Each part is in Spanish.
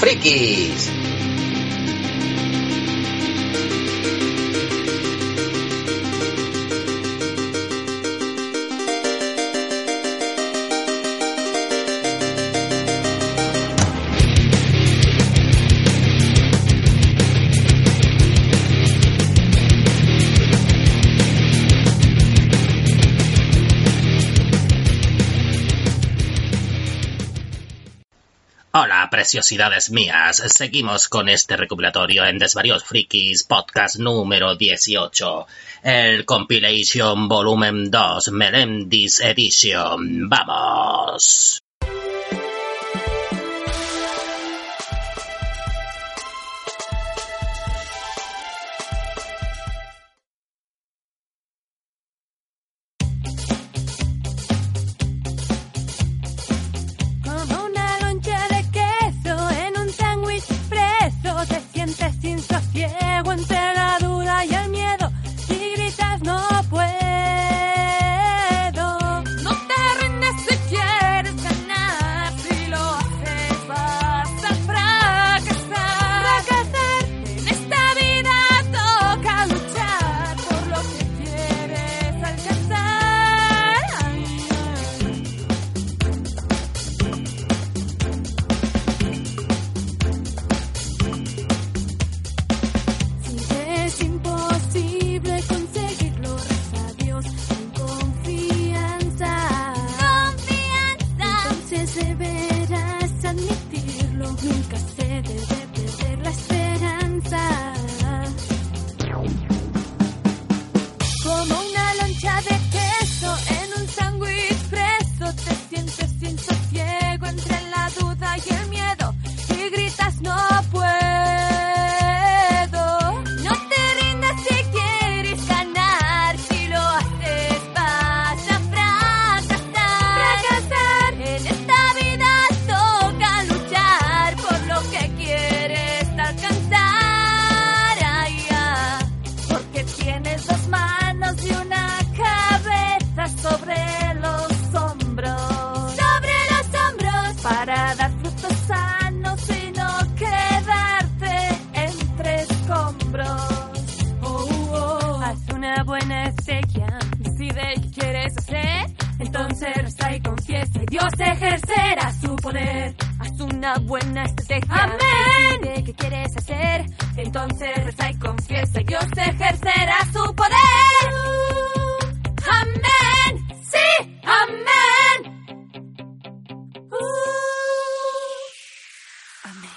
Frikis. Mías. Seguimos con este recopilatorio en Desvarios Frikis, podcast número 18. El Compilation Volumen 2, Melendis Edition. ¡Vamos! Entonces reza y confiesa Dios ejercerá su poder. Amén. Sí, amén. Amén.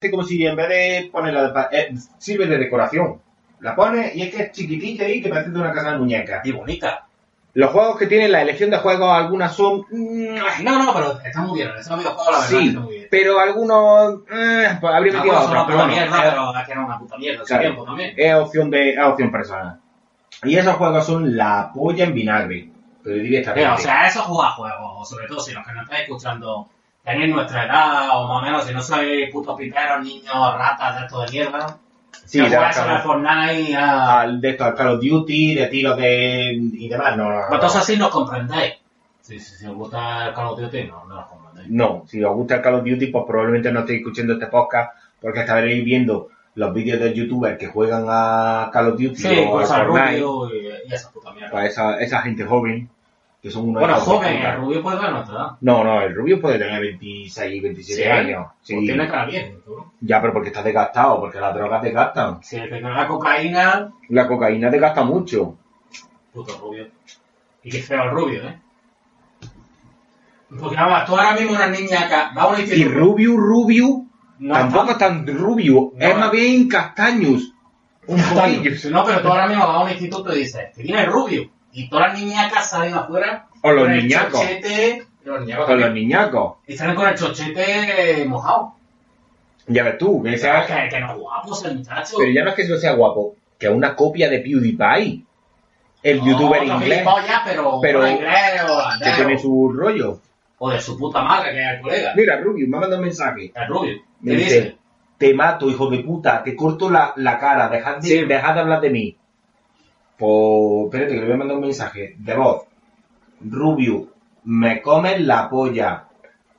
Hace como si en vez de ponerla eh, sirve de decoración. La pones y es que es chiquitita ahí que parece de una casa de muñecas. Y bonita. Los juegos que tienen, la elección de juegos, algunas son... mm, No, no, pero está muy bien. Ese videojuego, la verdad, sí, está muy bien. pero algunos... eh, pues habría metido otros, pero bueno, mierda, es- pero es que era una puta mierda. Claro. tiempo también. es opción de es opción personal. Y esos juegos son la polla en vinagre. Pero directamente. O sea, eso juega juegos, sobre todo si los que nos estáis escuchando tenéis nuestra edad, o más o menos, si no sois putos piperos, niños, ratas de esto de mierda, sí, Call al of- Fortnite, a... al de esto, al Call of Duty, de tiros de y demás, no, no, no. Vosotros así nos comprendéis. Si, si, si os gusta el Call of Duty, no, no los comprendéis. No, si os gusta el Call of Duty, pues probablemente no estéis escuchando este podcast porque estaréis viendo los vídeos de youtubers que juegan a Call of Duty Sí, o pues a al Fortnite, Rubio y, y esa puta mierda. para esa, esa gente joven, que son unos bueno, joven, el Rubio puede ver nuestra edad. No, no, el rubio puede tener 26, 27 Sí, años. Sí. Pues tiene cara bien, tú. Ya, pero porque está desgastado, porque las drogas desgastan. Si el que con la cocaína, La cocaína desgasta mucho. puto Rubio. Y qué feo el Rubio, ¿eh? Porque vamos, tú ahora mismo una niña que va a un Y. Rubio, Rubio, No tampoco es tan rubio, No. es más bien castaños. Un poquillo. No, pero tú ahora mismo vas a un instituto y dices, que viene el rubio. Y todas las niñacas salen afuera. O los niñacos. Los niñacos Con los niñacos. Y salen con el chochete mojado. Ya ves tú, que Que, sea- que, que no es guapo ese muchacho. Pero ya no es que eso sea guapo, que es una copia de PewDiePie. El No, youtuber inglés gilipollas, pero, Pero- pero inglés o que tiene su rollo. O de su puta madre, que es el colega. Mira, Rubio, me ha mandado un mensaje. El rubio. Me ¿Qué dice, dice? te mato, hijo de puta, te corto la, la cara, dejad de, Sí. dejad de hablar de mí. Pues, espérate, que le voy a mandar un mensaje de voz. Rubio, me comes la polla.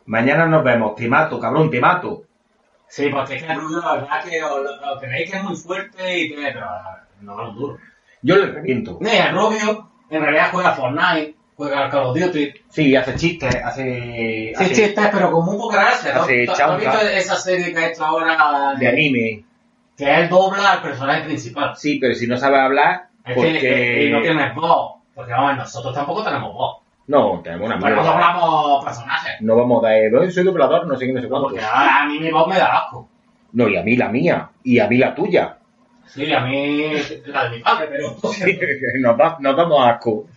Mañana nos vemos, te mato, cabrón, te mato. Sí, porque es que rubio, la verdad que lo, lo- lo creéis que es muy fuerte y tiene, pero no es duro. Yo le reviento. Mira, el rubio en realidad juega Fortnite, juega al Call of Duty. Sí, hace chistes, hace... Sí, hace chistes, pero con muy poca gracia. ¿no? Hace ¿Tú- tú chanza. ¿Has visto esa serie que ha hecho ahora de anime. que él dobla al personaje principal? Sí, pero si no sabe hablar, Es porque... que y no tiene voz. Porque vamos, nosotros tampoco tenemos voz. No, tenemos una mierda. doblamos personajes. No vamos a dar... "No, soy doblador, no sé qué, no sé cuánto. Porque a, a mí mi voz me da asco. No, y a mí la mía. Y a mí la tuya. Sí, a mí la de mi padre, pero... nos, da- nos damos asco.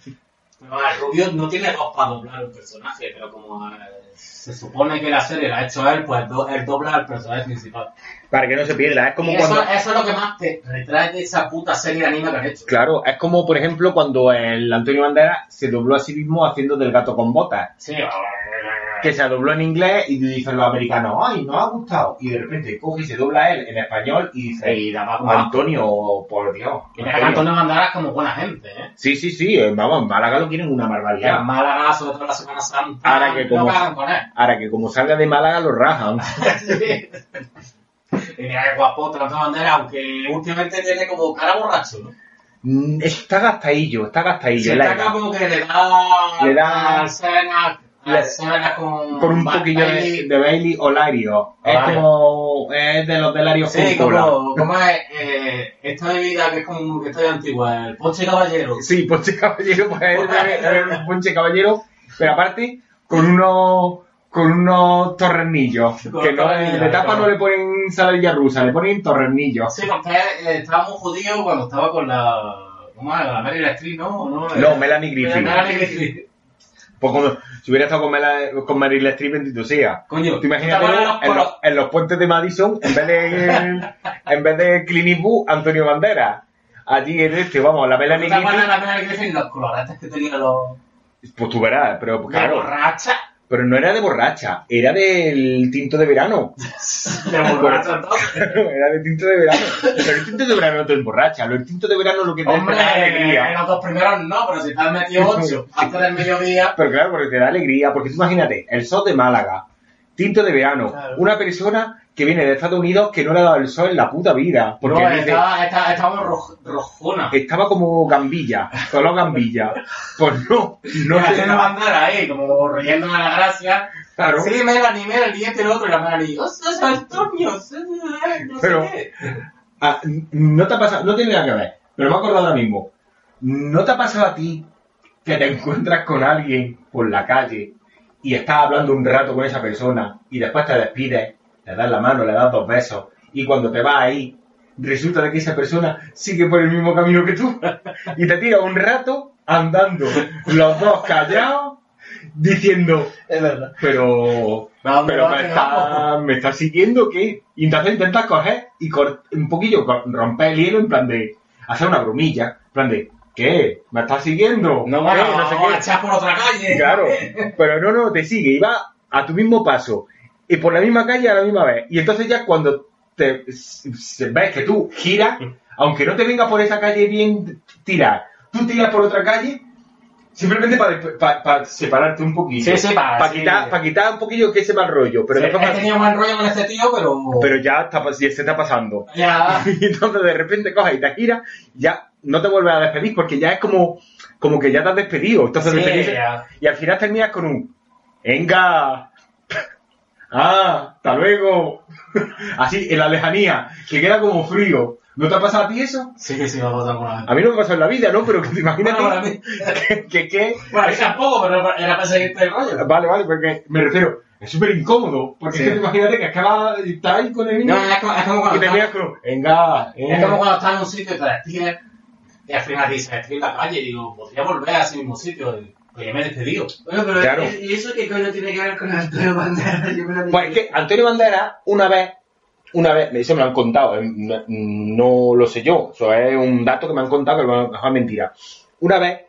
Pero el Rubio no tiene voz para doblar un personaje, pero como eh, se supone que la serie la ha hecho él, pues do- él dobla al personaje principal. Para que no se pierda. Es como Y cuando... eso es lo que más te retrae de esa puta serie de anime que han hecho. Claro, es como, por ejemplo, cuando el Antonio Banderas se dobló a sí mismo haciendo del gato con botas. Sí, Que se dobló en inglés y dicen los americanos, ay, nos ha gustado. Y de repente coge y se dobla él en español y dice, y daba como... Antonio, por Dios. Que Antonio". Antonio Banderas es como buena gente, ¿eh? Sí, sí, sí, eh, vamos, en Málaga lo quieren una Y en barbaridad. Málaga, sobre todo la Semana Santa, Ahora que como- no con él. Ahora que como salga de Málaga lo rajan. Sí. Y mira guapo Antonio Banderas, aunque últimamente tiene como cara borracho, ¿no? Mm, Está gastadillo, está gastadillo. Está como que le da... Le da- a escenas, le- a escenas con... Con un poquillo de, Bailey. de Bailey o Lario. Es como. Es de los de Lario Sí, como, como es eh, esta bebida que es como que está de antigua, el ponche caballero. Sí, Ponche Caballero, pues es es- es un Ponche Caballero, pero aparte con unos con unos torrenillos. Que no, de tapa no le ponen saladilla rusa, le ponen torrenillos. Sí, porque eh, estaba muy jodido cuando estaba con la... ¿Cómo es? La Meryl Streep, ¿no? No, No, Melanie Griffith. Melanie Griffith. Pues como si hubiera estado con, Mela, con Meryl Streep, bendito sea. Coño, ¿te acuerdas en, los- los, en los puentes de Madison, en vez de en vez de Clint Eastwood, Antonio Banderas. Allí en este, vamos, la Melanie ¿Te acuerdas de Griffith, la Meryl Griffith? Los colorantes que tenía los... pues tú verás, pero claro, borracha. Pero no era de borracha, era del tinto de verano. De borracha, era de tinto de verano. Pero el tinto de verano no te emborracha, el tinto de verano lo que te Hombre, da en alegría. los dos primeros no, pero si te has metido ocho antes del mediodía... Pero claro, porque te da alegría, porque tú imagínate, el sol de Málaga, tinto de verano, Claro. una persona que viene de Estados Unidos que no le ha dado el sol en la puta vida, porque no, dice, estaba, estaba, estaba roj- rojona. estaba como gambilla, solo gambilla. Pues no, no sé. haciendo bandera ahí, como riendo de la gracia. Claro. Sí, Melanie, mira el diente el otro, y la Melanie, ¡Ostras, Antonio! No sé Pero- qué. Ah, no te ha pasado, no tiene nada que ver, pero me he acordado ahora mismo. ¿No te ha pasado a ti que te encuentras con alguien por la calle y estás hablando un rato con esa persona y después te despides, le das la mano, le das dos besos y cuando te vas ahí resulta de que esa persona sigue por el mismo camino que tú. Y te tira un rato andando los dos callados diciendo Es verdad. pero ¿Dónde pero me que está, me está siguiendo qué y entonces intentas coger y un poquillo romper el hielo en plan de hacer una bromilla en plan de ¿qué? ¿me estás siguiendo? No, bueno, no sé vamos a qué echar por otra calle. claro pero no no te sigue y va a tu mismo paso y por la misma calle a la misma vez y entonces ya cuando te ves que tú giras aunque no te venga por esa calle bien tirar tú tiras por otra calle simplemente para separarte un poquito Sí, sí, para- sí. quitar, un poquillo que ese mal rollo pero después he tenido buen rollo con este tío, pero... pero ya está, se está pasando. Ya... Y entonces de repente coges y te giras, ya no te vuelves a despedir porque ya es como, como que ya te has despedido. Entonces Sí, y al final terminas con un venga, ah, hasta luego. Así, en la lejanía, que queda como frío. ¿No te ha pasado a ti eso? Sí que sí, me ha pasado alguna vez. A mí no me pasó en la vida, ¿no? Pero que te imaginas Bueno, que, que, que- Bueno, a tampoco, pero era para seguirte el rollo. Vale, vale, porque me refiero, Es súper incómodo, porque Sí. es que te imagínate que acaba, está ahí con el niño No, es como, es como y cuando te miras como, venga, eh. Es como cuando estás en un sitio y te despides y al final dices, estoy en la calle y digo, podría volver a ese mismo sitio. Y, pues ya me he despedido. Bueno, pero Claro. ¿y eso qué coño tiene que ver con Antonio Banderas? Yo me lo Pues es que Antonio Banderas, una vez, una vez, eso me lo han contado, eh, no, lo sé yo, eso es un dato que me han contado que a lo mejor es mentira. Una vez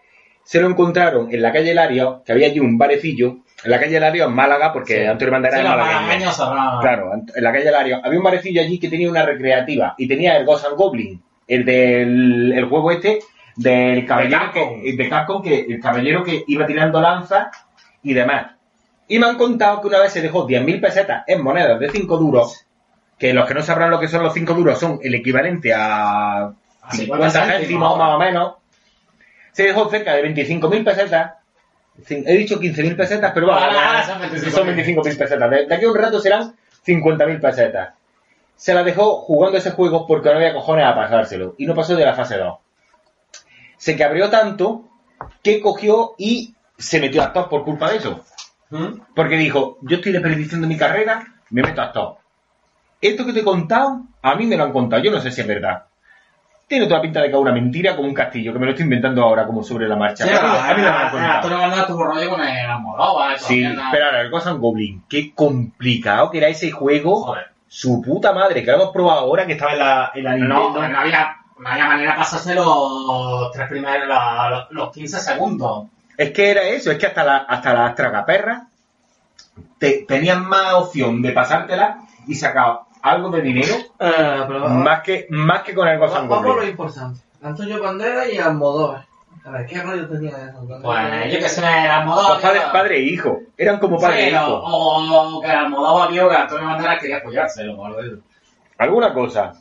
se lo encontraron en la calle Lario, que había allí un barecillo, en la calle Lario en Málaga, porque Sí. Antonio Banderas Sí, es malagueño. Claro, en la calle Lario. Había un barecillo allí que tenía una recreativa y tenía el Ghost and Goblin, el del el juego este del caballero que, de Capcom, que el caballero que iba tirando lanzas y demás. Y me han contado que una vez se dejó 10.000 pesetas en monedas de 5 duros, que los que no sabrán lo que son los 5 duros son el equivalente a A 50 céntimos más o menos. Se dejó cerca de 25.000 pesetas. He dicho 15.000 pesetas, pero Ahora, ahora son 25.000. son 25.000 pesetas. De, de aquí a un rato serán 50.000 pesetas. Se la dejó jugando ese juego porque no había cojones a pasárselo. Y no pasó de la fase 2. Se cabreó tanto que cogió y se metió a top por culpa de eso. ¿Mm? Porque dijo, yo estoy desperdiciando mi carrera, me meto a top. Esto que te he contado, a mí me lo han contado, yo no sé si es verdad. Tiene toda pinta de que es una mentira como un castillo, que me lo estoy inventando ahora como sobre la marcha. Sí, Pero a a mí me lo han a- a- contado. Rollo con el. Sí, pero ahora, el Ghost and Goblin, qué complicado que era ese juego. Joder. Su puta madre, que lo hemos probado ahora, que estaba en la, en la No, Nintendo. no había, no había manera de pasarse los tres primeros, la- los, los 15 segundos. Es que era eso, es que hasta, la, hasta las tragaperras te, tenían más opción de pasártela y sacar algo de dinero Eh, pero más que más que con el and vamos a lo importante. Antonio Banderas y Almodóvar. A ver, ¿qué rollo tenía eso? Pues yo que sé, Almodóvar... Padre, padre e hijo, eran como padre e Sí, o, hijo. o que el Almodóvar vio que Antonio Banderas quería apoyárselo o algo de eso. Alguna cosa.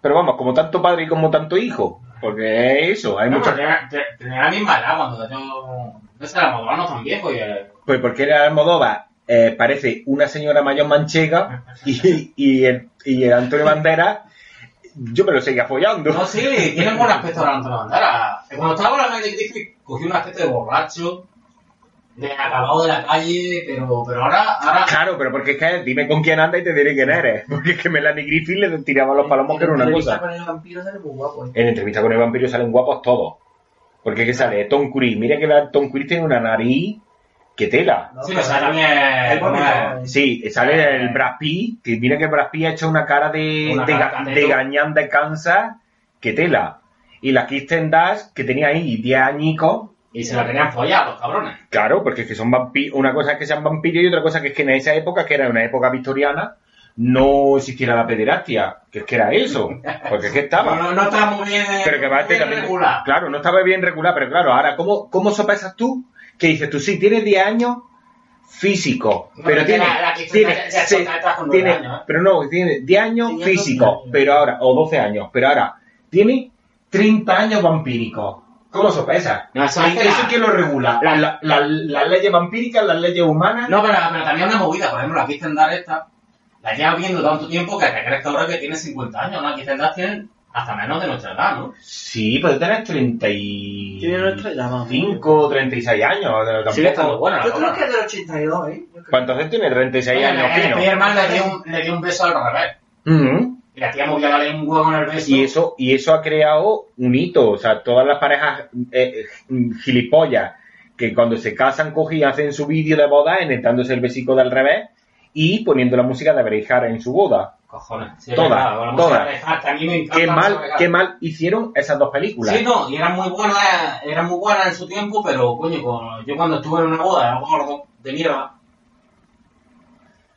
Pero vamos, como tanto padre y como tanto hijo. Porque es eso, hay No, muchas tenía, te- tenía la misma edad cuando yo... No sé, el Almodóvar no es tan viejo y... Pues porque el Almodóvar eh, parece una señora mayor manchega y, y, el, y el Antonio Banderas, yo me lo seguía follando. No, sí, tiene un buen aspecto de Antonio Banderas. Cuando estaba con la calle Griffith, cogió un aspecto de borracho, de acabado de la calle, pero, pero ahora, ahora Claro, pero porque es que dime con quién anda y te diré quién eres. Porque es que Melanie Griffith le tiraba los palomos que era una cosa. con el vampiro sale muy guapo, ¿eh? En entrevista con el vampiro salen guapos todos. Porque es que sale Tom Cruise. Mira que la- Tom Cruise tiene una nariz que tela. No, Sí, pero también como- ¿eh? Sí, sale el Brad Pitt, que mira que Brad Pitt ha hecho una cara de, Una de, cara de gañán de Kansas que tela. Y la Kirsten Dash, que tenía ahí 10 añicos, Y se la tenían follado, cabrones. claro, porque es que son vampiros, una cosa es que sean vampiros y otra cosa que es que en esa época, que era una época victoriana, no existiera la pederastia, que es que era eso, porque es que estaba. No, no está muy bien, Pero que va a muy bien regular. Claro, no estaba bien regular, pero claro, ahora, ¿cómo, cómo sopesas tú? Que dices tú, sí, tienes 10 años físico, No, pero tiene, la- la que tiene, se- años, ¿eh? pero no, tiene 10 años Tenía físicos, 12 años. pero ahora, o 12 años, pero ahora, tiene 30 años vampíricos. ¿Cómo sopesas? No, eso ¿Y es que eso lo regula? la- La- la- ¿Las leyes vampíricas, las leyes humanas? No, pero, pero también una movida, por ejemplo, la Kirsten Dunst esta, la lleva viendo tanto tiempo que te crees que ahora que tiene 50 años, ¿no? La Kirsten Dunst tiene hasta menos de nuestra edad, ¿no? Sí, puede tener 35, Tiene nuestra edad, más o menos. 36 años. tampoco- Sigue estando buena la Yo creo que es del 82, ¿eh? ¿Cuántos años tiene? 36 Oye, años, fino. Spiderman le dio, un, le dio un beso al revés. Y la tía movía la lengua en el beso. Y eso, y eso ha creado un hito. O sea, todas las parejas eh, eh, gilipollas que cuando se casan cogen y hacen su vídeo de boda enhetándose el besico del revés y poniendo la música de Braveheart en su boda. Cojones. Sí, Todas, verdad, la todas. de Hart, que a mí me encanta Qué mal, qué mal hicieron esas dos películas. Sí, no, y eran muy buenas, eran muy buenas en su tiempo, pero coño, yo cuando estuve en una boda, era gordo, de mierda,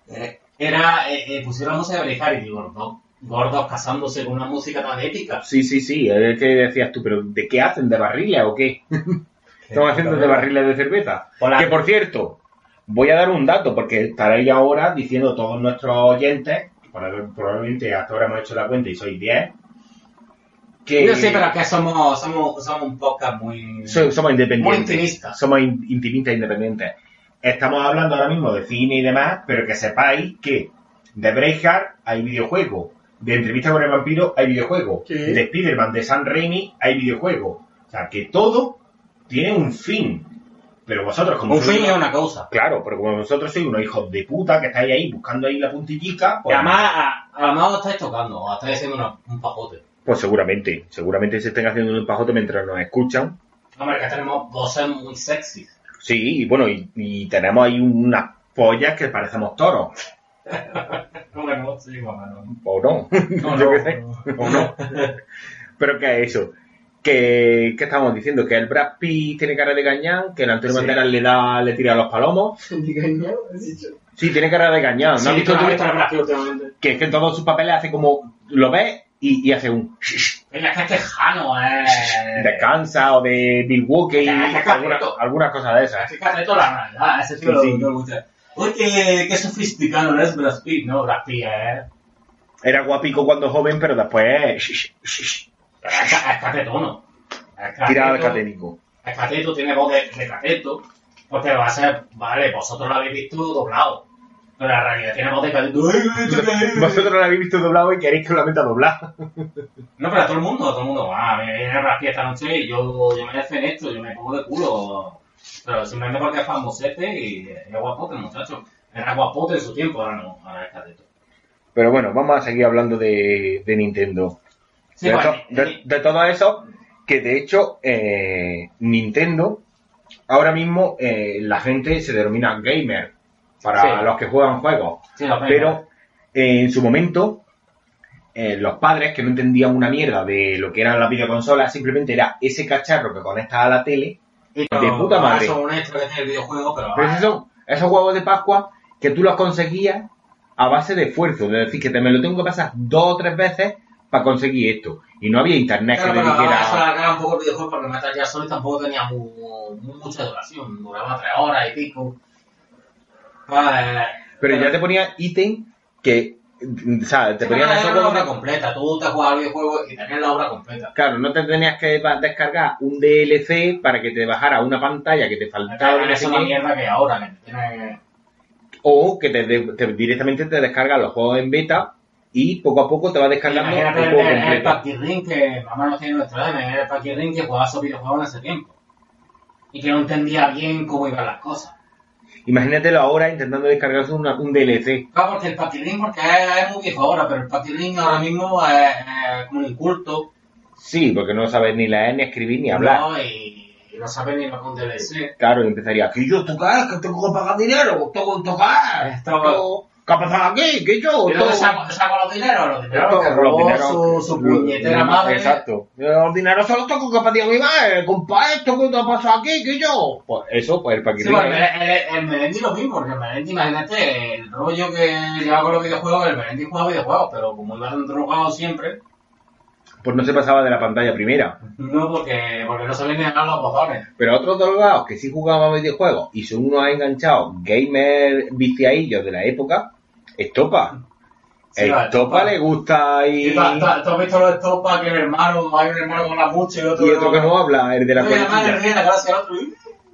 eh, era, eh, eh, pusieron la música de Braveheart y digo, dos gordos casándose con una música tan épica. Sí, sí, sí. Es que decías tú, pero ¿de qué hacen? ¿De barriles o qué? Estamos haciendo de barriles de cerveza. Hola. Que por cierto, voy a dar un dato porque estaréis ahora diciendo todos nuestros oyentes, proba- probablemente hasta ahora hemos hecho la cuenta y sois 10, que Yo sí, pero es que somos, somos, somos un podcast muy... so- somos independientes. Muy intimistas. Somos in- intimistas e independientes. Estamos hablando ahora mismo de cine y demás, pero que sepáis que de Braveheart hay videojuego, de Entrevista con el Vampiro hay videojuego, de Spider-Man de Sam Raimi hay videojuego. O sea, que todo tiene un fin. Pero vosotros, como Un fin y una causa. Claro, pero como vosotros sois unos hijos de puta que estáis ahí buscando ahí la puntillica, Y pues, además, a, a lo mejor os estáis tocando, o estáis haciendo una- un pajote. pues seguramente, seguramente se estén haciendo un pajote mientras nos escuchan. Hombre, que tenemos voces muy sexy. Sí, y bueno, y, y tenemos ahí unas pollas que parecemos toros. O menos. O no. No, no, no. O no. Pero que es eso. Que, ¿Qué estamos diciendo? Que el Brad Pitt tiene cara de gañán, que el Antonio Sí. Banderas le da, le tira a los palomos. Dicho. Sí, tiene cara de gañán. ¿No Sí, has visto tú no últimamente. que es que en todos sus papeles hace como, lo ves y, y hace un Venga, es que es tejano, eh. de Kansas o de Milwaukee, alguna- algunas cosas de esas. Fíjate toda la realidad, ese tío Sí, lo- gusta. Qué, qué sofisticado es Brad Pitt, ¿no? Brad Pitt, eh. Era guapico cuando joven, pero después es, es catetono. Es tirado al cateto. caténico. El cateto tiene voz de, de cateto, porque va a ser, vale, vosotros lo habéis visto doblado. Pero en realidad tiene voz de cateto. Vosotros lo habéis visto doblado y queréis que lo meta doblado. No, pero a todo el mundo, a todo el mundo. Ah, me viene Brad Pitt esta noche y yo, yo me en esto, yo me pongo de culo. Pero simplemente porque es famosete y es guapote, muchacho. Era guapote en su tiempo, ahora no, ahora es cateto. Pero bueno, vamos a seguir hablando de, de Nintendo. De, bueno, to- de- de todo eso, que de hecho eh, Nintendo, ahora mismo eh, la gente se denomina gamer para Sí. los que juegan juegos. sí, Pero eh, en su momento, los padres que no entendían una mierda de lo que eran las videoconsolas, simplemente era ese cacharro que conectas a la tele. Y de puta madre. El videojuego, pero. Pero esos son esos huevos de Pascua que tú los conseguías a base de esfuerzo. Es decir, que te me lo tengo que pasar dos o tres veces para conseguir esto. Y no había internet Claro, que te pero ahora eso dijera... alargaba un poco el videojuego porque Metal Gear Solid tampoco tenía mu- mu- mucha duración, duraba tres horas y pico. Pues, Pero ya te ponía ítem que... O sea, te ponían pero era la huevos obra completa, tú te jugabas el videojuego y tenías la obra completa. Claro, no te tenías que descargar un DLC para que te bajara una pantalla que te faltaba Claro, es una mierda que ahora, que tiene... o que te, te- directamente te descargas los juegos en beta y poco a poco te va descargando el el, juego el, el completo. Ring que mamá no tiene nuestra edad, era el Packy Ring que jugaba esos videojuegos en ese tiempo. Y que no entendía bien cómo iban las cosas. Imagínatelo ahora intentando descargarse una- un DLC. Claro, porque el Packy Ring, porque es, es muy viejo ahora, pero el Packy Ring ahora mismo es, es como un inculto. Sí, porque no sabes ni leer, ni escribir, ni hablar. ¿no? Y, y no sabe ni lo que un DLC. Claro, y empezaría, que yo tocar, que tengo que pagar dinero, tengo que tocar. Esto- Tengo- ¿Qué ha pasado aquí? Que yo, ¿Y todo- saco, saco los dineros? Los dineros que los dineros- su, puñetera madre. Exacto. Los dineros solo tengo que pedir a mi madre, compa, esto que te ha pasado aquí, que yo. Pues eso, pues el Sí, paquete. bueno, el, el, el Melendi lo mismo, porque el Melendi, imagínate, el rollo que lleva con los videojuegos, el Melendi juega videojuegos, pero como iba drogado siempre, Pues no se pasaba de la pantalla primera. no porque, porque no sabía ni ganar los botones. Pero otros drogados que sí jugaban videojuegos y son unos enganchados gamer viciadillos de la época, Estopa. Sí, Estopa Estopa. le gusta y, ¿Y tú, has visto los estopas que el hermano, hay un hermano con la mucho y otro, y otro que no habla, el de la otro. ¿eh?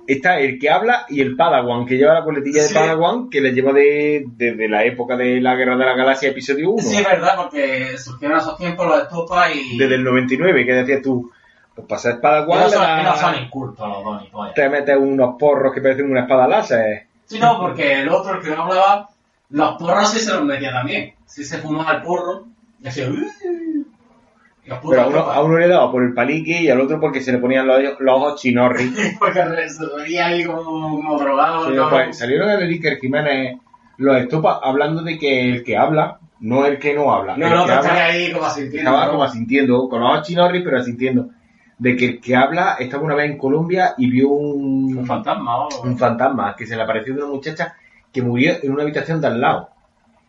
Está el que habla y el Padawan, que lleva la coletilla de Sí. Padawan, que le lleva de, desde la época de la Guerra de la Galaxia episodio 1. Sí, es verdad, porque surgieron esos tiempos los estopas y... Desde el 99, que decías tú, pues para ser y Padawan no son, no son incultos los dos te metes unos porros que parecen una espada láser. Sí, no, porque el otro, el que no hablaba, los porros sí se los metía también. Sí se fumaba el porro y hacía... Pero a uno, a uno le daba por el palique y al otro porque se le ponían los, los ojos chinorri. Porque se reía ahí como, como drogado. Sí, ¿no? pues, salieron el Iker Jiménez los estopas hablando de que el que habla no el que no habla. No, el no, que habla- ahí como asintiendo. estaba ¿no? como asintiendo, con los ojos chinorri, pero asintiendo. De que el que habla estaba una vez en Colombia y vio un, Un fantasma, o... un fantasma que se le apareció de una muchacha que murió en una habitación de al lado.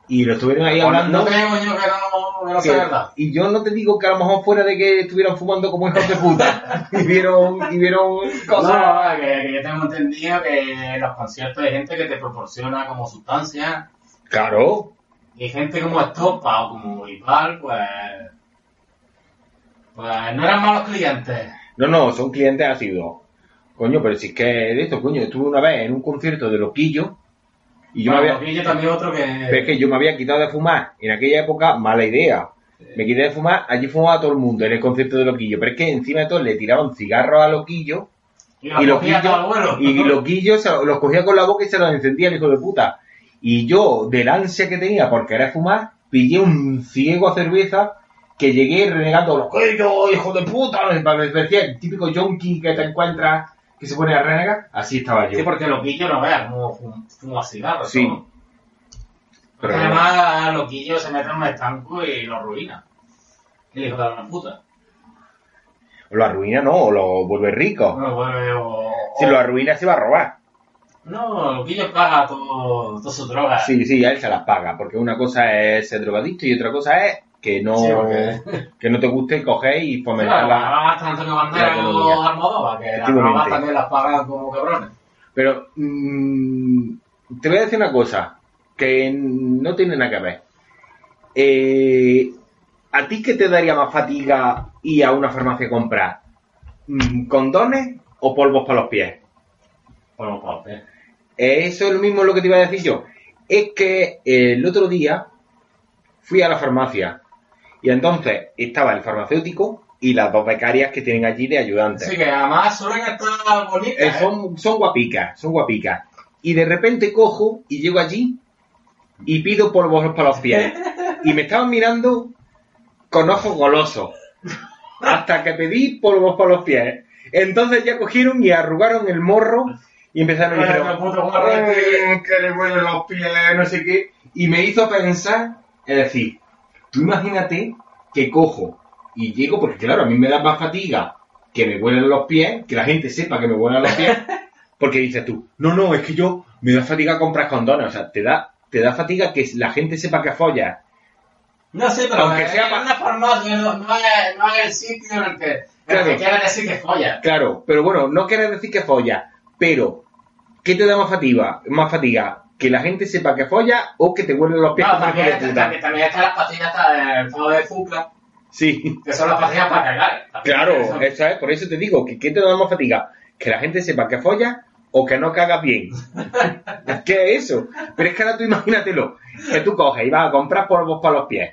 Y lo estuvieron ahí hablando. No yo que no, que no que- verdad. y yo no te digo que a lo mejor fuera de que estuvieran fumando como hijos de puta y vieron, y vieron cosas. No, que, que yo tengo entendido que en los conciertos hay gente que te proporciona como sustancia Claro, y gente como Estopa o como Ipal, pues. Pues no eran malos clientes. No, no, son clientes ácidos. Coño, pero si es que de esto, coño, estuve una vez en un concierto de Loquillo y yo Bueno, me había... porque yo también otro que. Pero es que yo me había quitado de fumar en aquella época, mala idea. Me quité de fumar, allí fumaba todo el mundo en el concierto de Loquillo. Pero es que encima de todo le tiraban cigarros a Loquillo Y guillos se- los cogía con la boca y se los encendía el hijo de puta. Y yo, del ansia que tenía por querer fumar, pillé un ciego a cerveza que llegué renegando los yo, hijo de puta, me parecía el típico junkie que te encuentras que se pone a renegar, así estaba yo. Sí, porque los guillos no vean como fum- fuma cigarros. Sí. todo. Pero Porque además los guillos se meten en un estanco y lo arruinan. El hijo de una puta. lo arruina, no, o lo vuelve rico. No, bueno, o- Si o- lo arruina, se va a robar. No, pagan todo, todas sus drogas. Sí, sí, a él se las paga, porque una cosa es ser drogadicto y otra cosa es que no, Sí, porque- que no te guste coger y Claro, Antonio Bandera la economía. o Almodóvar, que las también las pagan como cabrones. Pero mm, te voy a decir una cosa que no tiene nada que ver. Eh, ¿A ti qué te daría más fatiga ir a una farmacia a comprar? Mm, ¿Condones o polvos para los pies? Por los papes. Eh, Eso es lo mismo lo que te iba a decir yo. Es que el otro día fui a la farmacia y entonces estaba el farmacéutico y las dos becarias que tienen allí de ayudantes. Sí, que además suelen estar bonitas. Eh, ¿eh? son, son guapicas, son guapicas. Y de repente cojo y llego allí y pido polvos para los pies. Y me estaban mirando con ojos golosos. Hasta que pedí polvos para los pies. Entonces ya cogieron y arrugaron el morro y empezaron a decir, morro este. que le huelen los pies, no sé qué. Y me hizo pensar, es decir, tú imagínate que cojo y llego, porque claro, a mí me da más fatiga que me huelen los pies, que la gente sepa que me huelen los pies, porque dices tú, no, no, es que yo me da fatiga comprar condones, o sea, te da, te da fatiga que la gente sepa que follas. No sé, pero Aunque en sea pa- una farmacia no, no, es, no es el sitio en el que, en Claro. que quiere decir que folla. Claro, pero bueno, no quiere decir que follas, pero ¿qué te da más fatiga? Más fatiga, que la gente sepa que follas o que te huelen los pies No, también, de está- puta. también, también están las pastillas hasta el estado de Fucla, Sí. que son las pastillas para cagar. Claro, eso es, por eso te digo, que ¿qué te da más fatiga? Que la gente sepa que follas o que no cagas bien. ¿Qué es eso? Pero es que ahora tú imagínatelo, que tú coges y vas a comprar polvos para los pies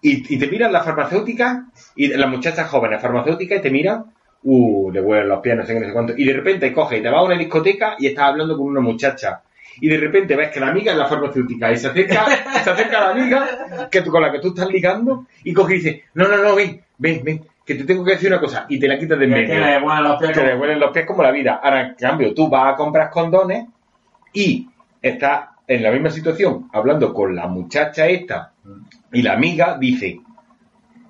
y, y te miran las farmacéuticas y las muchachas jóvenes farmacéuticas y te miran, uh, le huelen los pies, no sé qué, no sé cuánto, y de repente coges y te vas a una discoteca y estás hablando con una muchacha. Y de repente ves que la amiga es la farmacéutica y se acerca, se acerca a la amiga que tú, con la que tú estás ligando y coge y dice, no, no, no, ven, ven, ven, que te tengo que decir una cosa y te la quitas de en que, que medio. le huelen los pies. Que le huelen los pies como la vida. Ahora, en cambio, tú vas a comprar condones y estás en la misma situación hablando con la muchacha esta y la amiga dice,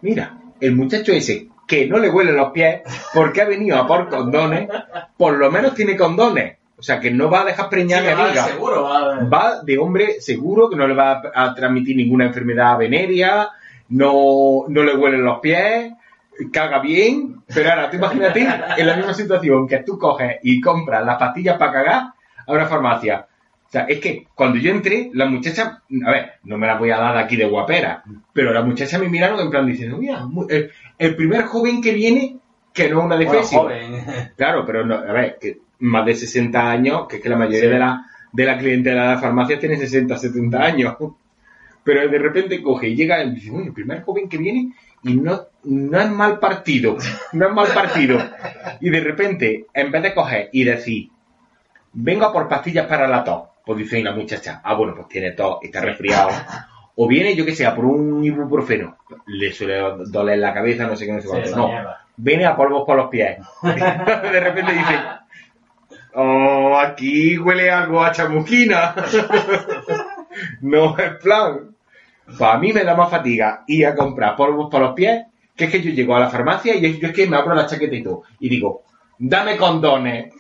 mira, el muchacho ese que no le huelen los pies porque ha venido a por condones, por lo menos tiene condones. O sea, que no va a dejar Sí, preñar a mi amiga. seguro, va de- Va de hombre seguro que no le va a, a transmitir ninguna enfermedad venérea, no, no le huelen los pies, caga bien, pero ahora tú imagínate en la misma situación que tú coges y compras las pastillas para cagar a una farmacia. O sea, es que cuando yo entré, las muchachas, a ver, no me las voy a dar aquí de guapera, pero las muchachas me miraron en plan diciendo, mira, el, el primer joven que viene que no es una defensa. Claro, pero no, a ver, que más de 60 años, que es que la mayoría Sí. de la, de la clientela de la farmacia tiene 60, 70 años. Pero de repente coge y llega y dice, uy, el primer joven que viene y no, no es mal partido, no es mal partido. Y de repente, en vez de coger y decir, vengo a por pastillas para la tos, pues dice la muchacha, ah, bueno, pues tiene tos, está resfriado. O viene, yo que sé, a por un ibuprofeno, le suele doler la cabeza, no sé qué, no sé Sí, cuánto. esa No, viene a polvos por los pies. de repente dice, oh, aquí huele algo a chamusquina. no es plan. Para mí me da más fatiga ir a comprar polvos para los pies, que es que yo llego a la farmacia y yo, yo es que me abro la chaqueta y todo. Y digo, dame condones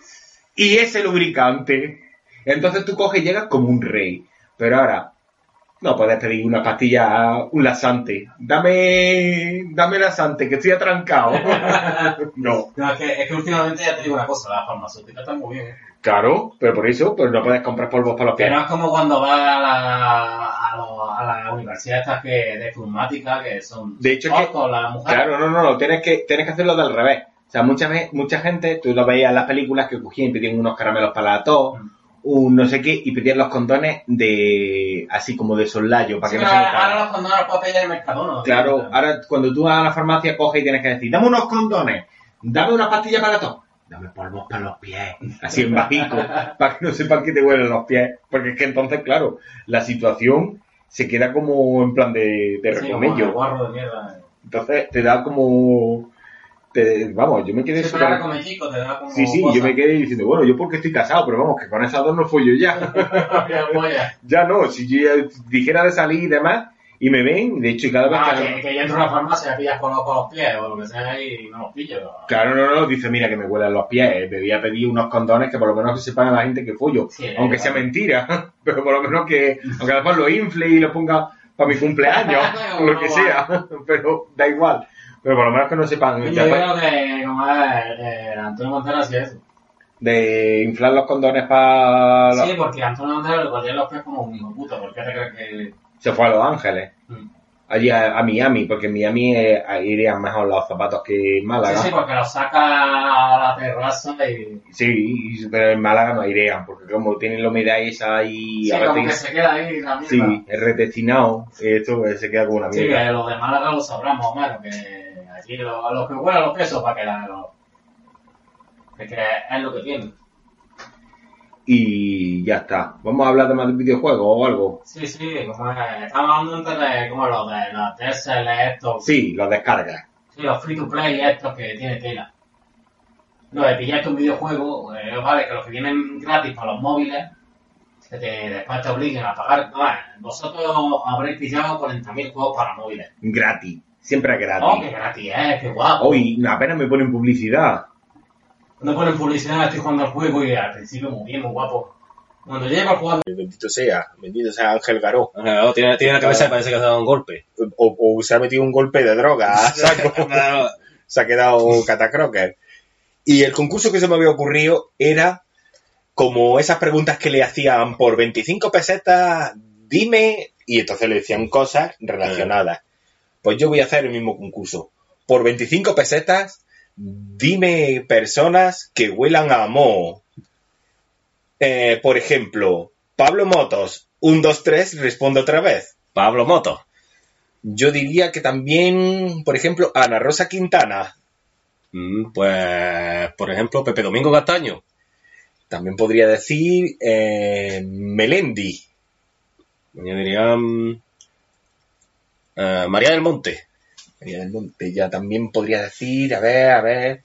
y ese lubricante. Entonces tú coges y llegas como un rey. Pero ahora, no puedes pedir una pastilla, un lasante. Dame, dame lasante, que estoy atrancado. no. No, es que, es que últimamente ya te digo una cosa, las farmacéuticas están muy bien. ¿eh? Claro, pero por eso, pero no puedes comprar polvos para los pies. no es como cuando vas a la, a, lo- a la universidad estas que, de plumática, que son De hecho, es que- las mujeres. Claro, no, no, no, tienes que, tienes que hacerlo del revés. O sea, mucha, mucha gente, tú lo veías en las películas que cogían y pedían unos caramelos para la tos, Mm. Un no sé qué, y pedían los condones de, así como de soslayo, para Sí, que no se ahora, los condones los puedes pedir en el Mercadona. Claro, ahora cuando tú vas a la farmacia coges y tienes que decir, dame unos condones, dame una pastilla para tos. dame polvos para los pies, así en bajico, para que no sepan que te huelen los pies, porque es que entonces, claro, la situación se queda como en plan de, de Sí, recomello. mierda. Entonces te da como... te- vamos, yo me quedé come chico, te da como. Sí, sí, cosa. yo me quedé diciendo, bueno, yo porque estoy casado, pero vamos, que con esas dos no fui yo ya. Ya no, si yo dijera de salir y demás, y me ven, de hecho, y cada vez Ah, que... que, que yo entro a una farmacia, pillas con los, con los pies o lo que sea y no los pillo. Claro, no, no, dice, mira que me huelen los pies, eh, debía pedir unos condones que por lo menos que sepan a la gente que follo, Sí, aunque sea mentira, pero por lo menos que, aunque después lo infle y lo ponga para mi cumpleaños, O lo no que sea, pero da igual, pero por lo menos que no sepan Yo creo que como es, eh, Antonio Montero hacía eso. de inflar los condones para... Sí, porque Antonio Montero le ponía los pies como un hijo puta. ¿Por qué te crees que.? Se fue a Los Ángeles, Mm. allí a, a Miami, porque en Miami eh, irían mejor los zapatos que en Málaga. Sí, sí, porque los saca a la terraza y. Sí, pero en Málaga no irían, porque como tienen la humedad esa y Sí, a como que se queda ahí la mierda. Sí, es redestinado, esto pues, se queda con una Sí, mierda. que los de Málaga lo sabrán más o menos, que lo- a los que huelen los pesos para quedar. Es que es lo que tienen. Y ya está. Vamos a hablar de más de videojuegos o algo. Sí, sí, como es, estamos hablando antes de como los de los TSL estos, Sí, los descargas. sí, los free to play estos que tiene tela. Lo de pillarte un videojuego, eh, vale, que los que vienen gratis para los móviles, que te, después te obliguen a pagar. Vosotros habréis pillado 40.000 juegos para móviles. Gratis. Siempre es Oh, que gratis. gratis, eh, qué guapo. Hoy apenas me ponen publicidad. No ponen publicidad, estoy jugando al juego y al principio muy bien, muy guapo. Cuando llegas jugando, Bendito sea, bendito sea Ángel Garó. Claro, tiene, tiene la cabeza y parece que se ha dado un golpe. O, o se ha metido un golpe de droga a saco. se ha quedado catacroker. Y el concurso que se me había ocurrido era como esas preguntas que le hacían por 25 pesetas, dime, y entonces le decían cosas relacionadas. Pues yo voy a hacer el mismo concurso. Por 25 pesetas, dime personas que huelan a moho. Eh, por ejemplo, Pablo Motos, 1, 2, 3, responde otra vez. Pablo Moto. Yo diría que también, por ejemplo, Ana Rosa Quintana. Mm, pues, por ejemplo, Pepe Domingo Castaño. También podría decir eh, Melendi. Yo diría mm, eh, María del Monte. María del Monte. Ya también podría decir, a ver, a ver.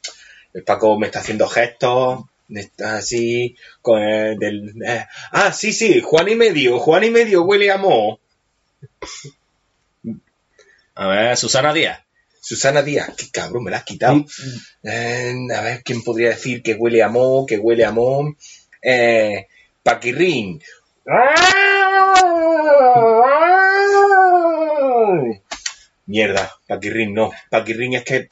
El Paco me está haciendo gestos. Está así. Con el del, eh, ah, sí, sí, Juan y medio. Juan y medio huele a moho. A ver, Susana Díaz. Susana Díaz, qué cabrón, me la has quitado. Eh, a ver, ¿quién podría decir que huele a moho, que huele a moho? Eh, Paquirrín. Mierda, Paquirrín no. Paquirrín es que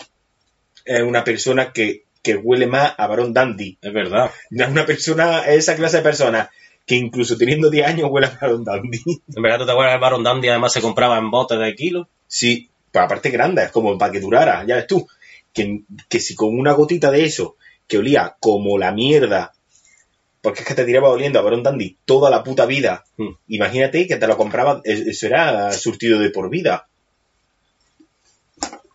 es una persona que, que huele más a varón dandy. Es verdad. Es una persona, es esa clase de persona que incluso teniendo 10 años huele a varón dandy. En verdad, ¿tú te acuerdas del Baron Dandy? Además se compraba en botes de kilo. Sí, pues aparte grande, es como para que durara, ya ves tú. Que, que si con una gotita de eso, que olía como la mierda, porque es que te tiraba oliendo a Barón Dandy toda la puta vida, Mm. imagínate que te lo compraba, es- eso era surtido de por vida.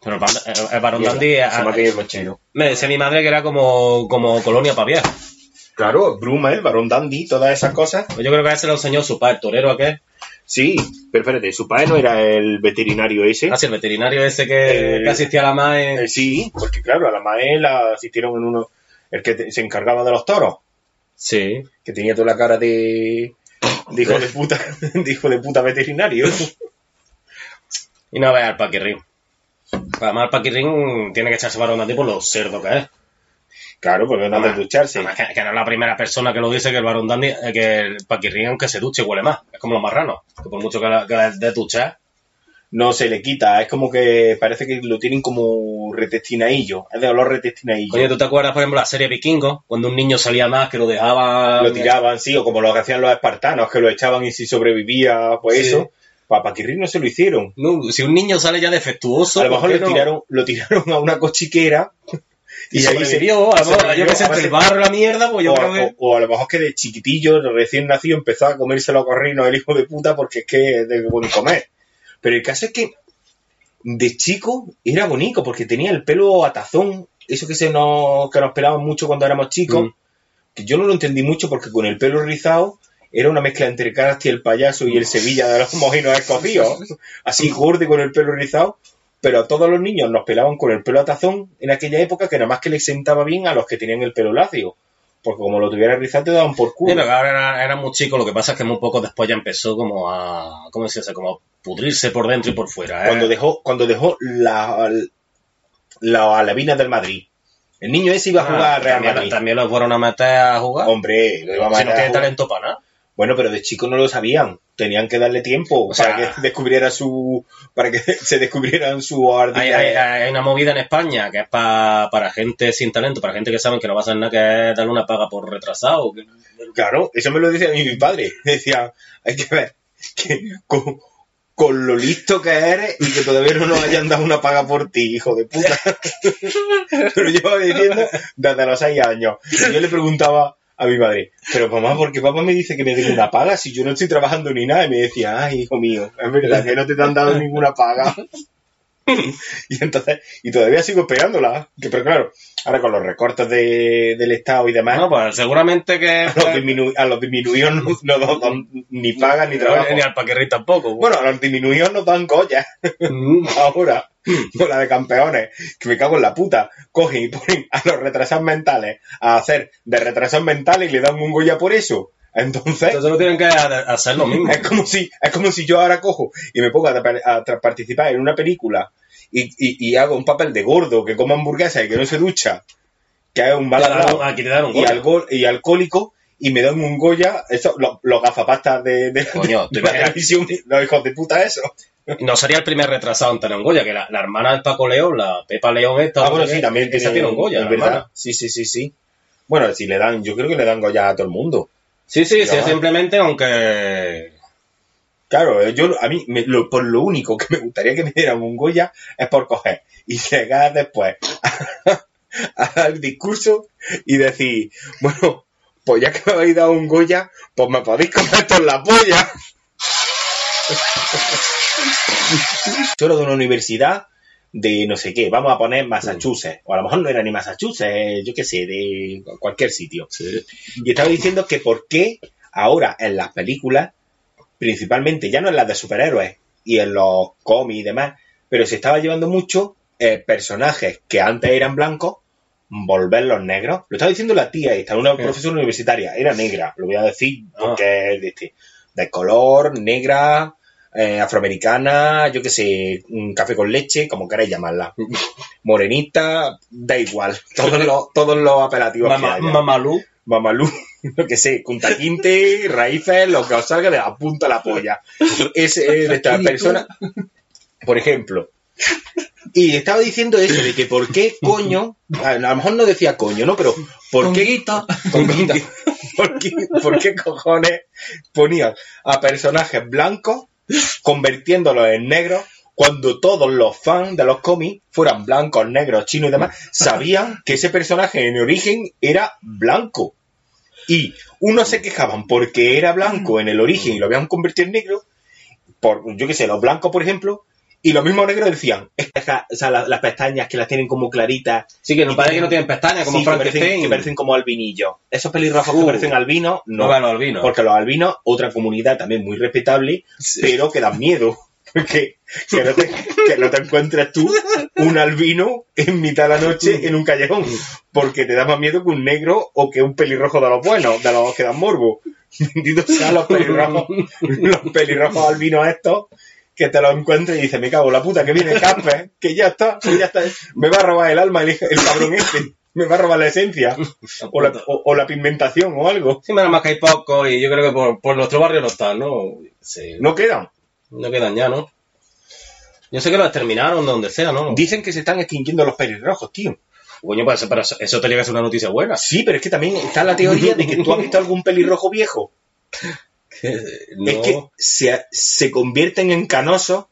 Pero el, Bar- el- el Baron Mierda, Dandy... se me ha caído el mochero. me decía mi madre que era como, como colonia para viejas. Claro, Bruma, el Barón Dandy, todas esas cosas. Pues yo creo que a ese lo enseñó su padre, el torero aquel. Sí, pero espérate, su padre no era el veterinario ese. Ah, sí, el veterinario ese que, Eh, que asistía a la MAE. Eh, sí, porque claro, a la MAE la asistieron en uno, el que te- se encargaba de los toros. Sí. que tenía toda la cara de, de hijo de puta, de hijo de puta veterinario. Y no veas al Paquirrín. Además, el Paquirrín tiene que echarse Baron Dandy por lo cerdo que es. Claro, porque no de ducharse. Además, que, que no es la primera persona que lo dice que el Baron Dandy, eh, que el Paquirrín, aunque se duche, huele más. Es como los marranos. Que por mucho que, la- que la- de duchar, No se le quita, es como que parece que lo tienen como retestinaillo, es de olor retestinaillo. Coño, ¿tú te acuerdas, por ejemplo, la serie Vikingo? Cuando un niño salía más, que lo dejaba... Lo tiraban, sí, o como lo que hacían los espartanos, que lo echaban y si sobrevivía, pues Sí. eso. Para Paquirrín no se lo hicieron. No, si un niño sale ya defectuoso... A lo ¿por mejor no? tiraron, lo tiraron a una cochiquera Y, y ahí se- sobrevivió, a lo yo que sé, el barro la mierda, pues yo o, creo que... o- o a lo mejor que de chiquitillo, recién nacido, empezó a comérselo a corrinos el hijo de puta porque es que es de buen comer. Pero el caso es que de chico era bonito porque tenía el pelo atazón eso que se nos, que nos pelaban mucho cuando éramos chicos, Mm. que yo no lo entendí mucho porque con el pelo rizado era una mezcla entre Karasti el payaso y el Sevilla de los mojinos escocidos, así gordo con el pelo rizado, pero a todos los niños nos pelaban con el pelo a tazón en aquella época que nada más que les sentaba bien a los que tenían el pelo lacio, porque como lo tuvieras rizado te daban por Sí, culo. pero ahora era, era muy chico, lo que pasa es que muy poco después ya empezó como a, ¿cómo se dice? Como a pudrirse por dentro y por fuera. ¿eh? Cuando dejó, cuando dejó la, la alevina del Madrid. El niño ese iba a jugar Ah, al Real también, Madrid. también lo fueron a meter a jugar. Hombre, lo iba a si no tiene jugar. talento para nada. Bueno, pero de chico no lo sabían. Tenían que darle tiempo O sea- para que descubriera su, para que se descubrieran su Hay, ardilla. hay- hay una movida en España que es pa- para gente sin talento, para gente que saben que no va a hacer nada que es darle una paga por retrasado. Claro, eso me lo decía a mí mi padre. Decía, hay que ver que con, con lo listo que eres y que todavía no nos hayan dado una paga por ti, hijo de puta. Pero llevaba diciendo desde los seis años. Y yo le preguntaba a mi madre, pero mamá, ¿por qué papá me dice que me den una paga si yo no estoy trabajando ni nada? Y me decía, ay, hijo mío, es verdad que no te han dado ninguna paga. y entonces, y todavía sigo esperándola. Que, pero claro, ahora con los recortes de- del Estado y demás, pues seguramente que... a los, disminu- a los disminuidos no, no dan ni pagan ni trabajo. Ni al paquerri tampoco. Bueno, a los disminuidos nos dan Goya Mm. ahora, con la de campeones, que me cago en la puta. Cogen y ponen a los retrasados mentales a hacer de retrasados mentales y le dan un Goya por eso. Entonces, Entonces no tienen que ha- hacer lo mismo. es como si, es como si yo ahora cojo y me pongo a, a participar en una película y, y- y hago un papel de gordo que come hamburguesa y que no se ducha, que es un Aquí te dan un y, alcohólico y me dan un Goya, eso, los, los gafapastas de, de, Coño, de la televisión, los hijos de puta eso. No sería el primer retrasado en tener un Goya, que la, la hermana del Paco León, la Pepa León esta, Ah, bueno, sí, también esa tiene, tiene un Goya, es la verdad. hermana. Sí, sí, sí, sí. Bueno, si le dan, yo creo que le dan Goya a todo el mundo. Sí, sí, sí, simplemente aunque... Claro, yo a mí, me- lo- por lo único que me gustaría que me dieran un Goya es por coger y llegar después al discurso y decir, bueno, pues ya que me habéis dado un Goya, pues me podéis comer toda la polla. Solo de una universidad de no sé qué, vamos a poner Massachusetts, o a lo mejor no era ni Massachusetts, yo qué sé, de cualquier sitio. Y estaba diciendo que por qué ahora en las películas, principalmente, ya no en las de superhéroes y en los cómics y demás, pero se estaba llevando mucho eh, personajes que antes eran blancos, volverlos negros. Lo estaba diciendo la tía esta, una ¿Qué? profesora universitaria, era negra, lo voy a decir Ah. porque es de, este, de color, negra, eh, afroamericana, yo qué sé, un café con leche, como queráis llamarla. Morenita, da igual, todos los, todos los apelativos que Mama- haya. Mamalú. Mamalú, lo que sé, Quinte, raíces, lo que os salga de la punta la polla. Es eh, de esta persona, por ejemplo. Y estaba diciendo eso, de que por qué coño, a lo mejor no decía coño, ¿no? Pero ¿por qué, Conguita, ¿por qué, por qué cojones ponían a personajes blancos convirtiéndolos en negros cuando todos los fans de los cómics, fueran blancos, negros, chinos y demás, sabían que ese personaje en origen era blanco. Y unos se quejaban porque era blanco en el origen y lo habían convertido en negro, por, yo qué sé, los blancos, por ejemplo, y los mismos negros decían, "Esta- o sea, la- las pestañas que las tienen como claritas, Sí, que no parece que no tienen pestañas, como sí, que parecen, que parecen como albinillos. Esos pelirrojos que Uh. parecen albinos, no. No, bueno, albino. Porque los albinos, otra comunidad también muy respetable, pero que dan miedo. Que, que, no te, que no te encuentres tú un albino en mitad de la noche en un callejón. Porque te da más miedo que un negro o que un pelirrojo de los buenos, de los que dan morbo. Benditos sean los pelirrojos, los pelirrojos albinos estos, que te los encuentres y dices, me cago en la puta, que viene Casper, que ya está, que ya está, me va a robar el alma el, el cabrón este, me va a robar la esencia, o la, o- o la pigmentación o algo. Sí, menos más que hay poco y yo creo que por, por nuestro barrio no están, ¿no? Sí, no, No quedan. no quedan ya, ¿no? Yo sé que lo exterminaron donde sea, ¿no? Dicen que se están extinguiendo los pelirrojos, tío. Coño, pues, pero eso, eso te llega a ser una noticia buena. Sí, pero es que también está la teoría de que tú has visto algún pelirrojo viejo. No, Es que se, se convierten en canosos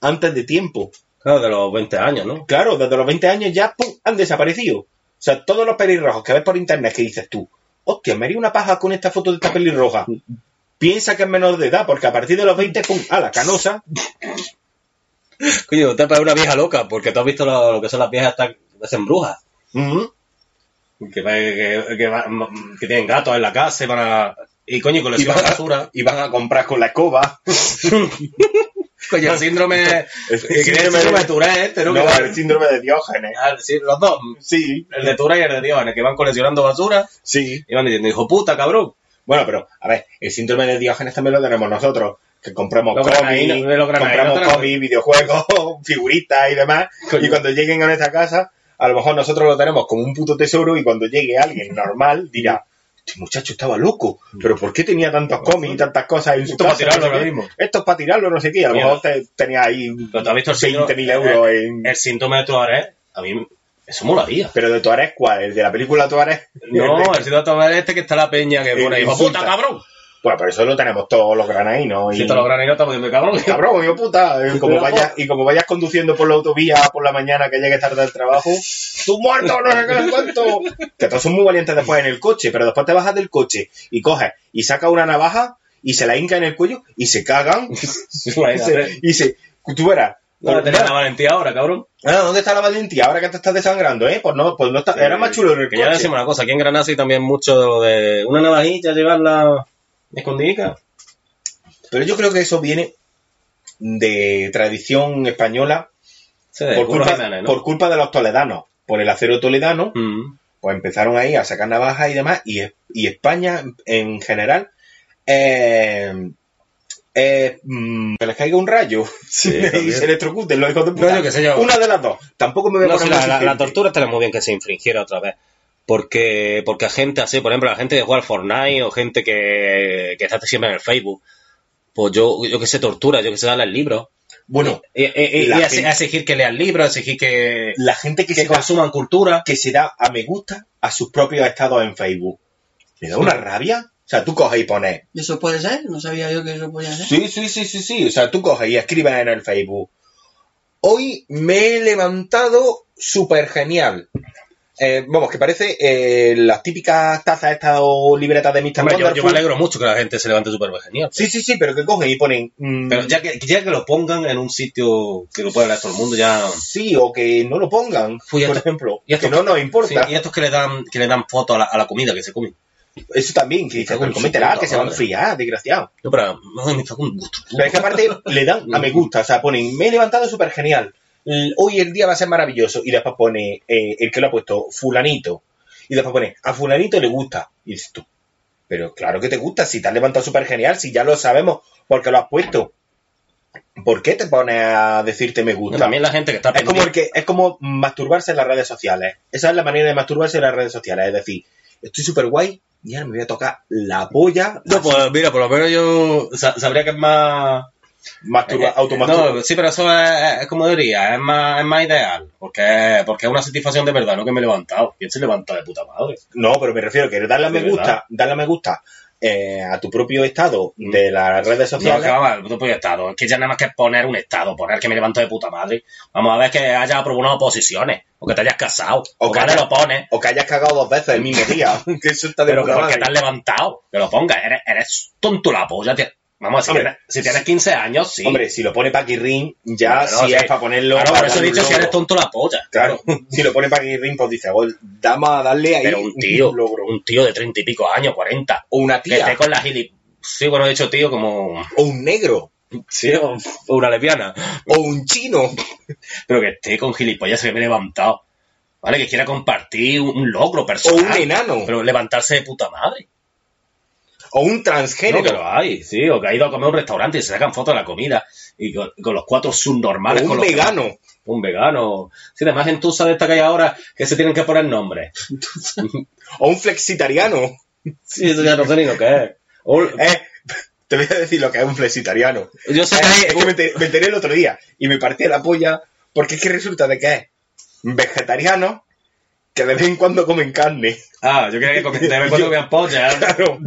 antes de tiempo. claro, de los 20 años, ¿no? Claro, desde los 20 años ya ¡pum! han desaparecido. O sea, todos los pelirrojos que ves por internet que dices tú, hostia, me haría una paja con esta foto de esta pelirroja. Piensa que es menor de edad, porque a partir de los 20, ¡pum! a la canosa. Coño, te parece una vieja loca, porque tú has visto lo, lo que son las viejas estas que hacen brujas. Ujú. Que, que, que tienen gatos en la casa y van a... Y coño, y Y van, basura. y van a comprar con la escoba. Coño, el síndrome... El el síndrome de Tourette, este, ¿no? No, Que- el síndrome de Diógenes. Ah, sí, los dos. Sí, El de Tourette y el de Diógenes, que van coleccionando basura sí. y van diciendo, hijo puta, cabrón. Bueno, pero, a ver, el síndrome de Diógenes también lo tenemos nosotros. Que compramos cómics, compramos cómics, videojuegos, figuritas y demás. Coño. Y cuando lleguen a nuestra casa, a lo mejor nosotros lo tenemos como un puto tesoro y cuando llegue alguien normal dirá, este muchacho estaba loco, pero ¿por qué tenía tantos cómics y tantas cosas en su Esto para casa? tirarlo ahora mismo. Esto es para tirarlo, no sé qué. A lo Mira. mejor te, tenía ahí el síndrome... 20.000 euros en... El síndrome de Tourette, a mí eso molaría. Pero de Tuareg, ¿cuál? ¿El de la película Tuareg? No, el síndrome de Tourette este que está la peña que pone, insulta. puta, cabrón. Bueno, pero eso lo tenemos todos los granadinos. Si Y... todos los graninos estamos diciendo, cabrón. Cabrón, hijo puta. Como Pero, vayas, y como vayas conduciendo por la autovía por la mañana que llegues tarde al trabajo, ¡tú muerto! No sé qué, cuánto. Que todos son muy valientes después en el coche, pero después te bajas del coche y coges y sacas una navaja y se la hinca en el cuello y se cagan. y, se, y se- Tú verás. No tener la valentía ahora, cabrón. Ah, ¿dónde está la valentía? Ahora que te estás desangrando, ¿eh? Pues no, pues no está, era más chulo en el Que ya coche. decimos una cosa, aquí en Granada hay también mucho de una navajilla, llevarla escondidica. Pero yo creo que eso viene de tradición española Sí, por culpa, Jiménez, ¿no? por culpa de los toledanos. Por el acero toledano, Mm. pues empezaron ahí a sacar navajas y demás. Y, y España en general, eh, eh, mm, que les caiga un rayo y se electrocuten los hijos de puta. No, yo qué sé yo. Una de las dos. Tampoco me voy a No, poner la, la- tortura estaría muy bien que se infringiera otra vez. Porque, porque a gente así, por ejemplo, la gente que juega al Fortnite o gente que, que está siempre en el Facebook, pues yo, yo que sé, tortura, yo que sé, darle el libro. Bueno, Y, y- gente- exigir que lean libros, exigir que, la gente que, que se da, consuman cultura. que se da a me gusta a sus propios estados en Facebook. ¿Me da una rabia? O sea, tú coges y pones ¿Y eso puede ser? No sabía yo que eso podía ser. Sí, sí, sí, sí, sí. O sea, tú coges y escribes en el Facebook. Hoy me he levantado súper genial. Eh, vamos, que parece eh, las típicas tazas estas o libretas de Mr. Hombre, yo, me alegro mucho que la gente se levante súper genial. Sí, sí, sí, pero que cogen y ponen... mm, Pero ya que, ya que lo pongan en un sitio que lo pueda leer todo el mundo, ya... Sí, o que no lo pongan, por esto- ejemplo. y esto- que no nos Sí, importa. y estos que le dan, que le dan fotos a la, a la comida que se comen. Eso también, que dice, cométela, que se va a enfriar, desgraciado. No, pero me está con gusto. Pero es que aparte le dan a me gusta, o sea, ponen, me he levantado súper genial, hoy el día va a ser maravilloso, y después pone eh, el que lo ha puesto, fulanito, y después pone, a fulanito le gusta, y dices tú, pero claro que te gusta, si te has levantado súper genial, si ya lo sabemos, porque lo has puesto. ¿Por qué te pones a decirte me gusta? También la gente que está Es como, el que, es como masturbarse en las redes sociales. Esa es la manera de masturbarse en las redes sociales. Es decir, estoy súper guay y ahora me voy a tocar la polla. No, pues mira, por lo menos yo sa- sabría que es más... masturba, eh, automasturba- no, sí, pero eso es, es como diría, es más, es más ideal. Porque, porque es una satisfacción de verdad, no que me he levantado. ¿Quién se levanta de puta madre? No, pero me refiero que darle a me gusta, verdad. darle a me gusta eh, a tu propio estado Mm. de las redes No, que sociales. no puedo estado. Es que ya nada más que poner un estado, poner que me levanto de puta madre. Vamos a ver que hayas aprobado oposiciones, o que te hayas casado, O o que haya- lo pones. O que hayas cagado dos veces el mismo día. que eso está de Pero que porque madre. te has levantado, que lo pongas, eres, eres tonto la polla. tío. Vamos, si, Hombre, tienes, si tienes 15 años, sí. Hombre, si lo pone Paquirrín, ya si sí. es para ponerlo. claro, por eso he dicho un si eres tonto la polla. Claro, si lo pone Paquirrín, pues dice, "Gol, vamos a darle ahí Pero un tío, logro. un tío de 30 y pico años, 40, O una que tía. esté con la gili... Sí, bueno, he dicho tío como... O un negro. Sí, o o una lesbiana. O un chino. Pero que esté con gilipollas que me he levantado. ¿Vale? Que quiera compartir un, un logro O personal. un enano. Pero levantarse de puta madre. O un No, transgénero. que lo hay, sí. O que ha ido a comer a un restaurante y se sacan fotos de la comida. Y con, con los cuatro subnormales. o con un que- vegano. Un vegano. Sí, además en Tusa de esta que hay ahora que se tienen que poner nombres. O un flexitariano. Sí, eso ya no sé ni lo que es. O- Eh, te voy a decir lo que es un flexitariano. yo sé Eh, que es que me enteré, me enteré el otro día y me partí la polla porque es que resulta de que es vegetariano que de vez en cuando comen carne. Ah, yo quería que comen- de vez en cuando Yo- vean polla. Claro.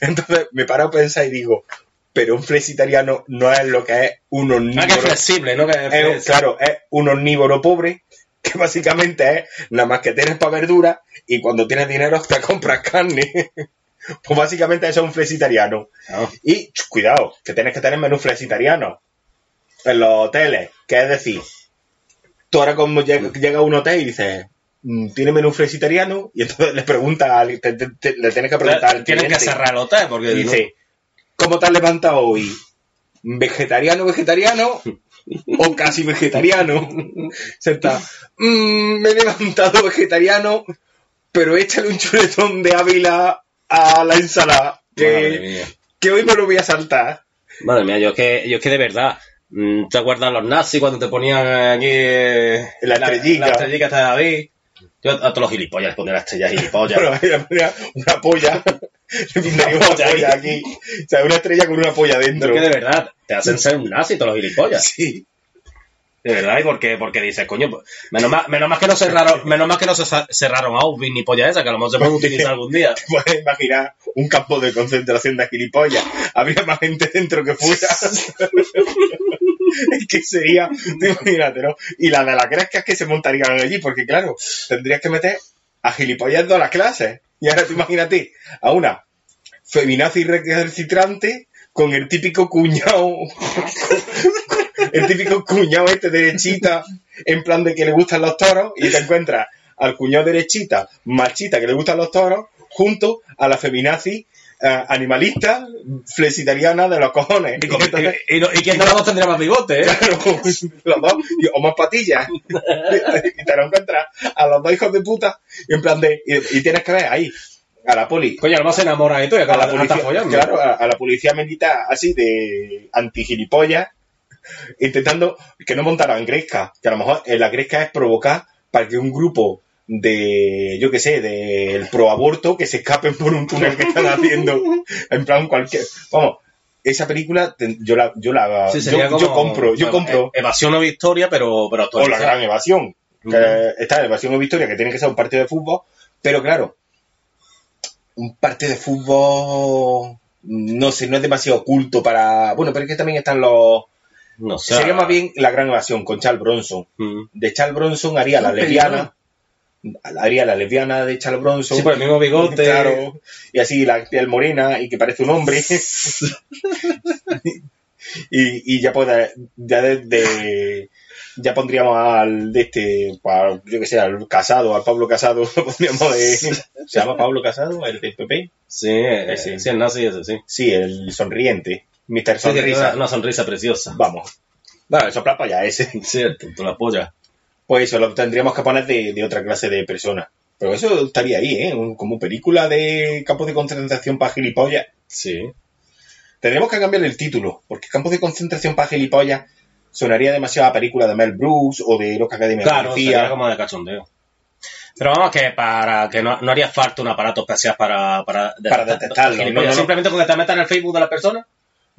Entonces me paro a pensar y digo, pero un flexitariano no es lo que es un Ah, que es omnívoro. flexible, ¿no? Que es Es flexible. claro, es un omnívoro pobre que básicamente es nada más que tienes para verduras y cuando tienes dinero te compras carne. Pues básicamente eso es un flexitariano. Ah. Y cuidado, que tienes que tener menú flexitariano en los hoteles. Que es decir, tú ahora como llega, llega a un hotel y dices, ¿tiene menú flexitariano? Y entonces le pregunta, al- te- te- te- le tienes que preguntar al Tienen que cliente. cerrar el hotel porque dice, ¿cómo te has levantado hoy? ¿Vegetariano, vegetariano? ¿O casi vegetariano? Se está, "Mm, me he levantado vegetariano, pero échale un chuletón de Ávila a la ensalada, que, hoy me lo voy a saltar. Madre mía, yo es que, yo es que de verdad. mm, ¿Te acuerdas los nazis cuando te ponían aquí eh, La estrellica. La, estrellica esta de David. Yo a todos los gilipollas les ponía la estrella gilipollas. Bueno, le pondría una polla, pondría una polla polla aquí. O sea, una estrella con una polla dentro. es que de verdad te hacen ser un nazi todos los gilipollas. Sí. De verdad, ¿y por qué? Porque dices, coño, pues, menos más, menos más que no cerraron, menos más que no se cerraron Auschwitz ni polla esa, que a lo mejor se pueden utilizar algún día. Te puedes imaginar un campo de concentración de gilipollas. Habría más gente dentro que fuera. es que sería, imagínate, ¿no? Y la de las grescas que se montarían allí, porque claro, tendrías que meter a gilipollas de todas las clases. Y ahora tú imagínate a una feminazi recalcitrante con el típico cuñado, el típico cuñado este derechita, en plan de que le gustan los toros, y te encuentras al cuñado derechita, machita, que le gustan los toros, junto a la feminazi eh, animalista, flexitariana de los cojones. Y, Entonces, y- y no- y quién de los dos tendría más bigote, ¿eh? Claro, los dos, o más patillas. y te lo encuentras a los dos hijos de puta, y en plan de, y, tienes que ver ahí, a la poli, Coño, a lo mejor se enamora y tú y a la policía, claro, a, a la policía militar así de antigilipollas, intentando que no montaran gresca, que a lo mejor eh, la gresca es provocar para que un grupo de, yo qué sé, del proaborto que se escapen por un túnel que están haciendo, en plan cualquier, vamos, esa película yo la, yo la, Sí, yo, compro, yo bueno, compro, eh, Evasión o victoria, pero, pero o la gran evasión, que está evasión o victoria que tiene que ser un partido de fútbol, pero claro, un partido de fútbol no sé, no es demasiado oculto para, bueno, pero es que también están los, No sé. sería más bien la gran evasión con Charles Bronson. Mm. De Charles Bronson haría la lesbiana, haría la lesbiana de Charles Bronson. Sí, por el mismo bigote. Claro, y así la piel morena y que parece un hombre. y, y ya puede, ya de, de- ya pondríamos al de este, yo que sé, al casado, al Pablo Casado, lo pondríamos de, ¿se llama Pablo Casado? El del PP. Eh, sí, el nazi ese, sí. Sí, el sonriente, Sí, tiene Sonrisa. una, una sonrisa preciosa. Vamos. Bueno, eso para allá ese. Cierto, tú la polla. Pues eso lo tendríamos que poner de, de otra clase de persona. Pero eso estaría ahí, ¿eh? Como película de campos de concentración para gilipollas. Sí. Tendríamos que cambiarle el título, porque campos de concentración para gilipollas sonaría demasiado a película de Mel Brooks o de Loca Academia de Claro, sería como de cachondeo. Pero vamos, que para que no, no haría falta un aparato especial para, para, Para detectarlo, no, no. Simplemente con que te metas en el Facebook de la persona.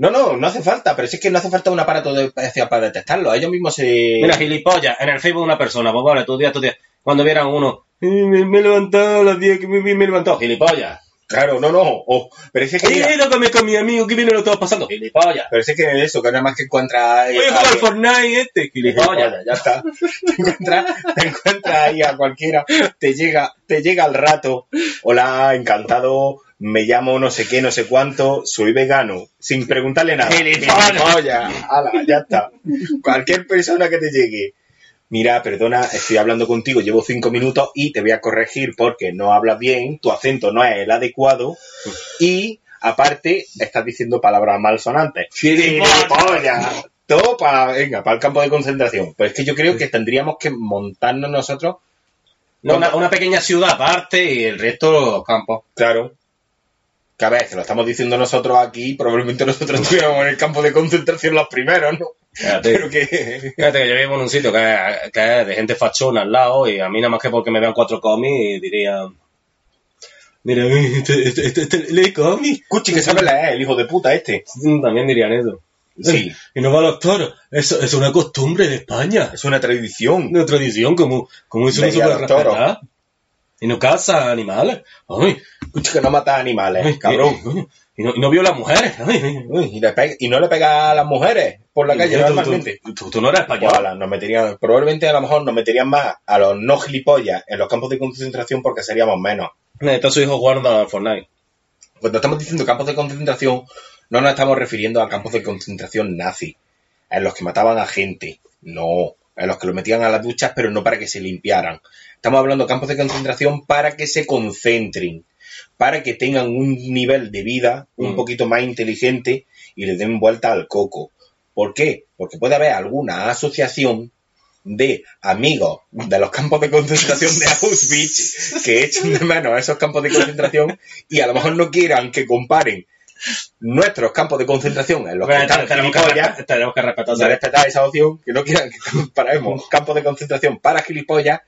No, no, no hace falta, pero si es que no hace falta un aparato de, especial para detectarlo. Ellos mismos se... Mira, gilipollas, en el Facebook de una persona, pues vale, tu día, tu día. Cuando vieran uno, "Eh, me, me he levantado a las 10, que me, me, me he levantado. Gilipollas. Claro, no, no. o- pero es que... He ido a comer con mi amigo, que viene lo estaba pasando. Gilipollas. Pero es que eso, que nada más que encuentra... Voy a jugar Fortnite este. Gilipollas. ya está. Te encuentras, te encuentras ahí a cualquiera, te llega, te llega al rato. Hola, encantado, me llamo no sé qué, no sé cuánto, soy vegano, sin preguntarle nada. Ala, ya está. Cualquier persona que te llegue. Mira, perdona, estoy hablando contigo, llevo cinco minutos y te voy a corregir porque no hablas bien, tu acento no es el adecuado y aparte estás diciendo palabras malsonantes. Gilipollas. Todo para, venga, para el campo de concentración. Pues es que yo creo que tendríamos que montarnos nosotros, No, una, una pequeña ciudad aparte y el resto los campos. claro. Que a ver, que lo estamos diciendo nosotros aquí, probablemente nosotros estuviéramos en el campo de concentración los primeros, ¿no? Fíjate, Pero que... fíjate que yo vivo en un sitio que, es- que es de gente fachona al lado y a mí nada más que porque me vean cuatro cómics dirían... Mira, este, este, este, este lee cómics. Cuchi, que sabe leer, el hijo de puta este. También dirían eso. Sí, Y no va los toros. Eso es una costumbre de España. es una tradición. Una tradición, como, como eso no Y no caza animales. Ay, Cuchi, que no mata animales, ay, cabrón. Y, y no, y no viola mujeres. Ay, ay, Uy, y, le pega- y no le pega a las mujeres por la calle Tú- tú- normalmente. Tú, no eres español. Nos meterían, probablemente a lo mejor nos meterían más a los no gilipollas en los campos de concentración porque seríamos menos. Necesito su hijo jugando al Fortnite. Cuando estamos diciendo campos de concentración, no nos estamos refiriendo a campos de concentración nazi, en los que mataban a gente. No. En los que los metían a las duchas, pero no para que se limpiaran. Estamos hablando de campos de concentración para que se concentren, para que tengan un nivel de vida un Mm. poquito más inteligente y le den vuelta al coco. ¿Por qué? Porque puede haber alguna asociación de amigos de los campos de concentración de Auschwitz que echen de menos esos campos de concentración y a lo mejor no quieran que comparen nuestros campos de concentración en los que Bueno, están tenemos, que, tenemos que respetar respetar esa opción, que no quieran que comparemos campos de concentración para gilipollas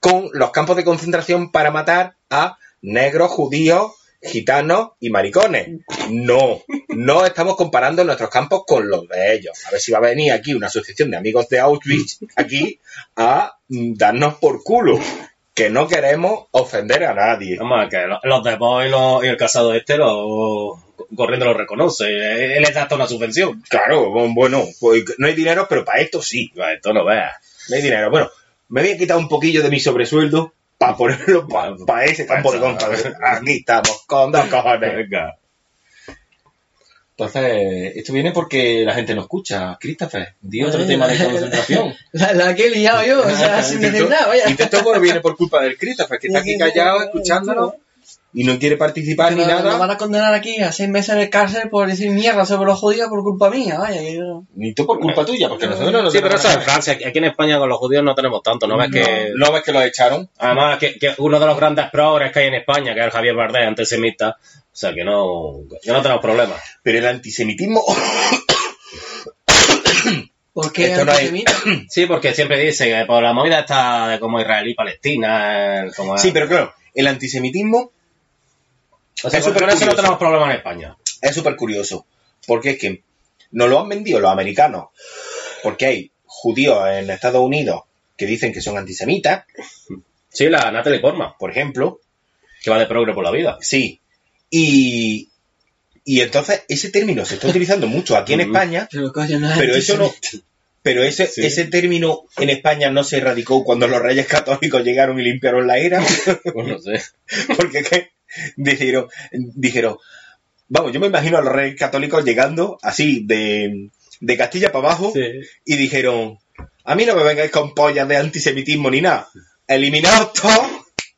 con los campos de concentración para matar a negros, judíos, gitanos y maricones. No, no estamos comparando nuestros campos con los de ellos. A ver si va a venir aquí una asociación de amigos de Auschwitz aquí a mm, darnos por culo. Que no queremos ofender a nadie. Vamos, que lo- los de Boy y, los- y el casado este, lo, corriendo lo reconoce. Él da hasta una subvención. Claro, bueno, pues no hay dinero, pero para esto sí. Pues Esto no veas. No hay dinero. Bueno, me voy a quitar un poquillo de mi sobresueldo para ponerlo para ese concentración. Aquí estamos, con dos cojones. Venga. Entonces, esto viene porque la gente no escucha. Christopher, di otro tema de concentración. La, la que he liado yo, o sea, sin decir nada, vaya. Y todo viene por culpa del Christopher, que está aquí callado escuchándolo y no quiere participar ni nos, nos van nada. a condenar aquí a seis meses de cárcel por decir mierda sobre los judíos por culpa mía, vaya. yo- Ni tú por culpa tuya, porque nosotros no nos Sí, pero eso en nada. Francia. Aquí en España con los judíos no tenemos tanto. ¿No ves que...? No ves que lo echaron. Además, que, que uno de los grandes progres que hay en España, que es el Javier Bardem, antisemita, o sea, que no, que no tenemos problemas. Pero el antisemitismo ¿Por qué Esto no hay- antisemita? Sí, porque siempre dice que por la movida está de como Israel y Palestina, eh, como Sí, pero claro, el antisemitismo o sea, es con- súper con eso no curioso. tenemos problemas en España. es súper curioso. Porque es que nos lo han vendido los americanos. Porque hay judíos en Estados Unidos que dicen que son antisemitas, Sí, la Natalie Portman, por ejemplo. que va de progre por la vida. Sí. Y, y entonces ese término se está utilizando mucho aquí en. España, Pero coño, no es pero eso no. Pero ese, Sí. ese término en España no se erradicó cuando los reyes católicos llegaron y limpiaron la era. Pues no sé. Porque es que dijeron, dijeron, vamos, yo me imagino a los reyes católicos llegando así de, de Castilla para abajo Sí. y dijeron, a mí no me vengáis con pollas de antisemitismo ni nada, eliminaos todo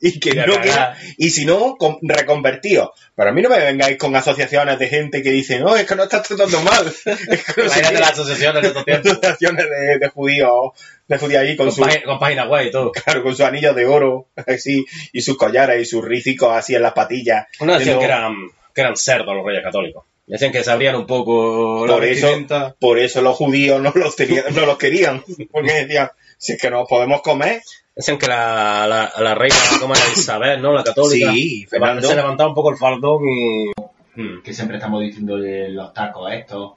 y que no queda- y si no, con- reconvertíos. Pero a mí no me vengáis con asociaciones de gente que dicen, no, es que no estás tratando mal. Es que no sé Imagínate qué". las asociaciones de asociaciones de, de judíos, de judíos ahí con Con, su, con página web y todo. claro, con sus anillos de oro, así, y sus collares y sus ricicos así en las patillas. Uno decían que eran, que eran cerdos los reyes católicos. Decían que se abrían un poco la Por eso, vestimenta. por eso los judíos no los, tenían, no los querían. Porque decían, si es que nos podemos comer. Decían que la, la, la reina, como era Isabel, ¿no? La católica. Sí, Fernando. Se levantaba un poco el faldón y... Hmm. que siempre estamos diciendo los tacos estos.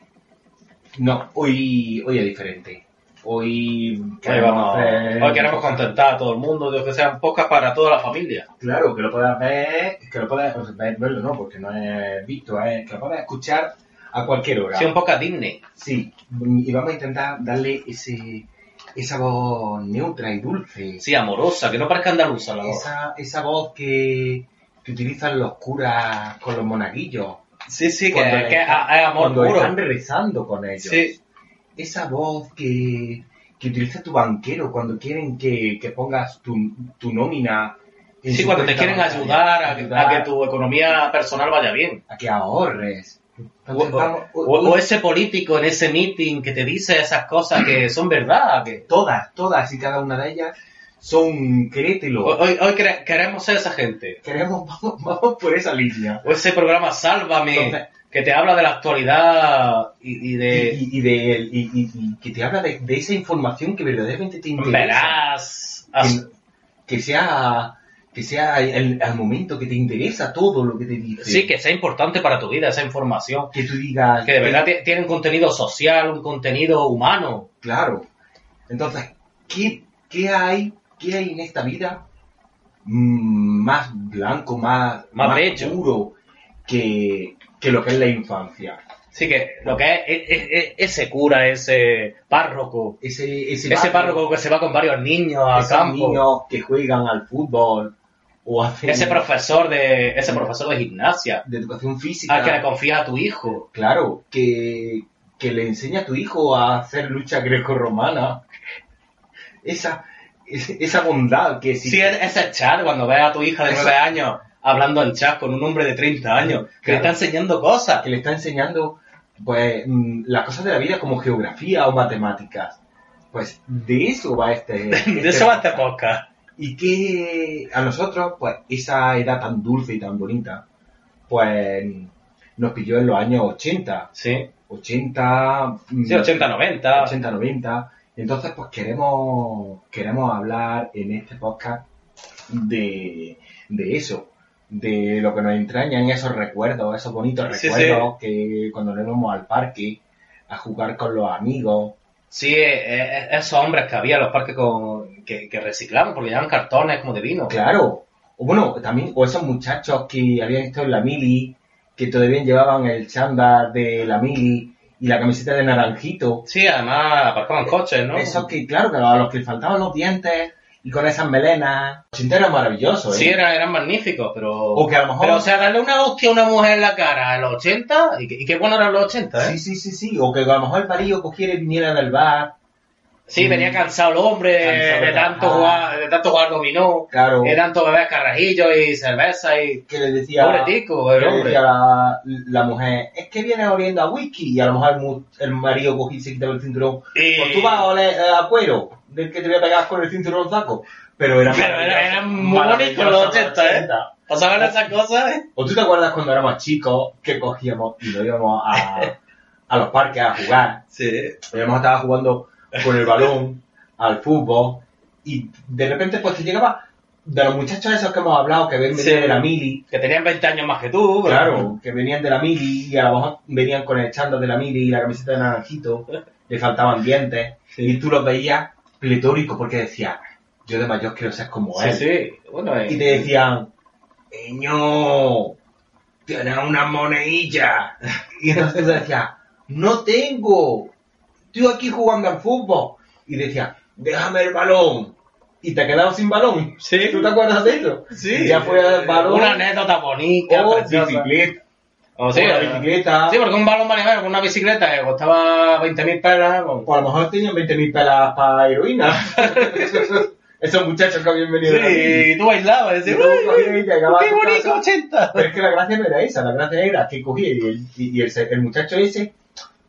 No, hoy, hoy es diferente. Hoy Hoy, vamos, hacer- hoy queremos contentar a todo el mundo, Dios que sean pocas para toda la familia. Claro, que lo puedas ver, que lo puedas ver- verlo, no, porque no es visto, es que lo puedas escuchar a cualquier hora. Sí, un poco Disney. Sí, y vamos a intentar darle ese esa voz neutra y dulce. Sí, amorosa, que no parezca andaluza la voz. Esa, esa voz que, que utilizan los curas con los monaguillos. Sí, sí, que, Cuando que es, es amor cuando puro. están rezando con ellos. Sí, Esa voz que, que utiliza tu banquero cuando quieren que, que pongas tu, tu nómina. en sí cuando te quieren ayudar a, que- ayudar a que tu economía personal vaya bien. a que ahorres. O, ese político en ese meeting que te dice esas cosas que son verdad. Que... todas, todas y cada una de ellas son créetelo. Hoy, hoy quere- queremos ser esa gente. Queremos, vamos, vamos por esa línea. O ese programa Sálvame, Entonces- que te habla de la actualidad y, y de... y, y de, y, que te habla de, de esa información que verdaderamente te interesa. Verás... as- Que, que sea, que sea el, al momento que te interesa todo lo que te dice. Sí, que sea importante para tu vida esa información. que tú digas Que de verdad ti- tiene un contenido social, un contenido humano. Claro. Entonces, ¿qué, qué hay, qué hay en esta vida más blanco, más, Más puro que, que lo que es la infancia? Sí, que lo que es, es- es- es- ese cura, ese párroco, Ese, ese, ese párroco que se va con varios niños esos campo, niños que juegan al fútbol o ese profesor de ese profesor de gimnasia, de educación física. al que le confías a tu hijo. Claro, que, que le enseña a tu hijo a hacer lucha grecorromana. esa, esa bondad que existe. Sí, es- ese chat, cuando ves a tu hija de 9 años hablando en chat con un hombre de 30 años que le está enseñando cosas. que le está enseñando pues mm, las cosas de la vida como geografía o matemáticas. Pues de eso va este. De eso va este podcast. Y que a nosotros, pues, esa edad tan dulce y tan bonita, pues nos pilló en los años 80. Sí, 80. mm, sí 80, 90. 80, 90. Entonces, pues queremos, queremos hablar en este podcast de, de eso, de lo que nos entrañan esos recuerdos, esos bonitos Sí, recuerdos que cuando nos íbamos al parque a jugar con los amigos. Sí, eh, eh, esos hombres que había en los parques con, que, que reciclaban porque llevaban cartones como de vino. Claro. O bueno, también, o esos muchachos que habían estado en la mili, que todavía llevaban el chándal de la mili y la camiseta de naranjito. Sí, además aparcaban coches, ¿no? Esos que, claro, que a los que faltaban los dientes y con esas melenas. Los era maravilloso, ¿eh? Sí, eran, eran magníficos, pero... O que a lo mejor- Pero, o sea, darle una hostia a una mujer en la cara en los 80, y, que- y qué bueno eran los 80, ¿eh? Sí, sí, sí, sí. O que a lo mejor el marido cogiera y viniera del bar. Sí, venía cansado el hombre Cansado de, de tanto trabajar. jugar, de tanto jugar dominó, Claro. de tanto beber carrajillos y cerveza y... Que le decía. Pobre tico, el hombre. decía la, la mujer, es que viene oliendo a whisky. Y a lo mejor el, marido cogía y se quitaba el cinturón. Y- Pues tú vas a oler eh, a cuero, del que te voy a pegar con el cinturón saco. Pero era Pero era- muy bonitos los 80, ¿eh? Pasaban esas cosas, ¿eh? ¿O tú te acuerdas cuando éramos chicos que cogíamos y nos íbamos a, a los parques a jugar? Sí. Habíamos estado jugando con el balón, al fútbol, y de repente pues te llegaba de los muchachos esos que hemos hablado, que ven Sí. venían de la mili, Que tenían 20 años más que tú. pero- claro, que venían de la mili y a lo mejor venían con el chándal de la mili y la camiseta de naranjito, le faltaban dientes, y tú los veías pletóricos porque decías, yo de mayor quiero ser como Sí, él. sí. Bueno, eh, Y te decían, Niño, tienes una monedilla. Y entonces tú decías, no tengo. Estoy aquí jugando al fútbol. Y decía, déjame el balón. Y te quedabas sin balón. Sí. ¿Tú te acuerdas de eso? Sí. Ya fue el balón. Una anécdota bonita, o preciosa. bicicleta. O sí, o la eh, bicicleta. Sí, porque un balón vale menos que una bicicleta que costaba 20.000 pelas. pues- O a lo mejor tenían 20.000 pelas para heroína. Esos muchachos que habían venido. Sí, y tú bailabas y Y decías, "Uy, y llegabas a ¡Qué bonito, casa. 80! Pero es que la gracia no era esa, la gracia era que cogía y el, y el, el muchacho ese,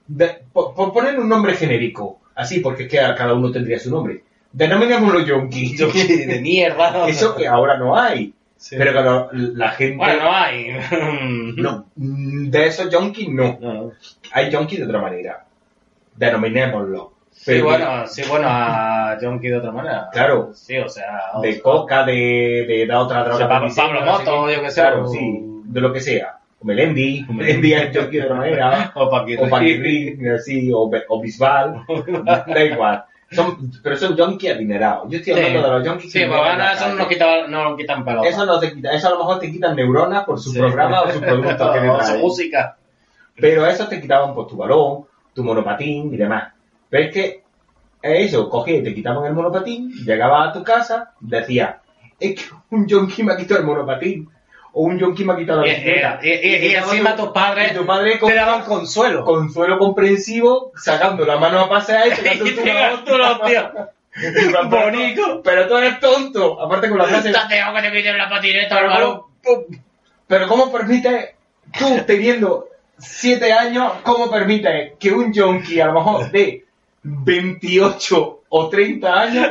de- por, por poner un nombre genérico, así porque es que a cada uno tendría su nombre, denominémoslo Yonki. de mierda. Eso que ahora no hay, Sí. pero cuando la gente... Bueno, no hay. no, mm, de esos Yonki no, No. hay Yonki de otra manera, denominémoslo. Sí, Pero bueno, sí, bueno, a Jonky de otra manera. Claro. Sí, o sea. o de sea, coca, de, de, de otra O droga. sea, Pablo, Moto, yo que sé. Claro, o- sí, de lo que sea. O Melendi, o Melendi es Yonki de otra manera. O Paquirri. o Paquirri, así, o, Bisbal, da igual. Son, pero son junkies adinerados. Yo estoy Sí. hablando de los junkies Sí, que pues viven en van la a- eso no quitan, no nos quitan pelota. Eso no te quita, eso a lo mejor te quitan neuronas por su Sí. programa o su producto que te O su música. Pero eso te quitaban pues tu balón, tu monopatín y demás. Pero es que es eso, cogí te quitaban el monopatín, llegabas a tu casa, decías, es que un junkie me ha quitado el monopatín. O un junkie me ha quitado la Y, bicicleta. y- y- y te encima tus padres y tu padre con- te daban consuelo. consuelo comprensivo, sacando la mano a pasear y pegando Y tú te la tú los tíos. Bonito. Pero tú eres tonto. Aparte con la frase. Te dejado que te quiten la patineta balón. Pero ¿cómo permite tú teniendo 7 años, cómo permite que un junkie a lo mejor de 28 o 30 años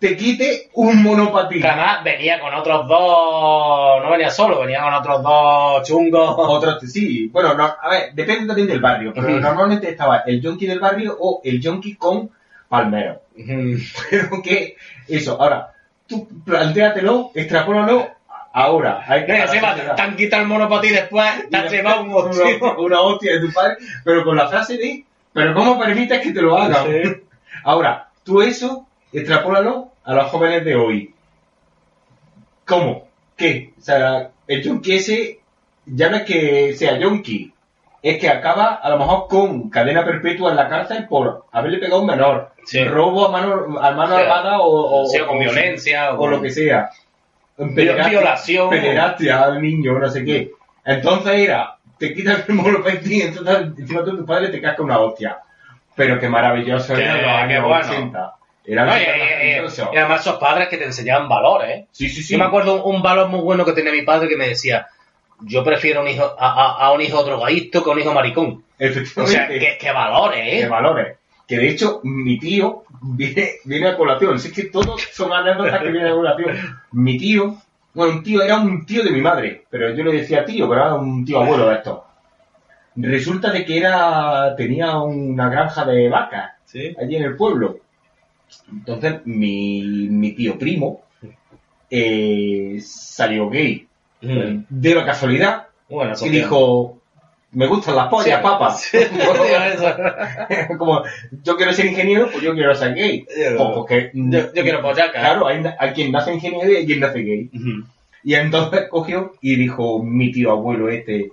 te quite un monopatín? Que además venía con otros dos, no venía solo, venía con otros dos chungos. Otro, sí, bueno, no, a ver, depende también del barrio, pero normalmente estaba el junkie del barrio o el junkie con palmero. Pero que eso, ahora, tú plantéatelo, extrapólalo ahora. Hay y encima te han quitado el monopatín después, te has llevado un hostia. una, una hostia de tu padre, pero con la frase de, pero ¿cómo permites que te lo hagan? Sí. Ahora, tú eso, extrapólalo a los jóvenes de hoy. ¿Cómo? ¿Qué? O sea, el yonki ese ya no es que sea yonki, es que acaba a lo mejor con cadena perpetua en la cárcel por haberle pegado a un menor, Sí. robo a mano, a mano O sea, armada o, o, o con o- violencia. o lo que sea. violación. Pederastia al niño, no sé qué. Entonces era, te quitas el monopatín, entonces encima tú, tu padre te casca una hostia. Pero qué maravilloso Qué- era los bueno. 80. Era No, y, súper y- y- maravilloso. y además esos padres que te enseñaban valores, ¿eh? Sí, sí, sí. Yo me acuerdo un, un valor muy bueno que tenía mi padre que me decía, yo prefiero un hijo, a, un hijo drogadicto que a un hijo maricón. O Efectivamente. sea, qué, qué valores, ¿eh? valores. Que de hecho, mi tío viene, viene a colación. Si es que todos son anécdotas que vienen a colación. Mi tío, bueno, un tío, era un tío de mi madre, pero yo le decía tío, pero era un tío abuelo de esto. Resulta de que era, tenía una granja de vacas Sí. allí en el pueblo. Entonces, mi, mi tío primo eh, salió gay. Mm. De la casualidad, Bueno, y dijo, me gustan las pollas, Sí. eso. como yo quiero ser ingeniero, pues yo quiero ser gay. Yo- Pues porque, mm, yo- yo quiero pollaca. Claro, hay, hay quien nace ingeniero y hay quien nace gay. Y entonces cogió y dijo mi tío abuelo este,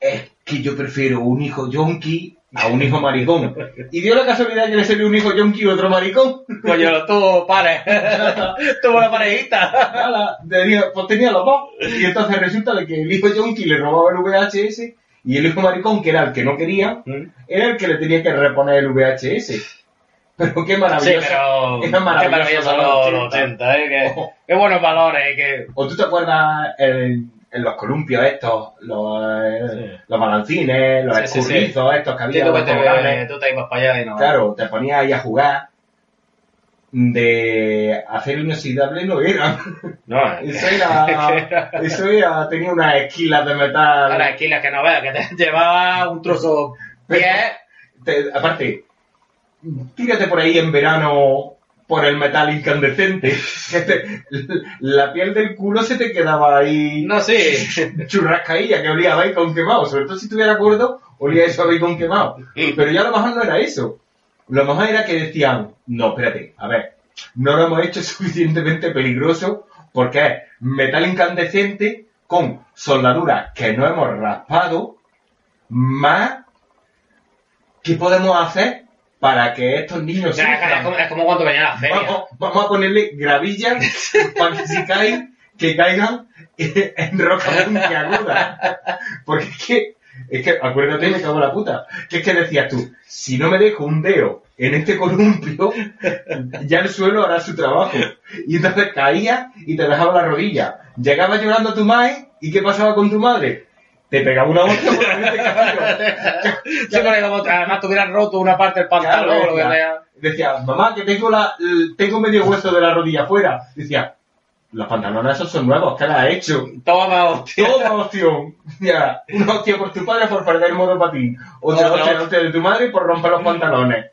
es que yo prefiero un hijo yonki a un hijo maricón. Y dio la casualidad que le salió un hijo yonki y otro maricón. Coño, tú, pares. Tuvo una parejita. Tenía, pues tenía los dos. Y entonces resulta de que el hijo yonki le robaba el VHS y el hijo maricón, que era el que no quería, era el que le tenía que reponer el VHS. Pero qué Sí, maravilloso. pero Era qué maravilloso maravilloso los los 80. 80, ¿eh? Qué, qué buenos valores, que... ¿O tú te acuerdas en, en los columpios estos, los, eh, Sí. los balancines, los Sí, estos que había? tú, que los te, toboganes? tú te ibas para allá y no... Claro, te ponías ahí a jugar. De acero inoxidable no era. No, Eso era. Eso era. Tenía unas esquilas de metal. Ahora, esquilas que no veas, que te llevaba un trozo pie. Te- aparte, tírate por ahí en verano por el metal incandescente. te- la piel del culo se te quedaba ahí No, sí. churrascailla, que olía a bacon quemado. Sobre todo si estuviera gordo, olía eso a bacon quemado. Pero ya lo mejor no era eso. Lo mejor era que decían, no, espérate, a ver, no lo hemos hecho suficientemente peligroso porque es metal incandescente con soldaduras que no hemos raspado, más ¿qué podemos hacer para que estos niños O sea, es, como, es como cuando a. Vamos, vamos a ponerle gravillas para que si caen, que caigan en roca puntiaguda. Porque es que, es que, acuérdate, me cago en la puta. Que es que decías tú, si no me dejo un dedo en este columpio, ya el suelo hará su trabajo. Y entonces caía y te dejaba la rodilla. Llegaba llorando tu madre, ¿y qué pasaba con tu madre? Te pegaba una hostia por este castillo. Sí, porque como además tuvieras roto una parte del pantalón Claro, o lo que decía, decía, mamá, que tengo la, el- tengo medio hueso de la rodilla afuera. Decía, los pantalones esos son nuevos, ¿qué le has hecho? Toma, hostia. Toma opción. Ya, una hostia por tu padre por perder el monopatín. Otra Otra hostia, hostia de tu madre por romper los pantalones.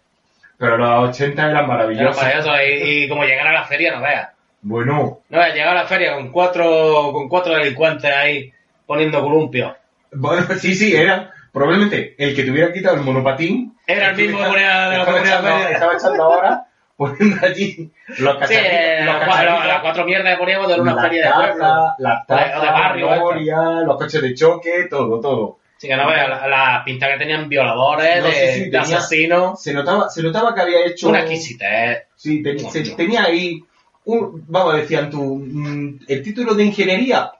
Pero los 80 eran Era maravillosos. maravilloso. Y, y como llegar a la feria, no veas. Bueno, No veas, llegar a la feria con cuatro, con cuatro delincuentes ahí poniendo columpios. Bueno, sí, sí, eran probablemente el que te hubiera quitado el monopatín. Era el mismo que ponía de la estaba comunidad estaba echando ahora poniendo allí los Sí, cacharritos. eh, los cacharritos. las cuatro mierdas que poníamos de una feria de tazas, pueblo. Las O de- tazas, barrio, la memoria, los coches de choque, todo, todo. Sí, que no veas, las la pintas que tenían violadores, No, de, sí, sí, de tenía- asesinos. Se notaba, se notaba que había hecho... Una exquisitez. Sí, ten- se- tenía ahí, un, vamos, decían tú, mm, el título de ingeniería,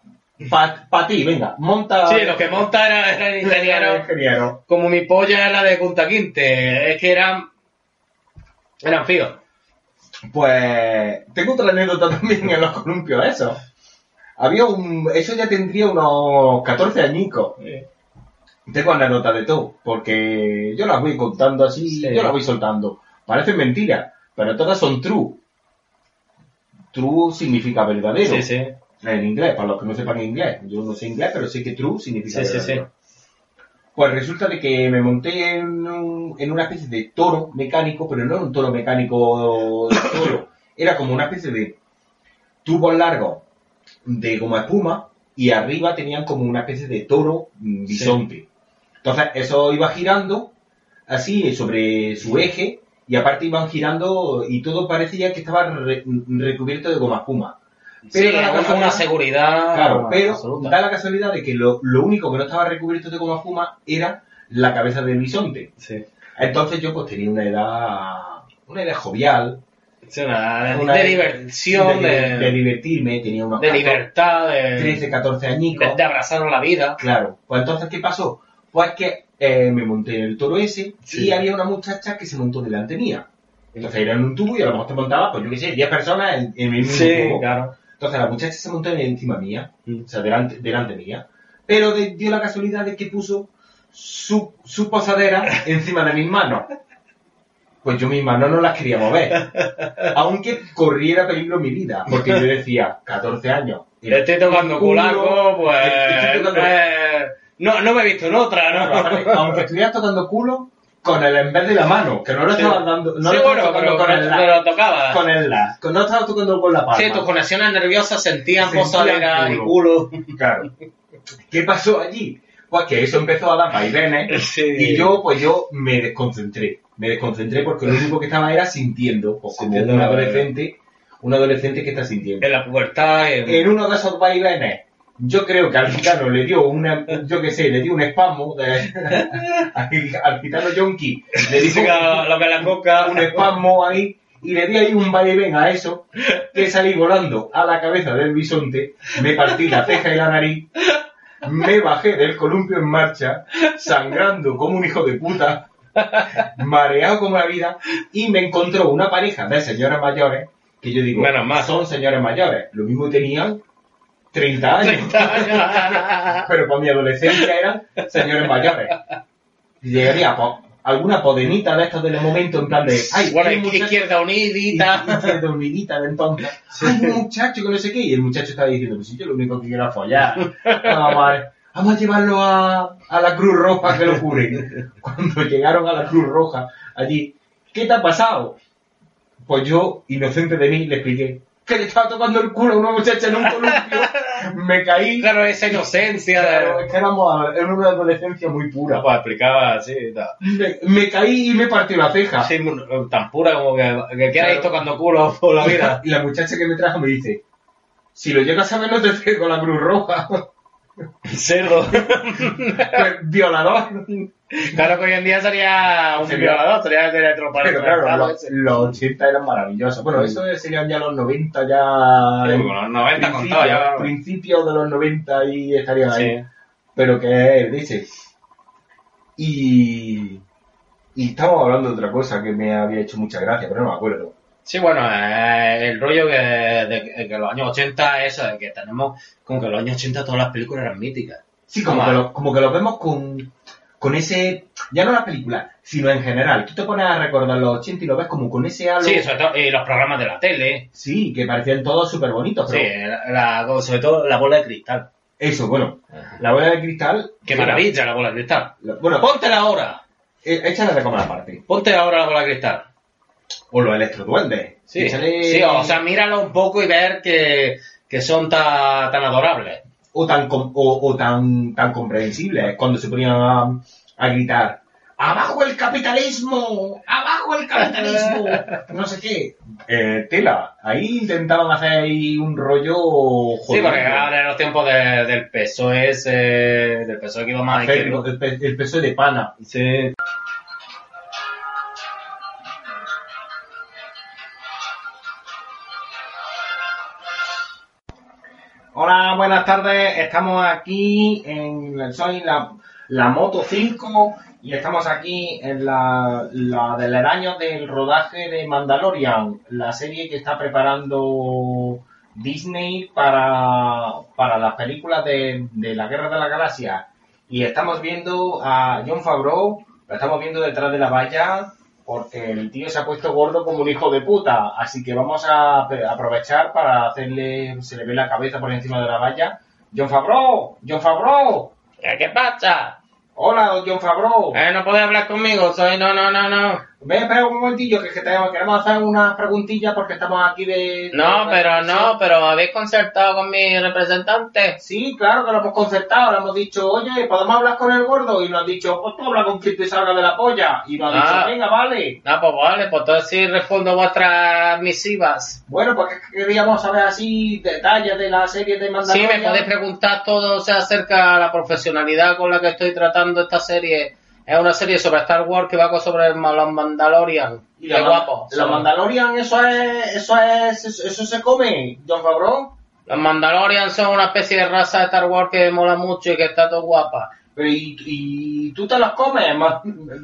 para ti, venga, monta... Sí, los que monta eran, eran ingenieros. ingeniero. Como mi polla era de Punta Quinte. Es que eran. Eran fíos. Pues tengo otra anécdota también en los columpios esos. Había un... Eso ya tendría unos 14 añicos. Tengo anécdotas de todo, porque yo las voy contando así, Sí. yo las voy soltando. Parecen mentiras, pero todas son true. True significa verdadero. Sí, sí. En inglés, para los que no sepan inglés. Yo no sé inglés, pero sé que true significa Sí. Pues resulta de que me monté en, un- en una especie de toro mecánico, pero no era un toro mecánico toro. Era como una especie de tubos largos de goma espuma y arriba tenían como una especie de toro mm, bisonte. Entonces eso iba girando así sobre su eje y aparte iban girando y todo parecía que estaba re- recubierto de goma espuma. Sí, da la una, una seguridad. Claro, pero absoluta. da la casualidad de que lo, lo único que no estaba recubierto de goma espuma era la cabeza del bisonte. Sí. Entonces yo pues tenía una edad, una edad jovial, Sí, una, una de diversión, de, de, de divertirme, tenía unos de 14, libertad, de, 13, 14 añicos. de, de abrazar la vida. Claro, pues entonces ¿qué pasó? Pues que eh, me monté en el toro ese Sí. y había una muchacha que se montó delante mía. Entonces era en un tubo y a lo mejor te montaba, pues yo qué sé, 10 personas en, en el mismo Sí, tubo. claro. Entonces la muchacha se montó encima mía, Mm. o sea, delante, delante mía, pero de- dio la casualidad de que puso su, su posadera encima de mis manos. Pues yo mis manos no las quería mover, aunque corriera peligro mi vida, porque yo decía, 14 años. Le estoy tocando culaco, pues. estoy tocando- eh, no, no me he visto en otra, ¿no? aparte, aunque estuvieras tocando culo, con el en vez de la mano, que no lo Sí. estabas dando, no sí, lo bueno, pero, con el la, pero tocaba. con el la, no estabas tocando con la palma. Sí, tus conexiones nerviosas sentían posadera y culo. Claro. ¿Qué pasó allí? Pues que eso empezó a dar vaivenes Sí. y yo, pues yo me desconcentré. Me desconcentré porque lo único que estaba era sintiendo, pues como Sintiendo un adolescente, un adolescente que está sintiendo. En la pubertad. En... En uno de esos vaivenes, yo creo que al gitano le dio una, yo qué sé, le dio un espasmo, de- al, gitano yonki le dijo lo que la coca. un espasmo ahí y le di ahí un vaivén a eso, que salí volando a la cabeza del bisonte, me partí la ceja y la nariz, me bajé del columpio en marcha, sangrando como un hijo de puta, mareado como la vida, y me encontró una pareja de señores mayores, que yo digo, Menos mal. son señores mayores, lo mismo tenían 30 años, pero por mi adolescencia eran señores mayores. Y llegaría po- alguna podenita de estos del momento en plan de, ay, bueno, izquierda unidita. izquierda unidita de entonces, un muchacho que no sé qué, y el muchacho estaba diciendo, pues yo lo único que quiero es follar, vamos a, vamos a llevarlo a, a la Cruz Roja que lo cure. Cuando llegaron a la Cruz Roja, allí, ¿qué te ha pasado? Pues yo, inocente de mí, le expliqué que le estaba tocando el culo a una muchacha en un columpio, me caí, Claro, esa inocencia. Claro, de... es que éramos, era una adolescencia muy pura. Pues explicaba así. tal. Me, me caí y me partió la ceja. Así, tan pura como que, que quieras ir Claro. tocando culo por la vida. Y la muchacha que me trajo me dice, si lo llegas a ver no te con la Cruz Roja. Cerdo. Pues, violador. Claro que hoy en día sería un Sería- violador, sería de electropared. Pero claro, los, los 80 eran maravillosos. Bueno, eso serían ya los 90, ya... Sí, los 90 principio- contado ya. Principios de los 90 y estarían ahí. Sí. Pero que dice. Y... Y estamos hablando de otra cosa que me había hecho mucha gracia, pero no me acuerdo. Sí, bueno, eh, el rollo que, de, que los años 80 es eso, de que tenemos como que los años 80 todas las películas eran míticas. Sí, como, Como- que, lo, como que lo vemos con, con ese... Ya no la película, sino en general. Tú te pones a recordar los 80 y lo ves como con ese halo... Sí, sobre todo y los programas de la tele. Sí, que parecían todos súper bonitos, Sí, pero... la- la- sobre todo la bola de cristal. Eso, bueno. La bola de cristal... Qué sí, maravilla la bola de cristal. la- bueno, Póntela ahora. eh, échale de comer aparte. Ponte ahora la bola de cristal. O los electroduendes. Sí, sí, o sea, míralo un poco y ver que, que son ta- tan adorables. o tan o, o tan tan comprensibles cuando se ponían a, a gritar abajo el capitalismo abajo el capitalismo no sé qué eh, tela ahí intentaban hacer ahí un rollo Sí, jodido. porque ahora en los tiempos de- del PSOE es, eh, del PSOE que iba más Hacer el, el peso de pana Sí. Hola, buenas tardes. Estamos aquí en soy la, la Moto 5 y estamos aquí en la, la del año del rodaje de Mandalorian, la serie que está preparando Disney para, para las películas de, de la Guerra de la Galaxia. Y estamos viendo a John Favreau, lo estamos viendo detrás de la valla porque el tío se ha puesto gordo como un hijo de puta. Así que vamos a aprovechar para hacerle, se le ve la cabeza por encima de la valla. John Favreau, John Favreau, ¿Qué qué pasa? hola John Favreau. Eh, no podés hablar conmigo, soy no, no, no, no. Ven, espera un momentillo, que, es que tenemos- queremos hacer unas preguntillas porque estamos aquí de... No, pero no, pero habéis concertado con mi representante. Sí, claro que lo hemos concertado, le hemos dicho, oye, ¿podemos hablar con el gordo? Y nos ha dicho, pues tú habla con quien te salga de la polla. Y nos ha Ah. dicho, venga, vale. No, pues vale, pues entonces sí respondo vuestras misivas. Bueno, pues que queríamos saber así detalles de la serie de Sí, Mandalorian. me podéis preguntar todo o sea, acerca de la profesionalidad con la que estoy tratando esta serie. Es una serie sobre Star Wars que va con sobre los Mandalorian. Y Qué la, guapo. la Mandalorian, eso es, eso es, eso, eso se come, John Favreau. Los Mandalorian son una especie de raza de Star Wars que mola mucho y que está todo guapa. Pero, ¿y, y tú te las comes,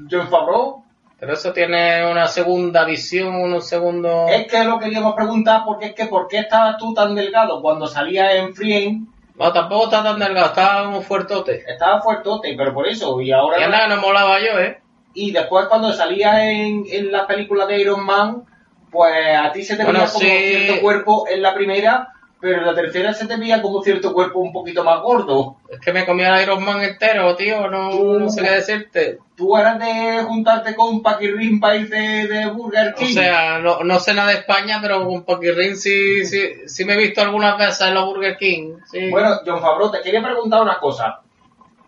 John Favreau? Pero eso tiene una segunda visión, un segundo... Es que lo queríamos preguntar porque es que ¿por qué estabas tú tan delgado cuando salías en Free No, tampoco está tan delgado, está muy fuertote. Estaba fuertote, pero por eso, y ahora... Y nada, no molaba yo, ¿eh? Y después cuando salías en, en la película de Iron Man, pues a ti se te Bueno, veía como sí. cierto cuerpo en la primera, pero en la tercera se te veía como cierto cuerpo un poquito más gordo. Es que me comí el Iron Man entero, tío, no, no sé qué decirte. Tú eras de juntarte con Paquirrin para irte de Burger O King. sea, no, no sé nada de España, pero con Paquirrin sí, sí, sí me he visto algunas veces en los Burger King. Sí. Bueno, John Favreau, te quería preguntar una cosa.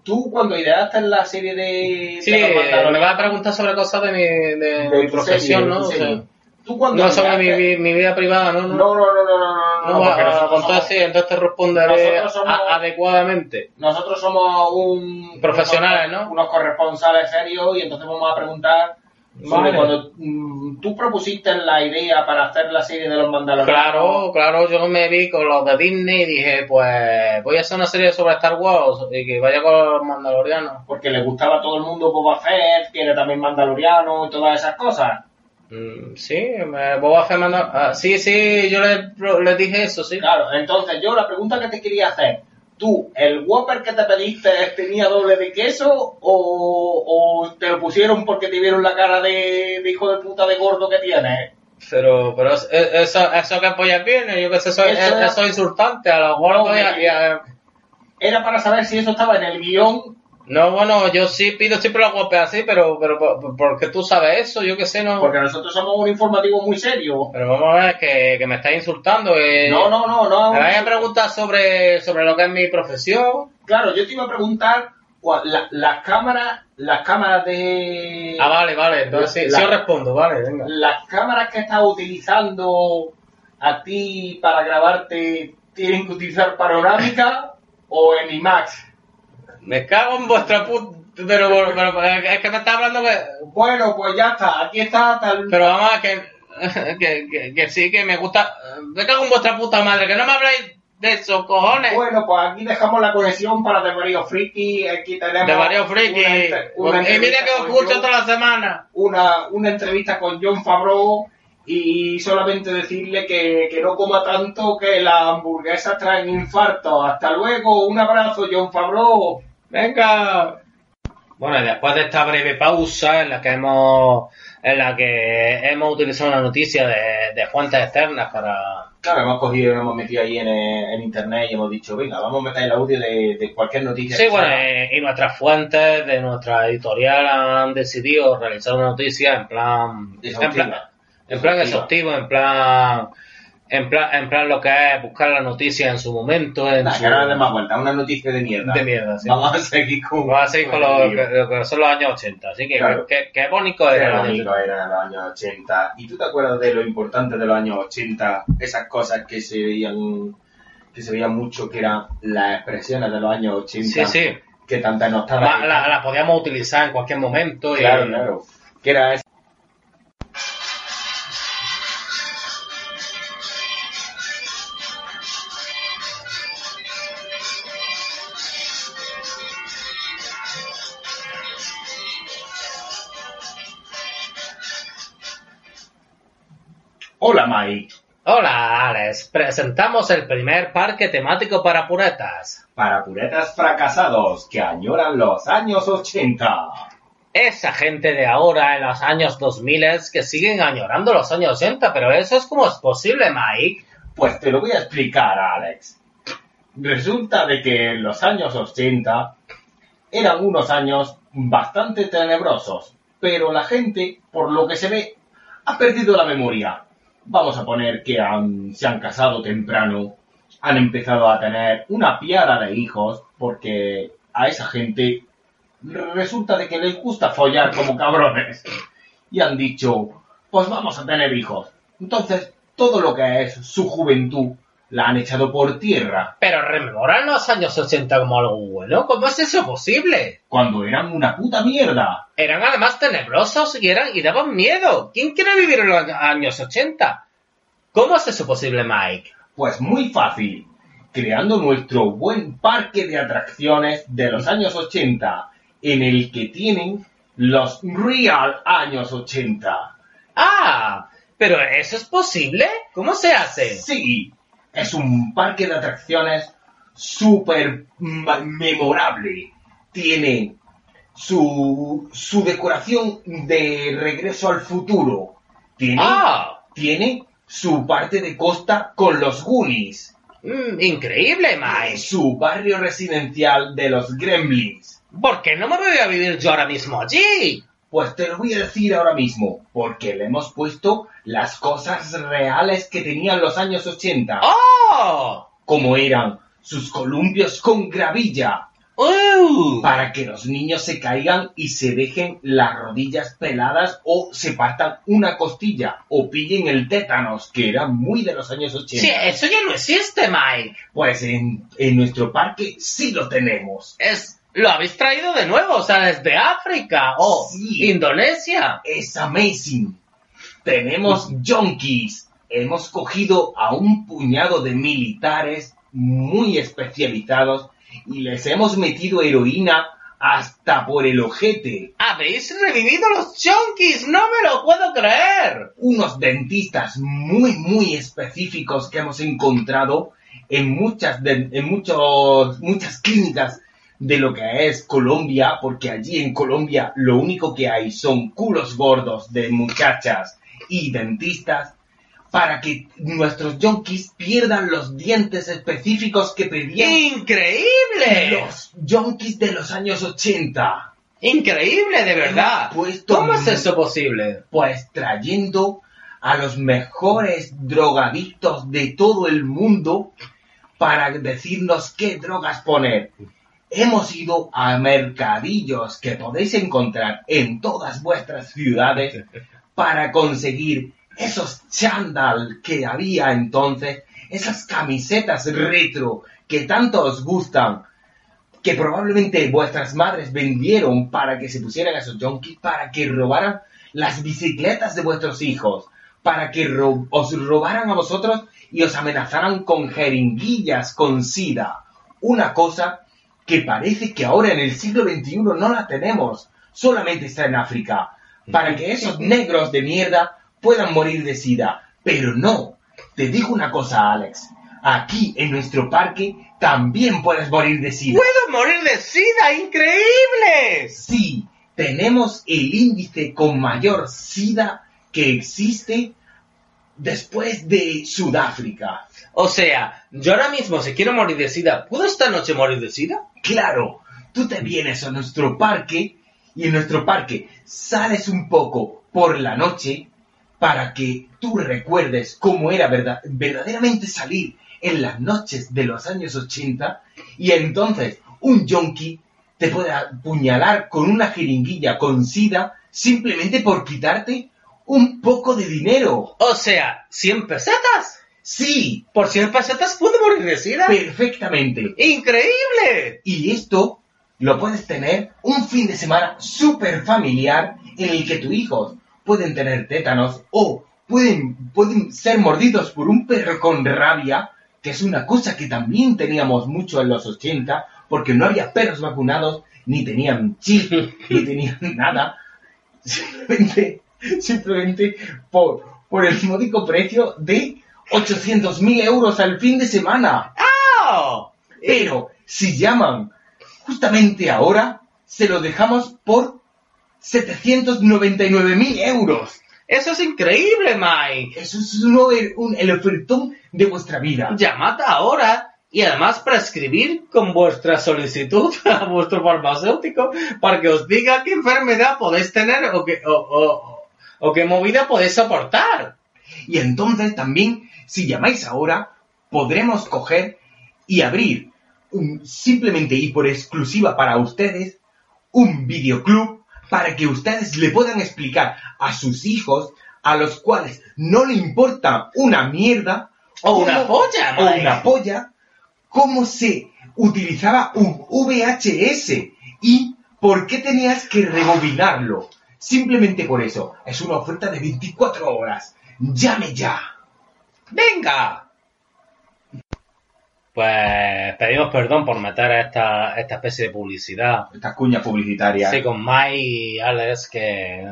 Tú cuando ideaste la serie de... sí, de me vas a preguntar sobre cosas de mi, de, de mi profesión, serie, ¿no? O sea. Tú cuando no sobre mi, mi, mi vida privada, ¿no? No, no, no, no, no, no, no, No, porque nosotros somos- entonces te responderé somos- a- adecuadamente. Nosotros somos un... Profesionales, unos- ¿no? Unos corresponsales serios y entonces vamos a preguntar Vale. cuando mm, tú propusiste la idea para hacer la serie de los Mandalorianos. Claro, claro, yo me vi con los de Disney y dije, pues voy a hacer una serie sobre Star Wars y que vaya con los mandalorianos. Porque le gustaba a todo el mundo Boba Fett, que era también mandaloriano y todas esas cosas. Mm, sí, me, Boba Fett manda... ah, sí, sí, yo le, le dije eso, sí. Claro, entonces yo la pregunta que te quería hacer, ¿tú el Whopper que te pediste tenía doble de queso o, o te lo pusieron porque te vieron la cara de, de hijo de puta de gordo que tienes? Pero, pero es- es- eso, eso que pollas viene, yo que sé, eso, Eso es, era- eso es insultante a los gordos No, y a- me- y a- Era para saber si eso estaba en el guion. No, bueno, yo sí pido siempre los golpes así, pero, pero, por- porque tú sabes eso, yo que sé, no... Porque nosotros somos un informativo muy serio. Pero vamos a ver, que, que me estás insultando. eh. No, no, no, no. Me vais a preguntar sobre, sobre lo que es mi profesión. Claro, yo te iba a preguntar la- las cámaras, las cámaras de... Ah, vale, vale, entonces sí, La- sí os respondo, vale, venga. las cámaras que estás utilizando a ti para grabarte tienen que utilizar panorámica o en IMAX. Me cago en vuestra puta... Pero, pero, pero, es que me está hablando que... Bueno, pues ya está, aquí está tal... Pero vamos a que, que, que, que sí, que me gusta... Me cago en vuestra puta madre, que no me habláis de eso, cojones. Bueno, pues aquí dejamos la conexión para De Mario Friki, aquí tenemos... de varios friki. una una y mira que os escucho John- toda la semana. una, una entrevista con John Favreau y solamente decirle que, que no coma tanto que las hamburguesas traen infarto. Hasta luego, un abrazo John Favreau. Venga. Bueno, y después de esta breve pausa en la que hemos en la que hemos utilizado una noticia de, de fuentes externas para Claro, hemos cogido y hemos metido ahí en, en internet y hemos dicho, venga, vamos a meter el audio de, de cualquier noticia. sí que bueno salga. y nuestras fuentes de nuestra editorial han decidido realizar una noticia en plan en plan, en plan exhaustivo en plan en plan en plan lo que es buscar la noticia en su momento en Nah, su que de más vuelta, una noticia de mierda. de mierda sí. Vamos a seguir con... Vamos a seguir con lo que, lo que son los años 80 así que Claro. qué qué bonito Qué era bonito eran los años 80. ¿Y tú te acuerdas de lo importante de los años 80? Esas cosas que se veían que se veían mucho, que eran las expresiones de los años 80. sí sí Que tanta la, nostalgia. la, la podíamos utilizar en cualquier momento y Claro, claro. Que era esa- Presentamos el primer parque temático para puretas. Para puretas fracasados que añoran los años 80. Esa gente de ahora, en los años 2000, es que siguen añorando los años 80, pero eso es como es posible, Mike. Pues te lo voy a explicar, Alex. Resulta de que en los años 80 eran unos años bastante tenebrosos, pero la gente, por lo que se ve, ha perdido la memoria. Vamos a poner que se han casado temprano, han empezado a tener una piara de hijos, porque a esa gente resulta de que les gusta follar como cabrones. Y han dicho, pues vamos a tener hijos. Entonces, todo lo que es su juventud la han echado por tierra, Pero rememoran los años 80 como algo bueno. ¿Cómo es eso posible? cuando eran una puta mierda. Eran además tenebrosos y, eran, y daban miedo. ¿Quién quiere vivir en los años 80? ¿Cómo es eso posible, Mike? Pues muy fácil, creando nuestro buen parque de atracciones de los años 80, en el que tienen los real años 80. Ah, pero ¿eso es posible? ¿Cómo se hace? Sí, es un parque de atracciones súper memorable. Tiene su, su decoración de regreso al futuro. Tiene, Ah, tiene su parte de costa con los Goonies. mm, increíble, Mike. Su barrio residencial de los Gremlins. ¿Por qué no me voy a vivir yo ahora mismo allí? Pues te lo voy a decir ahora mismo, porque le hemos puesto las cosas reales que tenían los años 80, ¡Oh! como eran sus columpios con gravilla, ¡Uh! para que los niños se caigan y se dejen las rodillas peladas o se partan una costilla o pillen el tétanos, que era muy de los años 80. Sí, eso ya no existe, Mike. Pues en, en nuestro parque sí lo tenemos. Es, lo habéis traído de nuevo, o sea, desde África o Sí. Indonesia. Es amazing. Tenemos junkies. Hemos cogido a un puñado de militares muy especializados y les hemos metido heroína hasta por el ojete. Habéis revivido los junkies, no me lo puedo creer. Unos dentistas muy, muy específicos que hemos encontrado en muchas, de- en muchos, muchas clínicas de lo que es Colombia, porque allí en Colombia lo único que hay son culos gordos de muchachas y dentistas para que nuestros junkies pierdan los dientes específicos que pedían Increíble. los junkies de los años 80. Increíble, de verdad. Puesto- ¿Cómo es eso posible? Pues trayendo a los mejores drogadictos de todo el mundo para decirnos qué drogas poner. Hemos ido a mercadillos que podéis encontrar en todas vuestras ciudades para conseguir esos chándal que había entonces, esas camisetas retro que tanto os gustan, que probablemente vuestras madres vendieron para que se pusieran a esos junkies, para que robaran las bicicletas de vuestros hijos, para que os robaran a vosotros y os amenazaran con jeringuillas con sida. Una cosa que parece que ahora en el siglo XXI no la tenemos, solamente está en África, para que esos negros de mierda puedan morir de sida. Pero no, te digo una cosa, Alex, aquí en nuestro parque también puedes morir de sida. ¡Puedo morir de sida! ¡Increíble! Sí, tenemos el índice con mayor SIDA que existe después de Sudáfrica. O sea, yo ahora mismo si quiero morir de sida, ¿puedo esta noche morir de sida? Claro, tú te vienes a nuestro parque y en nuestro parque sales un poco por la noche para que tú recuerdes cómo era verdad- verdaderamente salir en las noches de los años 80 y entonces un yonki te puede apuñalar con una jeringuilla con sida simplemente por quitarte un poco de dinero. O sea, ¿100 pesetas? Sí, ¿Por 100 pesetas puedo morir de sida? perfectamente. ¡Increíble! Y esto lo puedes tener un fin de semana súper familiar en el que tus hijos pueden tener tétanos o pueden, pueden ser mordidos por un perro con rabia, que es una cosa que también teníamos mucho en los 80, porque no había perros vacunados, ni tenían chip, ni tenían nada. Simplemente, simplemente por, por el módico precio de 800.000 euros al fin de semana. ¡Oh! Pero si llaman justamente ahora, se lo dejamos por 799.000 euros. ¡Eso es increíble, Mike! Eso es un, un- el ofertón de vuestra vida. Llamad ahora y además prescribir con vuestra solicitud a vuestro farmacéutico para que os diga qué enfermedad podéis tener o qué, o, o- o qué movida podéis soportar. Y entonces también, si llamáis ahora, podremos coger y abrir un- simplemente y por exclusiva para ustedes un videoclub para que ustedes le puedan explicar a sus hijos a los cuales no le importa una mierda O una polla, o una polla cómo se utilizaba un VHS y por qué tenías que rebobinarlo. Simplemente por eso. Es una oferta de 24 horas. Llame ya. ¡Venga! Pues pedimos perdón por meter esta, esta especie de publicidad. Estas cuñas publicitarias. Sí, con Mike y Alex que...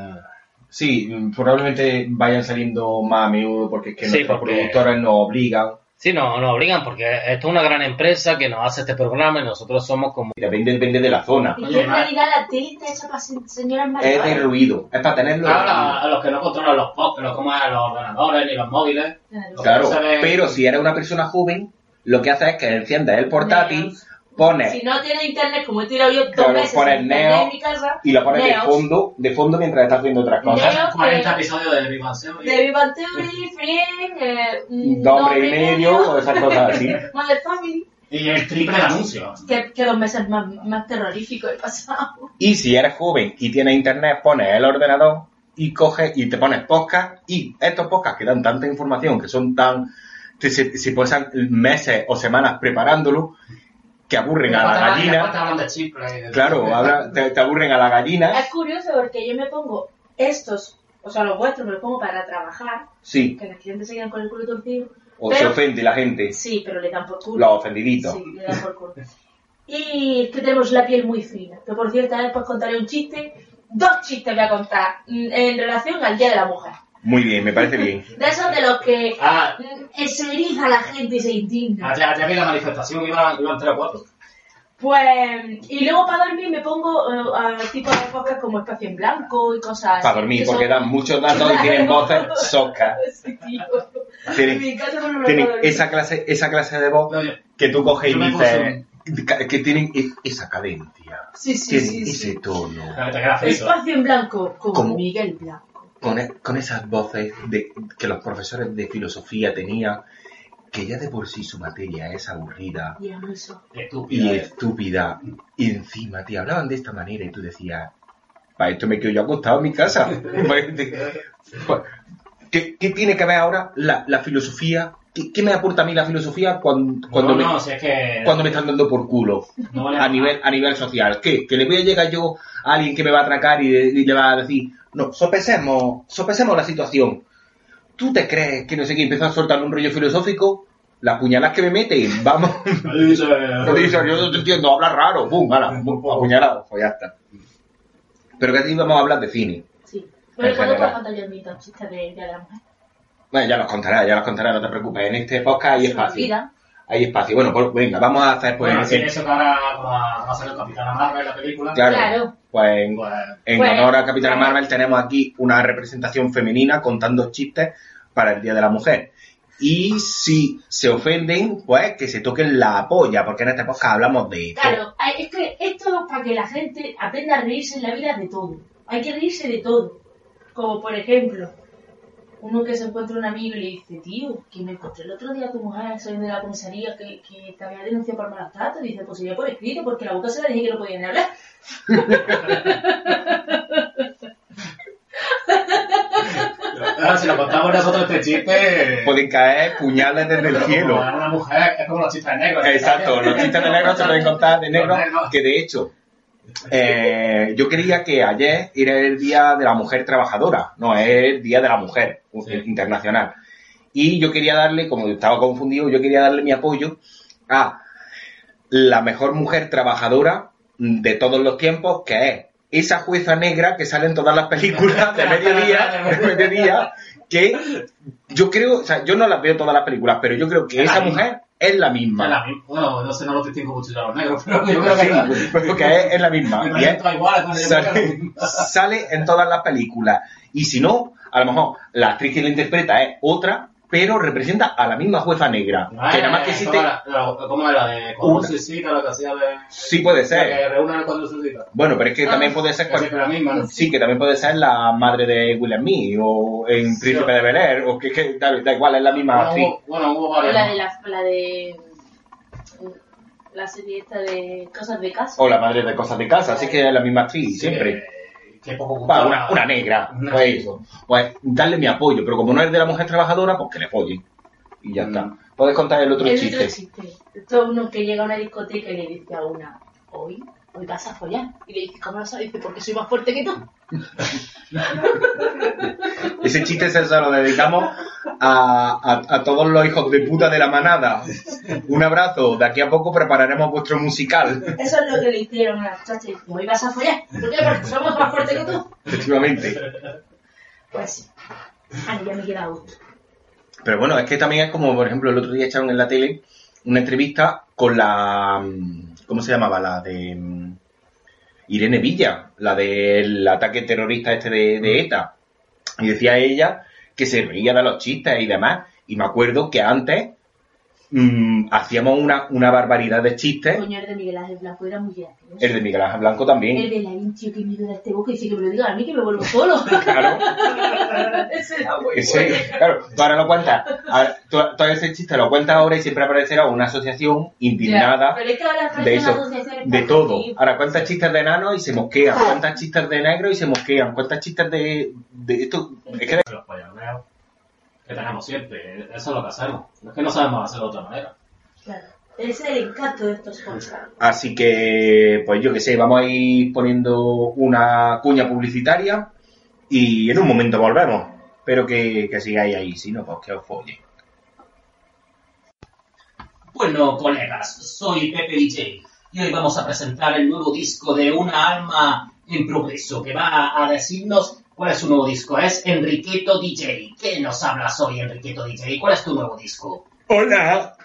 Sí, probablemente vayan saliendo más a menudo porque es que Sí, nuestros porque- productores nos obligan. Sí, no, nos obligan porque esto es una gran empresa que nos hace este programa y nosotros somos como... Depende, depende de la zona. Y que en realidad la tele está hecha para se- señoras Es de ruido. Es para tenerlo. Claro, a, a los que no controlan los pop, no como a los ordenadores ni los móviles. Los Claro, que no saben- pero si eres una persona joven, lo que haces es que enciendes el portátil, pones Si no tienes internet, como he tirado yo dos Claro, meses pones Neo en mi casa, y lo pones de fondo, de fondo mientras estás haciendo otras cosas. Neo, 40 eh, episodios de Big Bang Theory. de Big Bang Theory, Friends, eh, hombres y medio o esas cosas así. Mother Family. Y el triple de anuncios. Que, que dos meses más, más terroríficos he pasado. Y si eres joven y tienes internet, pones el ordenador y coges y te pones podcast y estos podcasts que dan tanta información, que son tan... se, se pasan meses o semanas preparándolo, que aburren a la gallina. de. Claro, habla- te, te aburren a la gallina. Es curioso porque yo me pongo estos, o sea, los vuestros me los pongo para trabajar, Sí, que los clientes se quedan con el culo torcido. o se Pero- ofende la gente, Sí, pero le dan por culo. los ofendiditos. Sí, le dan por culo. Y es que tenemos la piel muy fina. Que por cierto, después contaré un chiste. Dos chistes voy a contar mm, en relación al Día de la Mujer. Muy bien, me parece bien. De esos de los que Ah, mm, se eriza la gente y se indigna. allá, allá vi la manifestación, iban, iban 3 o 4. Pues, y luego para dormir me pongo eh, a tipo de podcast como Espacio en Blanco y cosas así. Para dormir, que porque son- dan muchos datos y tienen voces socas. Sí. Tienen, tienen dormir. esa clase, esa clase de voz No, yo- que tú coges y dices que- tienen e- esa cadencia, Sí, sí, tienen sí, ese tono. Espacio en Blanco con ¿Cómo? Miguel Blanco. Con, e- con esas voces de, que los profesores de filosofía tenían, que ya de por sí su materia es aburrida Y a eso. Estúpido. y estúpida, y encima te hablaban de esta manera y tú decías, para esto me quedo yo acostado en mi casa. ¿Qué, qué tiene que ver ahora la, la filosofía? ¿Qué, qué me aporta a mí la filosofía cuando, cuando, no, me, no, si es que... cuando me están dando por culo? no vale a nada. nivel, a nivel social. ¿Qué? ¿Que le voy a llegar yo a alguien que me va a atracar y, y le va a decir, no, sopesemos, sopesemos la situación? ¿Tú te crees que no sé qué empieza a soltar un rollo filosófico? Las puñaladas que me meten, vamos. Yo dice, yo no te entiendo, habla raro, pum, ala, apuñalado, pues ya está. Pero que aquí vamos a hablar de cine. Sí. Pero cuando contar yo mi chiste de de la Mujer. Bueno, ya los contará, ya los contará, no te preocupes. En este podcast hay espacio. olvida. Hay espacio. Bueno, pues venga, vamos a hacer pues, Bueno, en- eso que ahora va a salir Capitana Marvel la película. claro, Claro. pues en, Pues, en Pues, honor a Capitana bueno. Marvel tenemos aquí una representación femenina contando chistes para el Día de la Mujer. Y si se ofenden, pues que se toquen la polla, porque en este podcast hablamos de todo. Claro, hay- es que esto es para que la gente aprenda a reírse en la vida de todo. Hay que reírse de todo. Como por ejemplo, uno que se encuentra un amigo y le dice, tío, que me encontré el otro día a tu mujer saliendo de la comisaría que, que te había denunciado por malos tratos. Dice, pues sería por escrito, porque la boca se la dije que no podía ni hablar. ahora, si lo contamos nosotros este chiste... Pueden caer puñales desde el cielo. Una mujer, es como los chistes negros. Exacto, los chistes de negro se pueden contar de negro, negros. que de hecho, eh, yo creía que ayer era el Día de la Mujer Trabajadora, no, es el Día de la Mujer Sí. Internacional. Y yo quería darle, como estaba confundido, yo quería darle mi apoyo a la mejor mujer trabajadora de todos los tiempos, que es esa jueza negra que sale en todas las películas de mediodía, de mediodía que yo creo, o sea, yo no las veo todas las películas, pero yo creo que esa mujer es la Es misma. la misma. Bueno, no sé, no lo mucho ya los negros, pero yo creo que Sí, es la pues es, es la misma. Me es- igual, entonces es sale, misma. sale en todas las películas. Y si no, a lo mejor la actriz que la interpreta es otra, pero representa a la misma jueza negra. No que nada más que existe. como la- la- ¿Cómo era? De cuando lo que hacía de... Sí puede ser. que reúnen cuando se cita. Bueno, pero es que Ah, también puede ser. Cual- la misma, ¿no? Sí, que también puede ser la madre de William Mee o en Sí, Príncipe o- de Bel Air, o que, que da, da igual, es la misma Bueno, actriz. hubo, bueno, hubo O varias. la de la, la de la serie esta de cosas de casa. O la madre de cosas de casa, así que es la misma actriz, Sí, siempre. Que poco gustaba. una, una negra, Una- pues eso. Pues darle mi apoyo, pero como no es de la mujer trabajadora, pues que le apoyen. Y ya Mm. está. Puedes contar el otro el chiste. otro chiste. Esto es uno que llega a una discoteca y le dice a una, hoy hoy vas a follar. Y le dice, ¿cómo lo sabes? Dice, porque soy más fuerte que tú. Ese chiste se lo dedicamos a, a- a todos los hijos de puta de la manada. Un abrazo. De aquí a poco prepararemos vuestro musical. Eso es lo que le hicieron a la muchacha. Y vas a follar. ¿Por qué? Porque somos más fuertes que tú. Efectivamente. Pues sí. A mí ya me queda gusto. Pero bueno, es que también es como, por ejemplo, el otro día echaron en la tele una entrevista con la... mm, ¿Cómo se llamaba? La de... mm, Irene Villa, la del ataque terrorista este de, de ETA. Y decía ella que se reía de los chistes y demás. Y me acuerdo que antes mm, hacíamos una, una barbaridad de chistes. Coño, el de Miguel Ángel Blanco era muy gracioso. El de Miguel Ángel Blanco también. El de Larín, tío, que miedo da este boca y dice que me lo diga a mí que me vuelvo solo. Claro. Ese era muy Ese- bueno. claro, tú ahora lo cuentas, ahora- tú- todo ese chiste lo cuentas ahora y siempre aparecerá una asociación indignada Pero es que ahora de eso, de todo. Ahora cuentas chistes de enanos y se mosquean, cuentas chistes de negro y se mosquean, cuentas chistes de, de esto. Es que Los que tenemos siempre, eso es lo que hacemos. Es que no sabemos hacerlo de otra manera. Claro. Ese es el encanto de estos podcasts. Así que, pues yo que sé, vamos a ir poniendo una cuña publicitaria y en un momento volvemos. Espero que, que sigáis ahí, si no, pues que os folle. Bueno, colegas, soy Pepe DJ y hoy vamos a presentar el nuevo disco de una alma en progreso que va a decirnos cuál es su nuevo disco. Es Enriqueto DJ. ¿Qué nos hablas hoy, Enriqueto DJ? ¿Cuál es tu nuevo disco? Hola,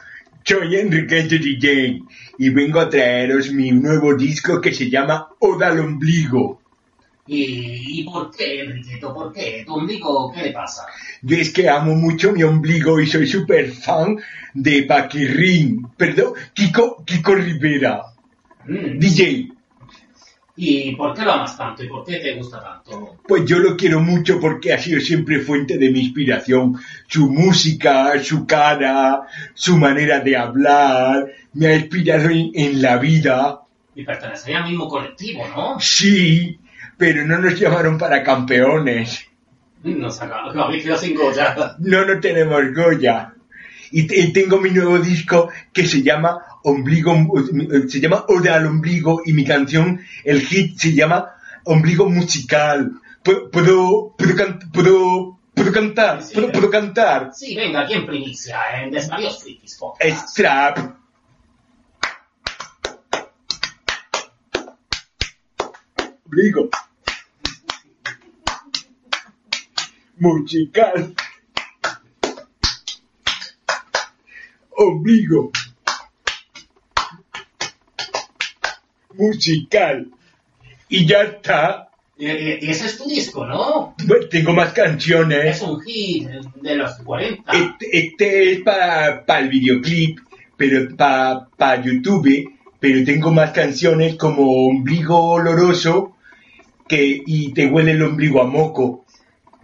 soy Enriqueto DJ y vengo a traeros mi nuevo disco que se llama Oda al Ombligo. ¿Y, y por qué, Enriqueto? ¿Por qué? ¿Tu ombligo qué le pasa? Yo es que amo mucho mi ombligo y soy súper fan de Paquirrín, perdón, Kiko, Kiko Rivera, Mm. DJ. ¿Y por qué lo amas tanto? ¿Y por qué te gusta tanto? Pues yo lo quiero mucho porque ha sido siempre fuente de mi inspiración. Su música, su cara, su manera de hablar, me ha inspirado en, en la vida. Y pertenecería al mismo colectivo, ¿no? Sí, pero no nos llamaron para campeones. Nos habéis quedado sin Goya. No, no tenemos Goya. Y tengo mi nuevo disco que se llama Ombligo, se llama Oda al Ombligo y mi canción, el hit se llama Ombligo Musical. ¿Puedo, puedo, puedo, can- puedo, puedo cantar? Sí, ¿Puedo, puedo cantar? Sí, venga, aquí en primicia, en Desvarios Frikis Podcast. Es trap. Ombligo. Musical. Ombligo. Musical. Y ya está. Y, y- y ese es tu disco, ¿no? Bueno, Tengo más canciones. Es un hit de los 40. Este, este es para el videoclip, pero para YouTube, pero tengo más canciones como Ombligo Oloroso que, y Te huele el ombligo a moco.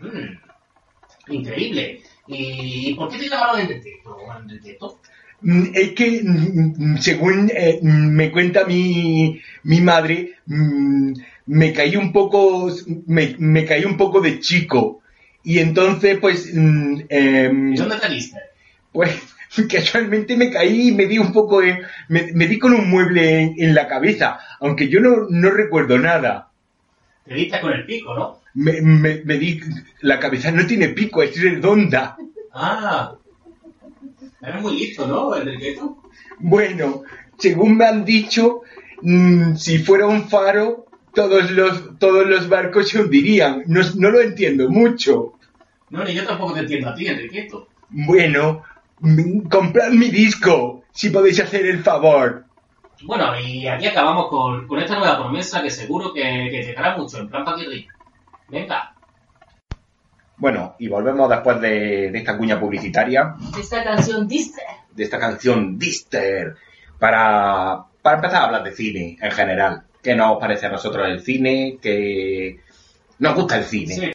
Mm, increíble. ¿Y por qué te llamaron Enriqueto? Enriqueto? Mm, Es que, mm, mm, según eh, mm, me cuenta mi, mi madre, mm, me caí un poco, me, me caí un poco de chico. Y entonces, pues, mm, ¿Y dónde te diste? Pues casualmente me caí y me di un poco, en- me, me di con un mueble en, en la cabeza, aunque yo no, no recuerdo nada. Te diste con el pico, ¿no? Me, me- me di, la cabeza no tiene pico, es redonda. Ah. Eres muy listo, ¿no, Enriqueto? Bueno, según me han dicho, mm, si fuera un faro, todos los, todos los barcos se hundirían. No, no lo entiendo mucho. No, ni yo tampoco te entiendo a ti, Enriqueto. Bueno, mm, comprad mi disco, si podéis hacer el favor. Bueno, y aquí acabamos con, con esta nueva promesa que seguro que, que llegará mucho, en plan paquirri. Venga. Bueno, y volvemos después de, de esta cuña publicitaria. Esta canción diste. de esta canción Dister para, para empezar a hablar de cine en general. ¿Qué nos parece a nosotros el cine? ¿Qué nos gusta el cine? Sí.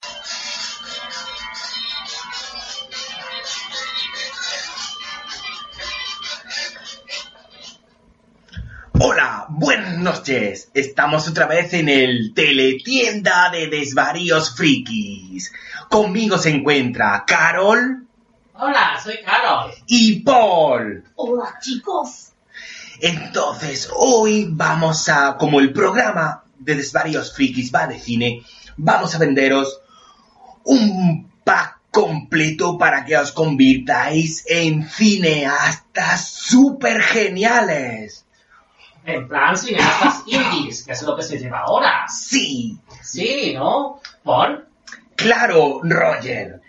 Noches. Estamos otra vez en el Teletienda de Desvaríos Frikis. Conmigo se encuentra Carol Hola, soy Carol. y Paul. Hola, chicos. Entonces, hoy vamos a, como el programa de Desvarios Frikis va de cine, vamos a venderos un pack completo para que os convirtáis en cineastas super geniales. En plan cineastas indies, que es lo que se lleva ahora. Sí, Sí, ¿no? ¿Por? claro, Roger.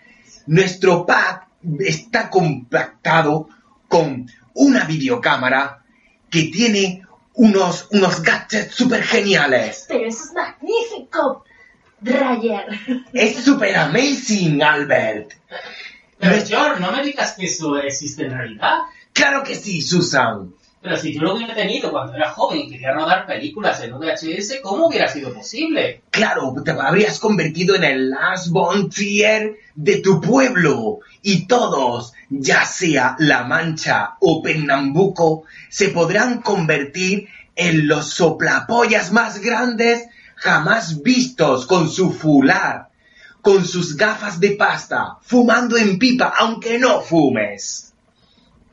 Nuestro pack está compactado con una videocámara que tiene unos, unos gadgets super geniales. Pero eso es magnífico, Roger. Es super amazing, Albert. Pero George, no me digas que eso existe en realidad. Claro que sí, Susan. Pero si yo lo hubiera tenido cuando era joven y quería rodar películas en VHS, ¿cómo hubiera sido posible? Claro, te habrías convertido en el Last Von Trier de tu pueblo. Y todos, ya sea La Mancha o Pernambuco, se podrán convertir en los soplapollas más grandes jamás vistos con su fular, con sus gafas de pasta, fumando en pipa, aunque no fumes.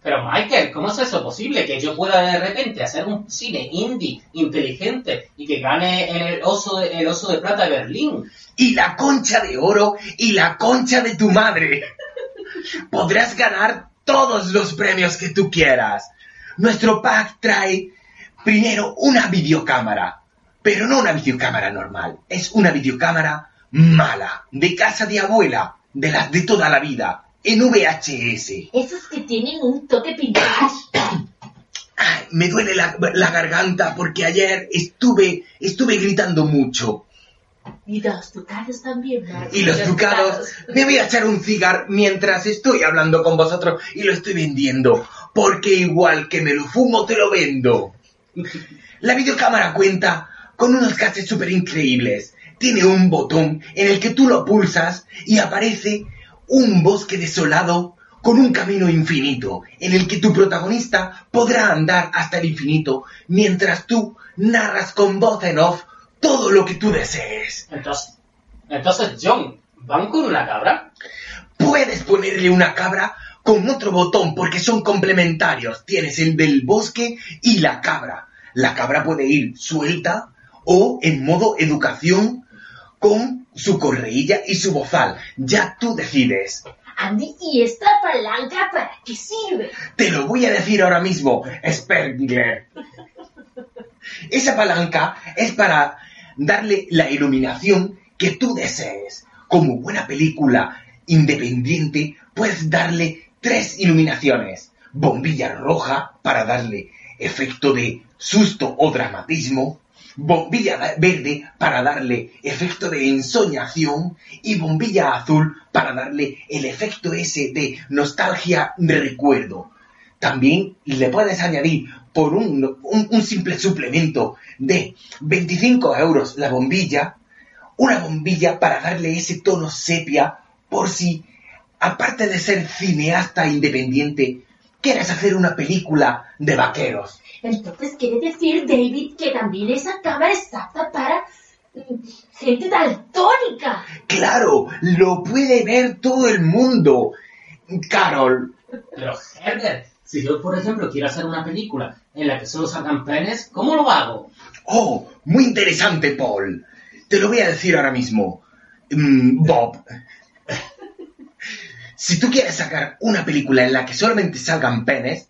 Pero Michael, ¿cómo es eso posible? Que yo pueda de repente hacer un cine indie, inteligente, y que gane el oso de, el oso de plata de Berlín. y la concha de oro y la concha de tu madre. Podrás ganar todos los premios que tú quieras. Nuestro pack trae primero una videocámara, pero no una videocámara normal, es una videocámara mala, de casa de abuela, de las de toda la vida, en VHS. Esos que tienen un toque. Ay, me duele la, la garganta porque ayer estuve, estuve gritando mucho. Y los ducados también. Y los ducados, me voy a echar un cigar mientras estoy hablando con vosotros y lo estoy vendiendo, porque igual que me lo fumo, te lo vendo. La videocámara cuenta con unos gadgets súper increíbles. Tiene un botón en el que tú lo pulsas y aparece un bosque desolado con un camino infinito, en el que tu protagonista podrá andar hasta el infinito mientras tú narras con voz en off todo lo que tú desees. Entonces, entonces John, ¿van con una cabra? Puedes ponerle una cabra con otro botón porque son complementarios. Tienes el del bosque y la cabra. La cabra puede ir suelta o en modo educación con su correilla y su bozal. Ya tú decides. Andy, ¿y esta palanca para qué sirve? Te lo voy a decir ahora mismo, Spergler. Esa palanca es para darle la iluminación que tú desees. Como buena película independiente, puedes darle tres iluminaciones. Bombilla roja para darle efecto de susto o dramatismo. Bombilla verde para darle efecto de ensoñación. Y bombilla azul para darle el efecto ese de nostalgia recuerdo. También le puedes añadir por un, un- un simple suplemento de 25 euros la bombilla, una bombilla para darle ese tono sepia por si, aparte de ser cineasta independiente, quieres hacer una película de vaqueros. Entonces quiere decir, David, que también esa cámara es apta para mm, gente daltónica. Claro, lo puede ver todo el mundo. Carol, Pero Herbert, si yo por ejemplo quiero hacer una película en la que solo salgan penes, ¿cómo lo hago? Oh, muy interesante, Paul. Te lo voy a decir ahora mismo. Mm, Bob. Si tú quieres sacar una película en la que solamente salgan penes,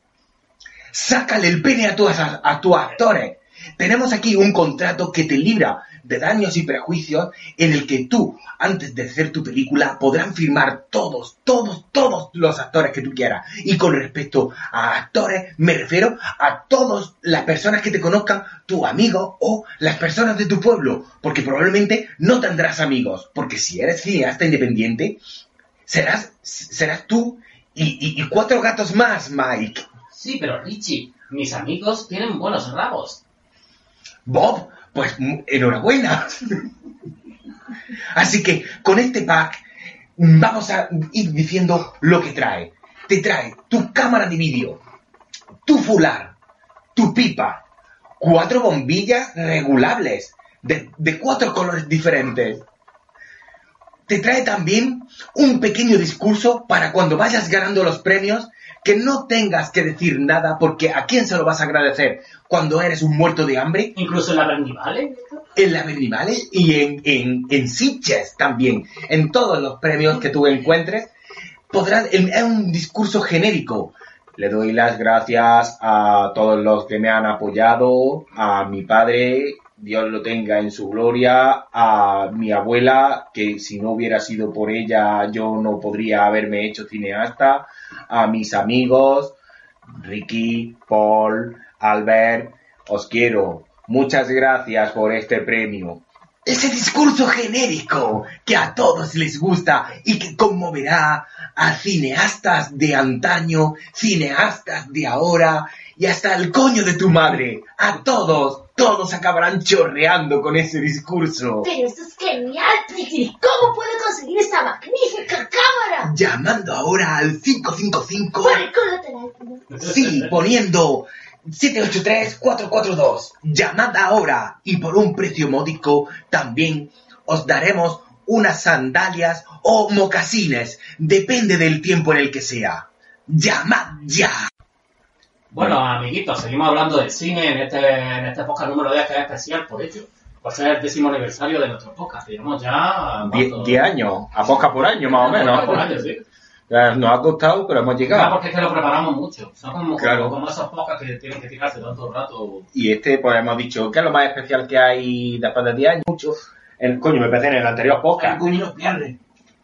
sácale el pene a tus, a tus actores. Tenemos aquí un contrato que te libra de daños y prejuicios en el que tú, antes de hacer tu película, podrán firmar todos, todos, todos los actores que tú quieras. Y con respecto a actores, me refiero a todas las personas que te conozcan, tu amigo o las personas de tu pueblo, porque probablemente no tendrás amigos, porque si eres cineasta independiente, serás, serás tú y cuatro gatos más, Mike. Sí, pero Richie, mis amigos tienen buenos rabos. Bob, pues mm, enhorabuena. Así que con este pack vamos a ir diciendo lo que trae. Te trae tu cámara de vídeo, tu fular, tu pipa, cuatro bombillas regulables de, de cuatro colores diferentes. Te trae también un pequeño discurso para cuando vayas ganando los premios que no tengas que decir nada porque ¿a quién se lo vas a agradecer cuando eres un muerto de hambre? Incluso en la Bernivale. En la Berlinale y en, en, en Sitges también. En todos los premios que tú encuentres, podrás, es un discurso genérico. Le doy las gracias a todos los que me han apoyado, a mi padre, Dios lo tenga en su gloria, a mi abuela, que si no hubiera sido por ella yo no podría haberme hecho cineasta, a mis amigos, Ricky, Paul, Albert, os quiero. Muchas gracias por este premio. Ese discurso genérico que a todos les gusta y que conmoverá a cineastas de antaño, cineastas de ahora y hasta el coño de tu madre. A todos, todos acabarán chorreando con ese discurso. Pero esto es genial, Pretty. ¿Cómo puedo conseguir esta magnífica cámara? Llamando ahora al 555 Por el culo te la- Sí, poniendo 783-442. Llamad ahora y por un precio módico también os daremos unas sandalias o mocasines. Depende del tiempo en el que sea. Llamad ya. Bueno, amiguitos, seguimos hablando del cine en este, en este podcast número 10 que es especial por ello. Por ser el décimo aniversario de nuestro podcast. Llevamos ya... Die- ¿cuánto? 10 años, a poca por año más o menos. Por año, sí. Eh, Nos ha costado, pero hemos Claro, llegado. porque es que lo preparamos mucho. Son como, Claro. como esos podcasts que tienen que tirarse tanto rato. Y este, pues hemos dicho, ¿qué es lo más especial que hay después de 10 años? Mucho. El, coño, me parece en el anterior podcast. Nos pierde.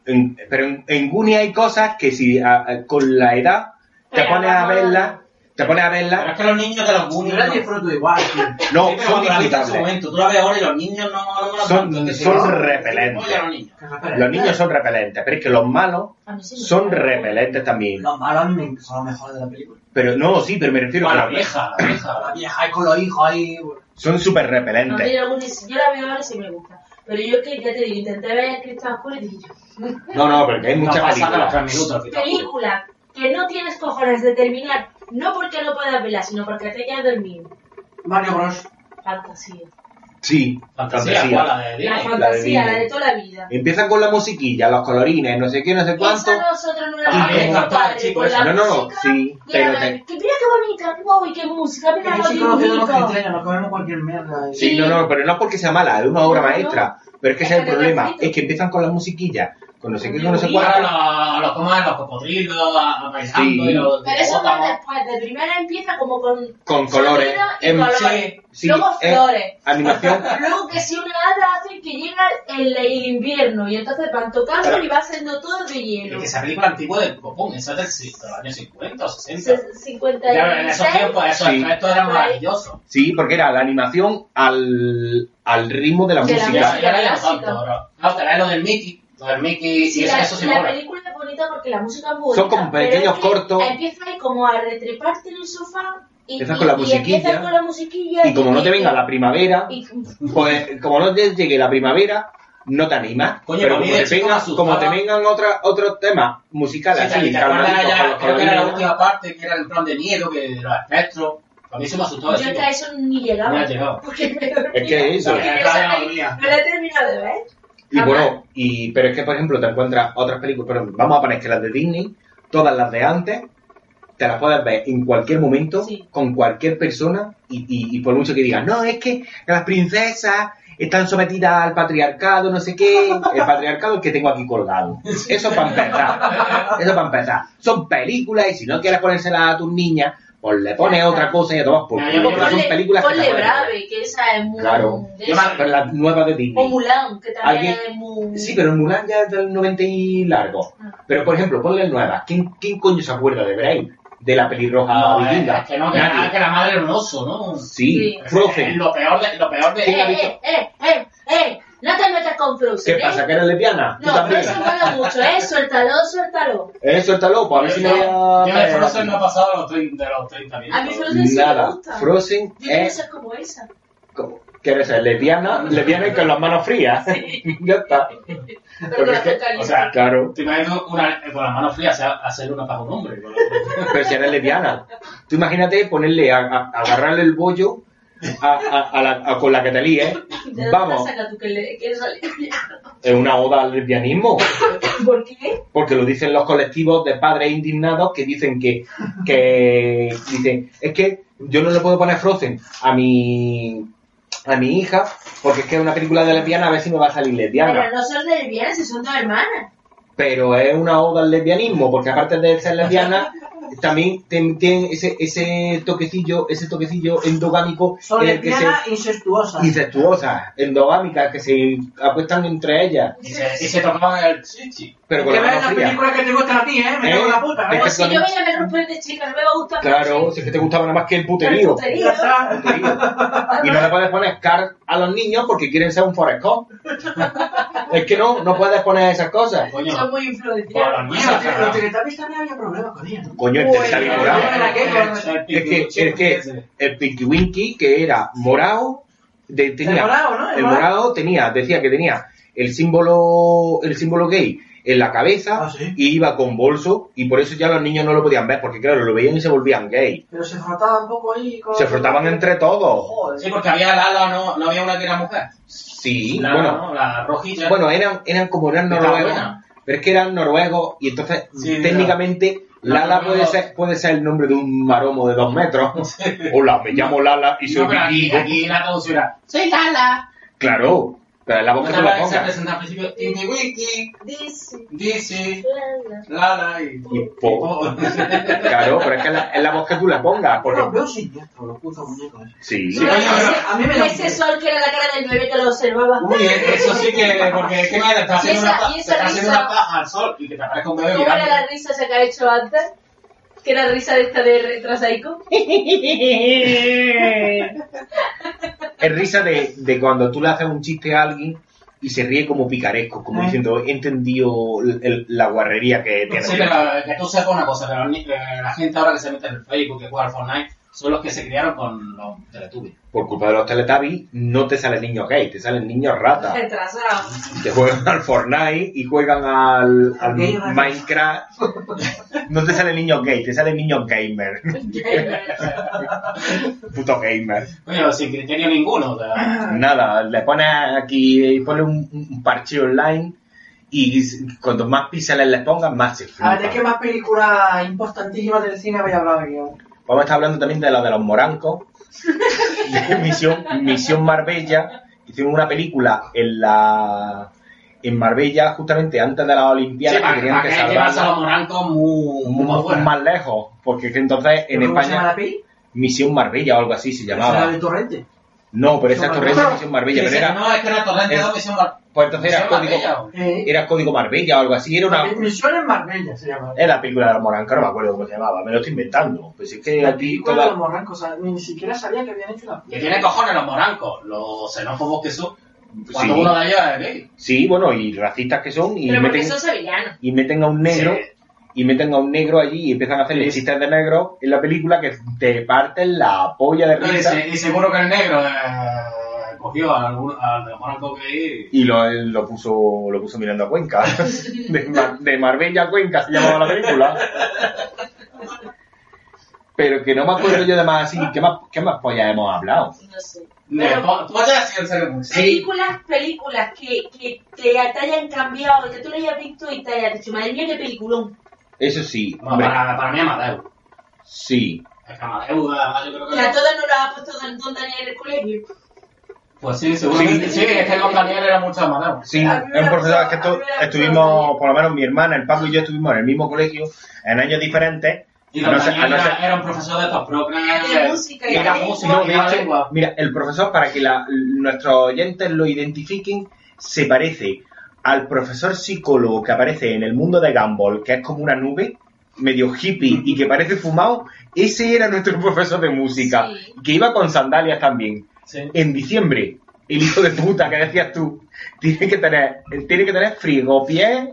En- pero en, en Guni hay cosas que si a- a- con la edad te Pero pones a- verlas, te pones a Pero verlas, es que los niños de los Yo Goonies... la no- disfruto igual, tío. no, Sí, pero son la disfrutables. momento, tú la ves ahora y los niños no, no me lo Son- son si no, repelentes. los niños. Los niños son repelentes, pero es que los malos sí son repelentes también. Los malos son los mejores de la película. Pero no, sí, pero me refiero A a la vieja, la vieja. La vieja ahí con los hijos ahí. son súper repelentes. algunos- yo la veo ahora y sí me gusta. Pero yo que, ya te digo, intenté ver Crystal Skull y dije yo, No, no, porque hay muchas películas. tres minutos. quizás. película que no tienes cojones de terminar, no porque no puedas verla, sino porque te quedas dormido. Mario Bros. Fantasía. Sí, Fantasía. ¿cuál? La de La fantasía, la de, Disney. toda la vida. Empiezan con la musiquilla, los colorines, no sé qué, no sé cuánto. Esa nosotros no la Ah, compadre, chico, con la No, no, música, sí, pero era, te- que mira qué bonita, guau, y qué música, mira qué de nos comemos cualquier mierda. y- Sí, no, no, pero no es porque sea mala, es una obra No, no. maestra. Pero es que Es ese es el problema, es que empiezan con la musiquilla, con no sé qué, con no sé cuánto. Ahora los, los, ¿cómo es? los cocodrilos a- a bailando Sí. los Pero eso va después, de primera empieza como con Con colores. y Em, colores. sí, Luego eh, flores. Animación. Luego que si una hada hace que llega el, el invierno y entonces van tocando y va siendo todo de Es hielo. que esa película antigua del Popón, esa es del, de los años 50 o 60. Se- 56. Ya, en esos tiempos esos Sí. efectos eran maravillosos. Sí, porque era la animación al, al ritmo de la De la música. música. No clásica. tanto, ahora. Claro, te lo del Mickey, Mickey y Sí, eso, la, eso sí la mola. película es bonita porque la música es bonita. Son como pequeños cortos. Empieza ahí como a retreparte en el sofá y, Empiezas y- con la y musiquilla. empiezas con la musiquilla Y como no te y- venga la primavera, y- pues como no te llegue la primavera, no te animas. Coño, pero como te, asustaba. como te vengan otra- otros temas musicales Sí, así, ¿te ya? Creo que era la última parte, que era el plan de miedo, que de los espectros. A mí se me asustó Yo es chico. que a eso ni llegaba. No ha llegado. Porque me dormía. Es que eso. No la he terminado de ver. Y Jamás. bueno, y, pero es que, por ejemplo, te encuentras otras películas, pero vamos a poner que las de Disney, todas las de antes, te las puedes ver en cualquier momento, Sí. con cualquier persona, y, y- y por mucho que digas, no, es que las princesas están sometidas al patriarcado, no sé qué, el patriarcado es que tengo aquí colgado. Eso para empezar. Eso para empezar. Son películas y si no quieres ponérselas a tus niñas, pues le pones otra cosa y a todas por culo, porque son Ponle- películas que ponle pueden ver. Brave, que esa es muy... Claro. Yo pero las nuevas de Disney. O Mulan, que también es muy... Sí, pero Mulan ya es del 90 y largo. Pero, por ejemplo, ponle nuevas. ¿Quién, ¿Quién coño se acuerda de Brave? De la pelirroja No, es, vikinga. es que no, que, la- que la madre era un oso, ¿no? Sí, Sí. Es Frozen. lo peor de... Lo peor de ¿Quién ha Eh, eh, eh, eh, eh, no te metas con Frozen, ¿Qué ¿eh? pasa? ¿Que eres lesbiana? ¿Tú No? Frozen mola mucho, ¿eh? Suéltalo, suéltalo. Eh, suéltalo, pues a ver si me voy Yo de. Frozen no he pasado de los 30, de los 30 A mí. Frozen sí me Nada. gusta. Frozen Yo quiero es... ser como esa. como- ¿Quieres ser lesbiana? Lesbiana y con las manos frías. ya está. Pero es que- O sea, Claro. te imaginas una, con las manos frías hacer- hacerle una paja a un hombre. Pero si eres lesbiana. Tú imagínate ponerle, a, a- agarrarle el bollo a, a- la- con la que te líes, ¿De dónde vamos, es una oda al lesbianismo. ¿Por qué? porque lo dicen los colectivos de padres indignados que dicen que, que dicen, es que yo no le puedo poner Frozen a mi a mi hija porque es que es una película de lesbiana a ver si me va a salir Pero lesbiana. no son lesbianas, si son dos hermanas. Pero es una oda al lesbianismo, porque aparte de ser lesbiana, también tienen ese, ese toquecillo, ese toquecillo endogámico Son en el que se lesbianas incestuosas. incestuosas, endogámicas, que se acuestan entre ellas, Y se, y se tocaban el chichi. Pero con que la veas mano las fría. películas que te gustan a ti, ¿eh? Me ¿Eh? cago en la puta. Es ¿eh? que Pues si yo veía me romper de chica, no me va a gustar Claro, si es que te gustaba nada más que el El puterío. puterío. Ya está. Y no le puedes poner car a los niños porque quieren ser un foresco. Es que no, no puedes poner esas cosas. Coño, Son muy claro. los Teletubbies también había problemas con ellos. Coño, el no, morado. El- el Es que, es que el Pinky Winky, que era morado, de- tenía, El morado, ¿no? El el morado tenía, decía que tenía el símbolo, el símbolo gay en la cabeza Ah, ¿sí? y iba con bolso y por eso ya los niños no lo podían ver porque claro, lo veían y se volvían gay. Pero se frotaban un poco ahí con... Se frotaban entre todos. Joder. Sí, porque había Lala, no, no había una que era mujer. Sí, Lala, bueno, ¿no? La rojilla. Bueno, eran, eran como eran noruegos, pero es que eran noruegos y entonces Sí, técnicamente no. Lala puede ser, puede ser el nombre de un maromo de dos metros. Hola, me llamo Lala y soy no, pero aquí, aquí la traducción era Soy Lala. Claro, pero la voz que tú le se presenta al principio Tinky Winky, Dice, la, la. Lala y... Y po- Claro, pero es que es la, la voz que tú le pongas. Porque, Los veo siniestros, los putos muñecos. sí, Sí, No, coño, ese- pero a mí me ese sol que era la cara del bebé que lo observaba. Uy, eso sí que... Porque es que mira, te está haciendo, Y esa- una, paja al sol y que te aparezca un bebé ¿Cómo era la risa esa que ha hecho antes? Que era risa de esta de retrasaico. es risa de, de cuando tú le haces un chiste a alguien y se ríe como picaresco, como Ah. diciendo, he entendido el- el- la guarrería que tiene. Sí, pero que tú sepas una cosa, ni- eh, la gente ahora que se mete en el Facebook, que juega al Fortnite, son los que se criaron con los Teletubbies. Por culpa de los Teletubbies no te salen niños gay, te salen niños ratas. Que juegan al Fortnite y juegan al. Minecraft. No te salen niños gay, te salen niños gamer. Puto gamer. Coño, sin criterio ninguno. o sea, Nada, le pones aquí, ponle un, un parche online y cuanto más píxeles le pongas, más se A ver, ¿de qué flipa. más películas importantísimas del cine habéis hablado aquí? Vamos a estar hablando también de la de los morancos. de Misión, Misión Marbella. Hicieron una película en la en Marbella justamente antes de las sí, Olimpiadas que para, tenían para que que a los morancos muy, muy más, lejos, porque es que entonces en ¿Cómo se llama España? Misión Marbella o algo así se ¿Esa era llamaba. de Torrente? No, pero esa Torrente Marbella. Misión Marbella, pero era, No, es que era Torrente es- 2, Misión Mar- pues entonces era Misión código, Marbella. Eh, era código Marbella o algo así, era una, Misión en Marbella se llama. era la película de los morancos, no me acuerdo cómo se llamaba, me lo estoy inventando. Pues es que La aquí película de los toda, morrancos, o sea, ni siquiera sabía que habían hecho la Que tiene cojones los morancos, los xenófobos que son. Cuando Sí. uno de ellos es gay. sí, bueno, y racistas que son, y Pero porque meten, son sevillanos. y meten a un negro, Sí. Y meten a un negro allí y empiezan a hacerle Sí. chistes de negro en la película que te parten la polla de No, y, risa. se- y seguro que el negro eh, cogió al de moranco gay. y lo, lo puso lo puso mirando a Cuenca. De, Mar- de Marbella a Cuenca se llamaba la película. Pero que no me acuerdo yo de más así. ¿Qué más, qué más pollas hemos hablado? No sé. Pero-. Películas, películas que, que te, te hayan cambiado, que tú lo hayas visto y te hayas dicho, madre mía, qué peliculón. Eso sí, No, hombre, para, para mí Amadeus. sí. Es que Amadeus, además, yo creo Y a que... todas no las ha puesto Don, don Daniel en el colegio. Pues sí, seguramente. Sí, es que con Daniel era mucho Amadeus. Sí, es un puso- que estuvimos, por lo menos mi hermana, el Paco y yo estuvimos en el mismo colegio, en años diferentes. Y don no ser- no era, ser- era un profesor de estos pro De música y era música No, y de era hecho, lengua. mira, el profesor, para que la- nuestros oyentes lo identifiquen, se parece al profesor psicólogo que aparece en el mundo de Gumball, que es como una nube, medio hippie y que parece fumado. Ese era nuestro profesor de música, Sí. que iba con sandalias también. Sí. En diciembre, el hijo de puta que decías tú, tiene que tener, tiene que tener frigopiés,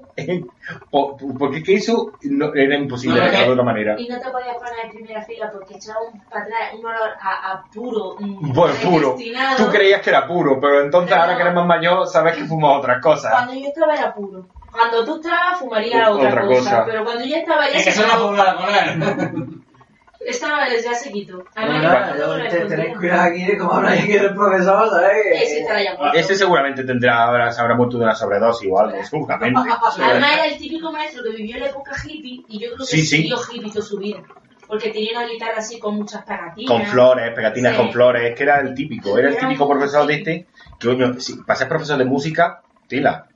po- porque es que eso no- era imposible No, de otra manera. Y no te podías poner en primera fila porque echaba un, para atrás un olor a, a puro. mm, Bueno, puro. Tú creías que era puro, pero entonces Pero ahora que eres más mayor sabes que fumas otras cosas. Cuando yo estaba era puro. Cuando tú estabas fumaría otra, Otra cosa, cosa. Pero cuando ya estaba ya Es que eso no acabó. Esta ya se quitó. Además, que te- tened escondía. cuidado aquí de cómo habla aquí el profesor, ¿sabes? Ese estará ya muerto. Ese seguramente tendrá, habrá- se habrá muerto de una sobredosis o algo, seguramente. Además era el típico maestro que vivió en la época hippie y yo creo que Sí, sí. siguió hippie toda su vida. Porque tenía una guitarra así con muchas pegatinas. Con flores, pegatinas Sí. con flores, que era el típico, era el típico profesor de este, que coño, si para ser profesor de música, tila.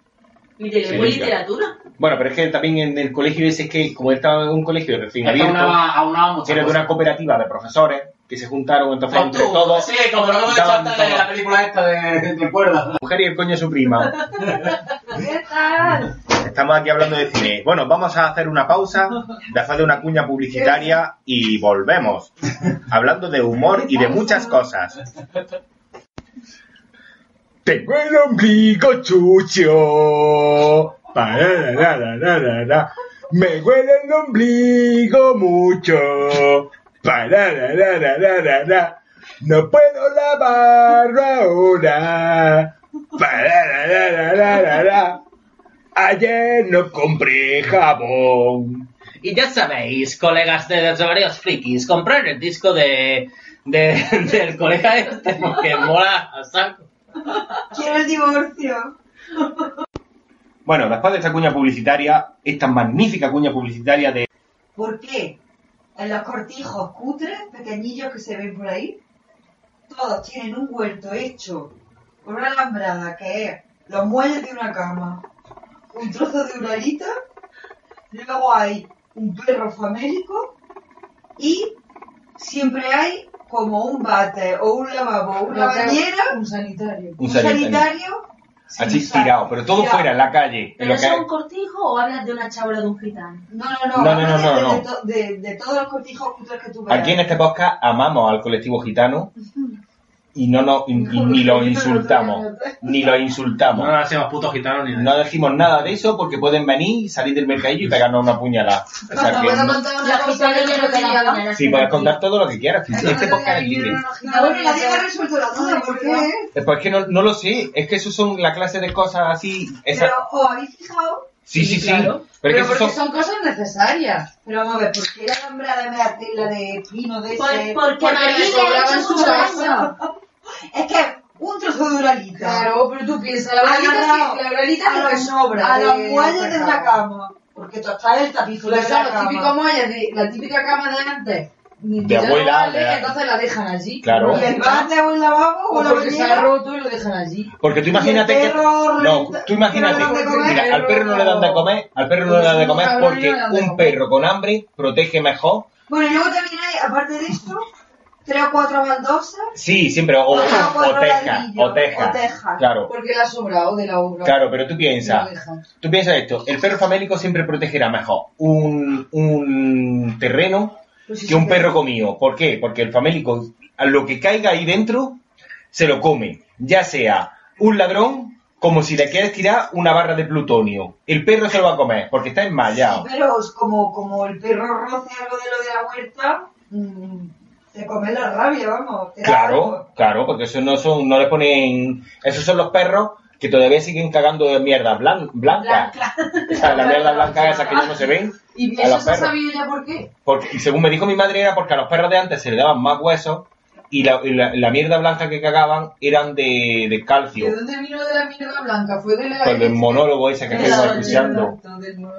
Y de Sí, muy ya. literatura. Bueno, pero es que también en el colegio ese es que, como él estaba en un colegio recién Es que abierto, aunaba- era de una cooperativa de profesores que se juntaron entonces Con entre tú, todos, Sí, como lo hemos hecho antes de la película esta de, de cuerda. la mujer y el coño de su prima. ¿Qué tal? Estamos aquí hablando de cine. Bueno, vamos a hacer una pausa, después de una cuña publicitaria y volvemos. Hablando de humor y de muchas cosas. Tengo el ombligo chucho. Me huele el ombligo mucho. No puedo lavarlo ahora. Ayer no compré jabón. Y ya sabéis, colegas de los varios frikis, comprar el disco de, de- del colega este porque mola a saco. Quiero el divorcio. Bueno, después de esta cuña publicitaria, esta magnífica cuña publicitaria de... ¿Por qué? En los cortijos cutres, pequeñillos que se ven por ahí, todos tienen un huerto hecho con una alambrada que es los muelles de una cama, un trozo de uralita, luego hay un perro famélico y siempre hay como un bate o un lavabo, una bañera, Un sanitario. Un un sanitario. Así tirado, pero todo Tirado. fuera, en la calle. En ¿Pero lo eso que es un cortijo o hablas de una chabra de un gitano? No, no, no, No, no, de, no, de- no. de to- de- de todos los cortijos que tú veas. Aquí en este podcast amamos al colectivo gitano y no nos, y- y ni lo insultamos. Ni lo No insultamos. nos hacemos putos gitanos ni nada. No decimos nada de eso porque pueden venir, salir del mercadillo y pegarnos una puñalada. O sea que ¿Puedo no- no no no? Sí, puedes contar todo lo que quieras. Este podcast es libre. No, bueno, nadie me ha resuelto la duda, ¿por qué? Pues es que no, no lo sé. Es que eso son la clase de cosas así. esa- Pero, ¿os habéis fijado? Sí, sí, sí. claro. Pero, Pero es que porque son... son cosas necesarias. Pero vamos a ver, ¿por qué la alambrada me da tela de pino de Por- ese? porque Porque María le ha sobraba hecho en su mucho casa. Es que un trozo de uralita. Claro, pero tú piensas, la bralita, sí, la bralita es lo que sobra. A los muelles de una cama. Porque tú estás en el tapiz de Pues son la los cama. típicos muelles de la típica cama de antes. De abuela, vale, de- entonces la dejan allí. Claro. Y el bate o el lavabo o O la porque se ha bañera. roto y lo dejan allí. Porque tú imagínate que... perro No, tú imagínate... Mira, al perro no le dan de comer, al perro no le dan de comer porque un perro con hambre protege mejor. Bueno, y luego también hay, aparte de esto, tres o cuatro baldosas. Sí, siempre, o, o, o teja, o teja. o teja. Claro, Porque le ha sobrado de la obra. claro, pero tú piensas, tú piensas esto, el perro famélico siempre protegerá mejor un, un terreno Pues sí, que un sí, perro comido. ¿Por qué? Porque el famélico, a lo que caiga ahí dentro, se lo come. Ya sea un ladrón, como si le quieres tirar una barra de plutonio. El perro se lo va a comer, porque está enmayado. Pero es como, como el perro roce algo de lo de la huerta, mm, te come la rabia, vamos. Claro, claro, porque eso no son, no le ponen, esos son los perros que todavía siguen cagando de mierda blan- blanca. O sea, la mierda blanca esa que ya no se ven. ¿Y a eso perros. sabido ya por qué? Porque, y según me dijo mi madre era porque a los perros de antes se le daban más huesos y la, y la- la mierda blanca que cagaban eran de, de calcio. ¿De dónde vino de la mierda blanca? Fue de la... Pues del monólogo ese que estamos escuchando.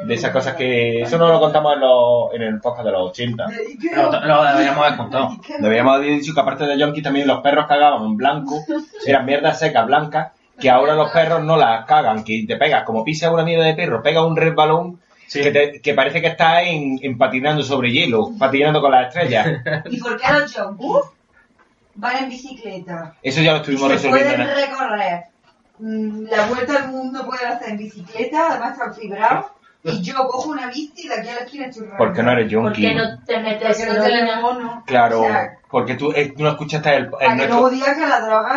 De esas cosas que... Eso no lo contamos en, los, en el podcast de los 80. Lo, lo deberíamos haber contado. Deberíamos haber dicho que aparte de Yonki también los perros cagaban en blanco, eran mierdas secas blancas, que ahora los perros no las cagan, que te pegas, como pisa una mierda de perro, pega un resbalón que, te- que parece que estás en, en patinando sobre hielo, patinando con las estrellas. ¿Y por qué los junkies van en bicicleta? Eso ya lo Y estuvimos se resolviendo. pueden recorrer mm, la vuelta al mundo, pueden hacer en bicicleta, además están fibrados. Y yo cojo una bici y de aquí a la esquina estoy Porque no eres ¿Por Yonki. qué no te metes Porque no. Claro, O sea, porque tú, eh, tú no escuchaste el, el que nuestro- luego digas que la droga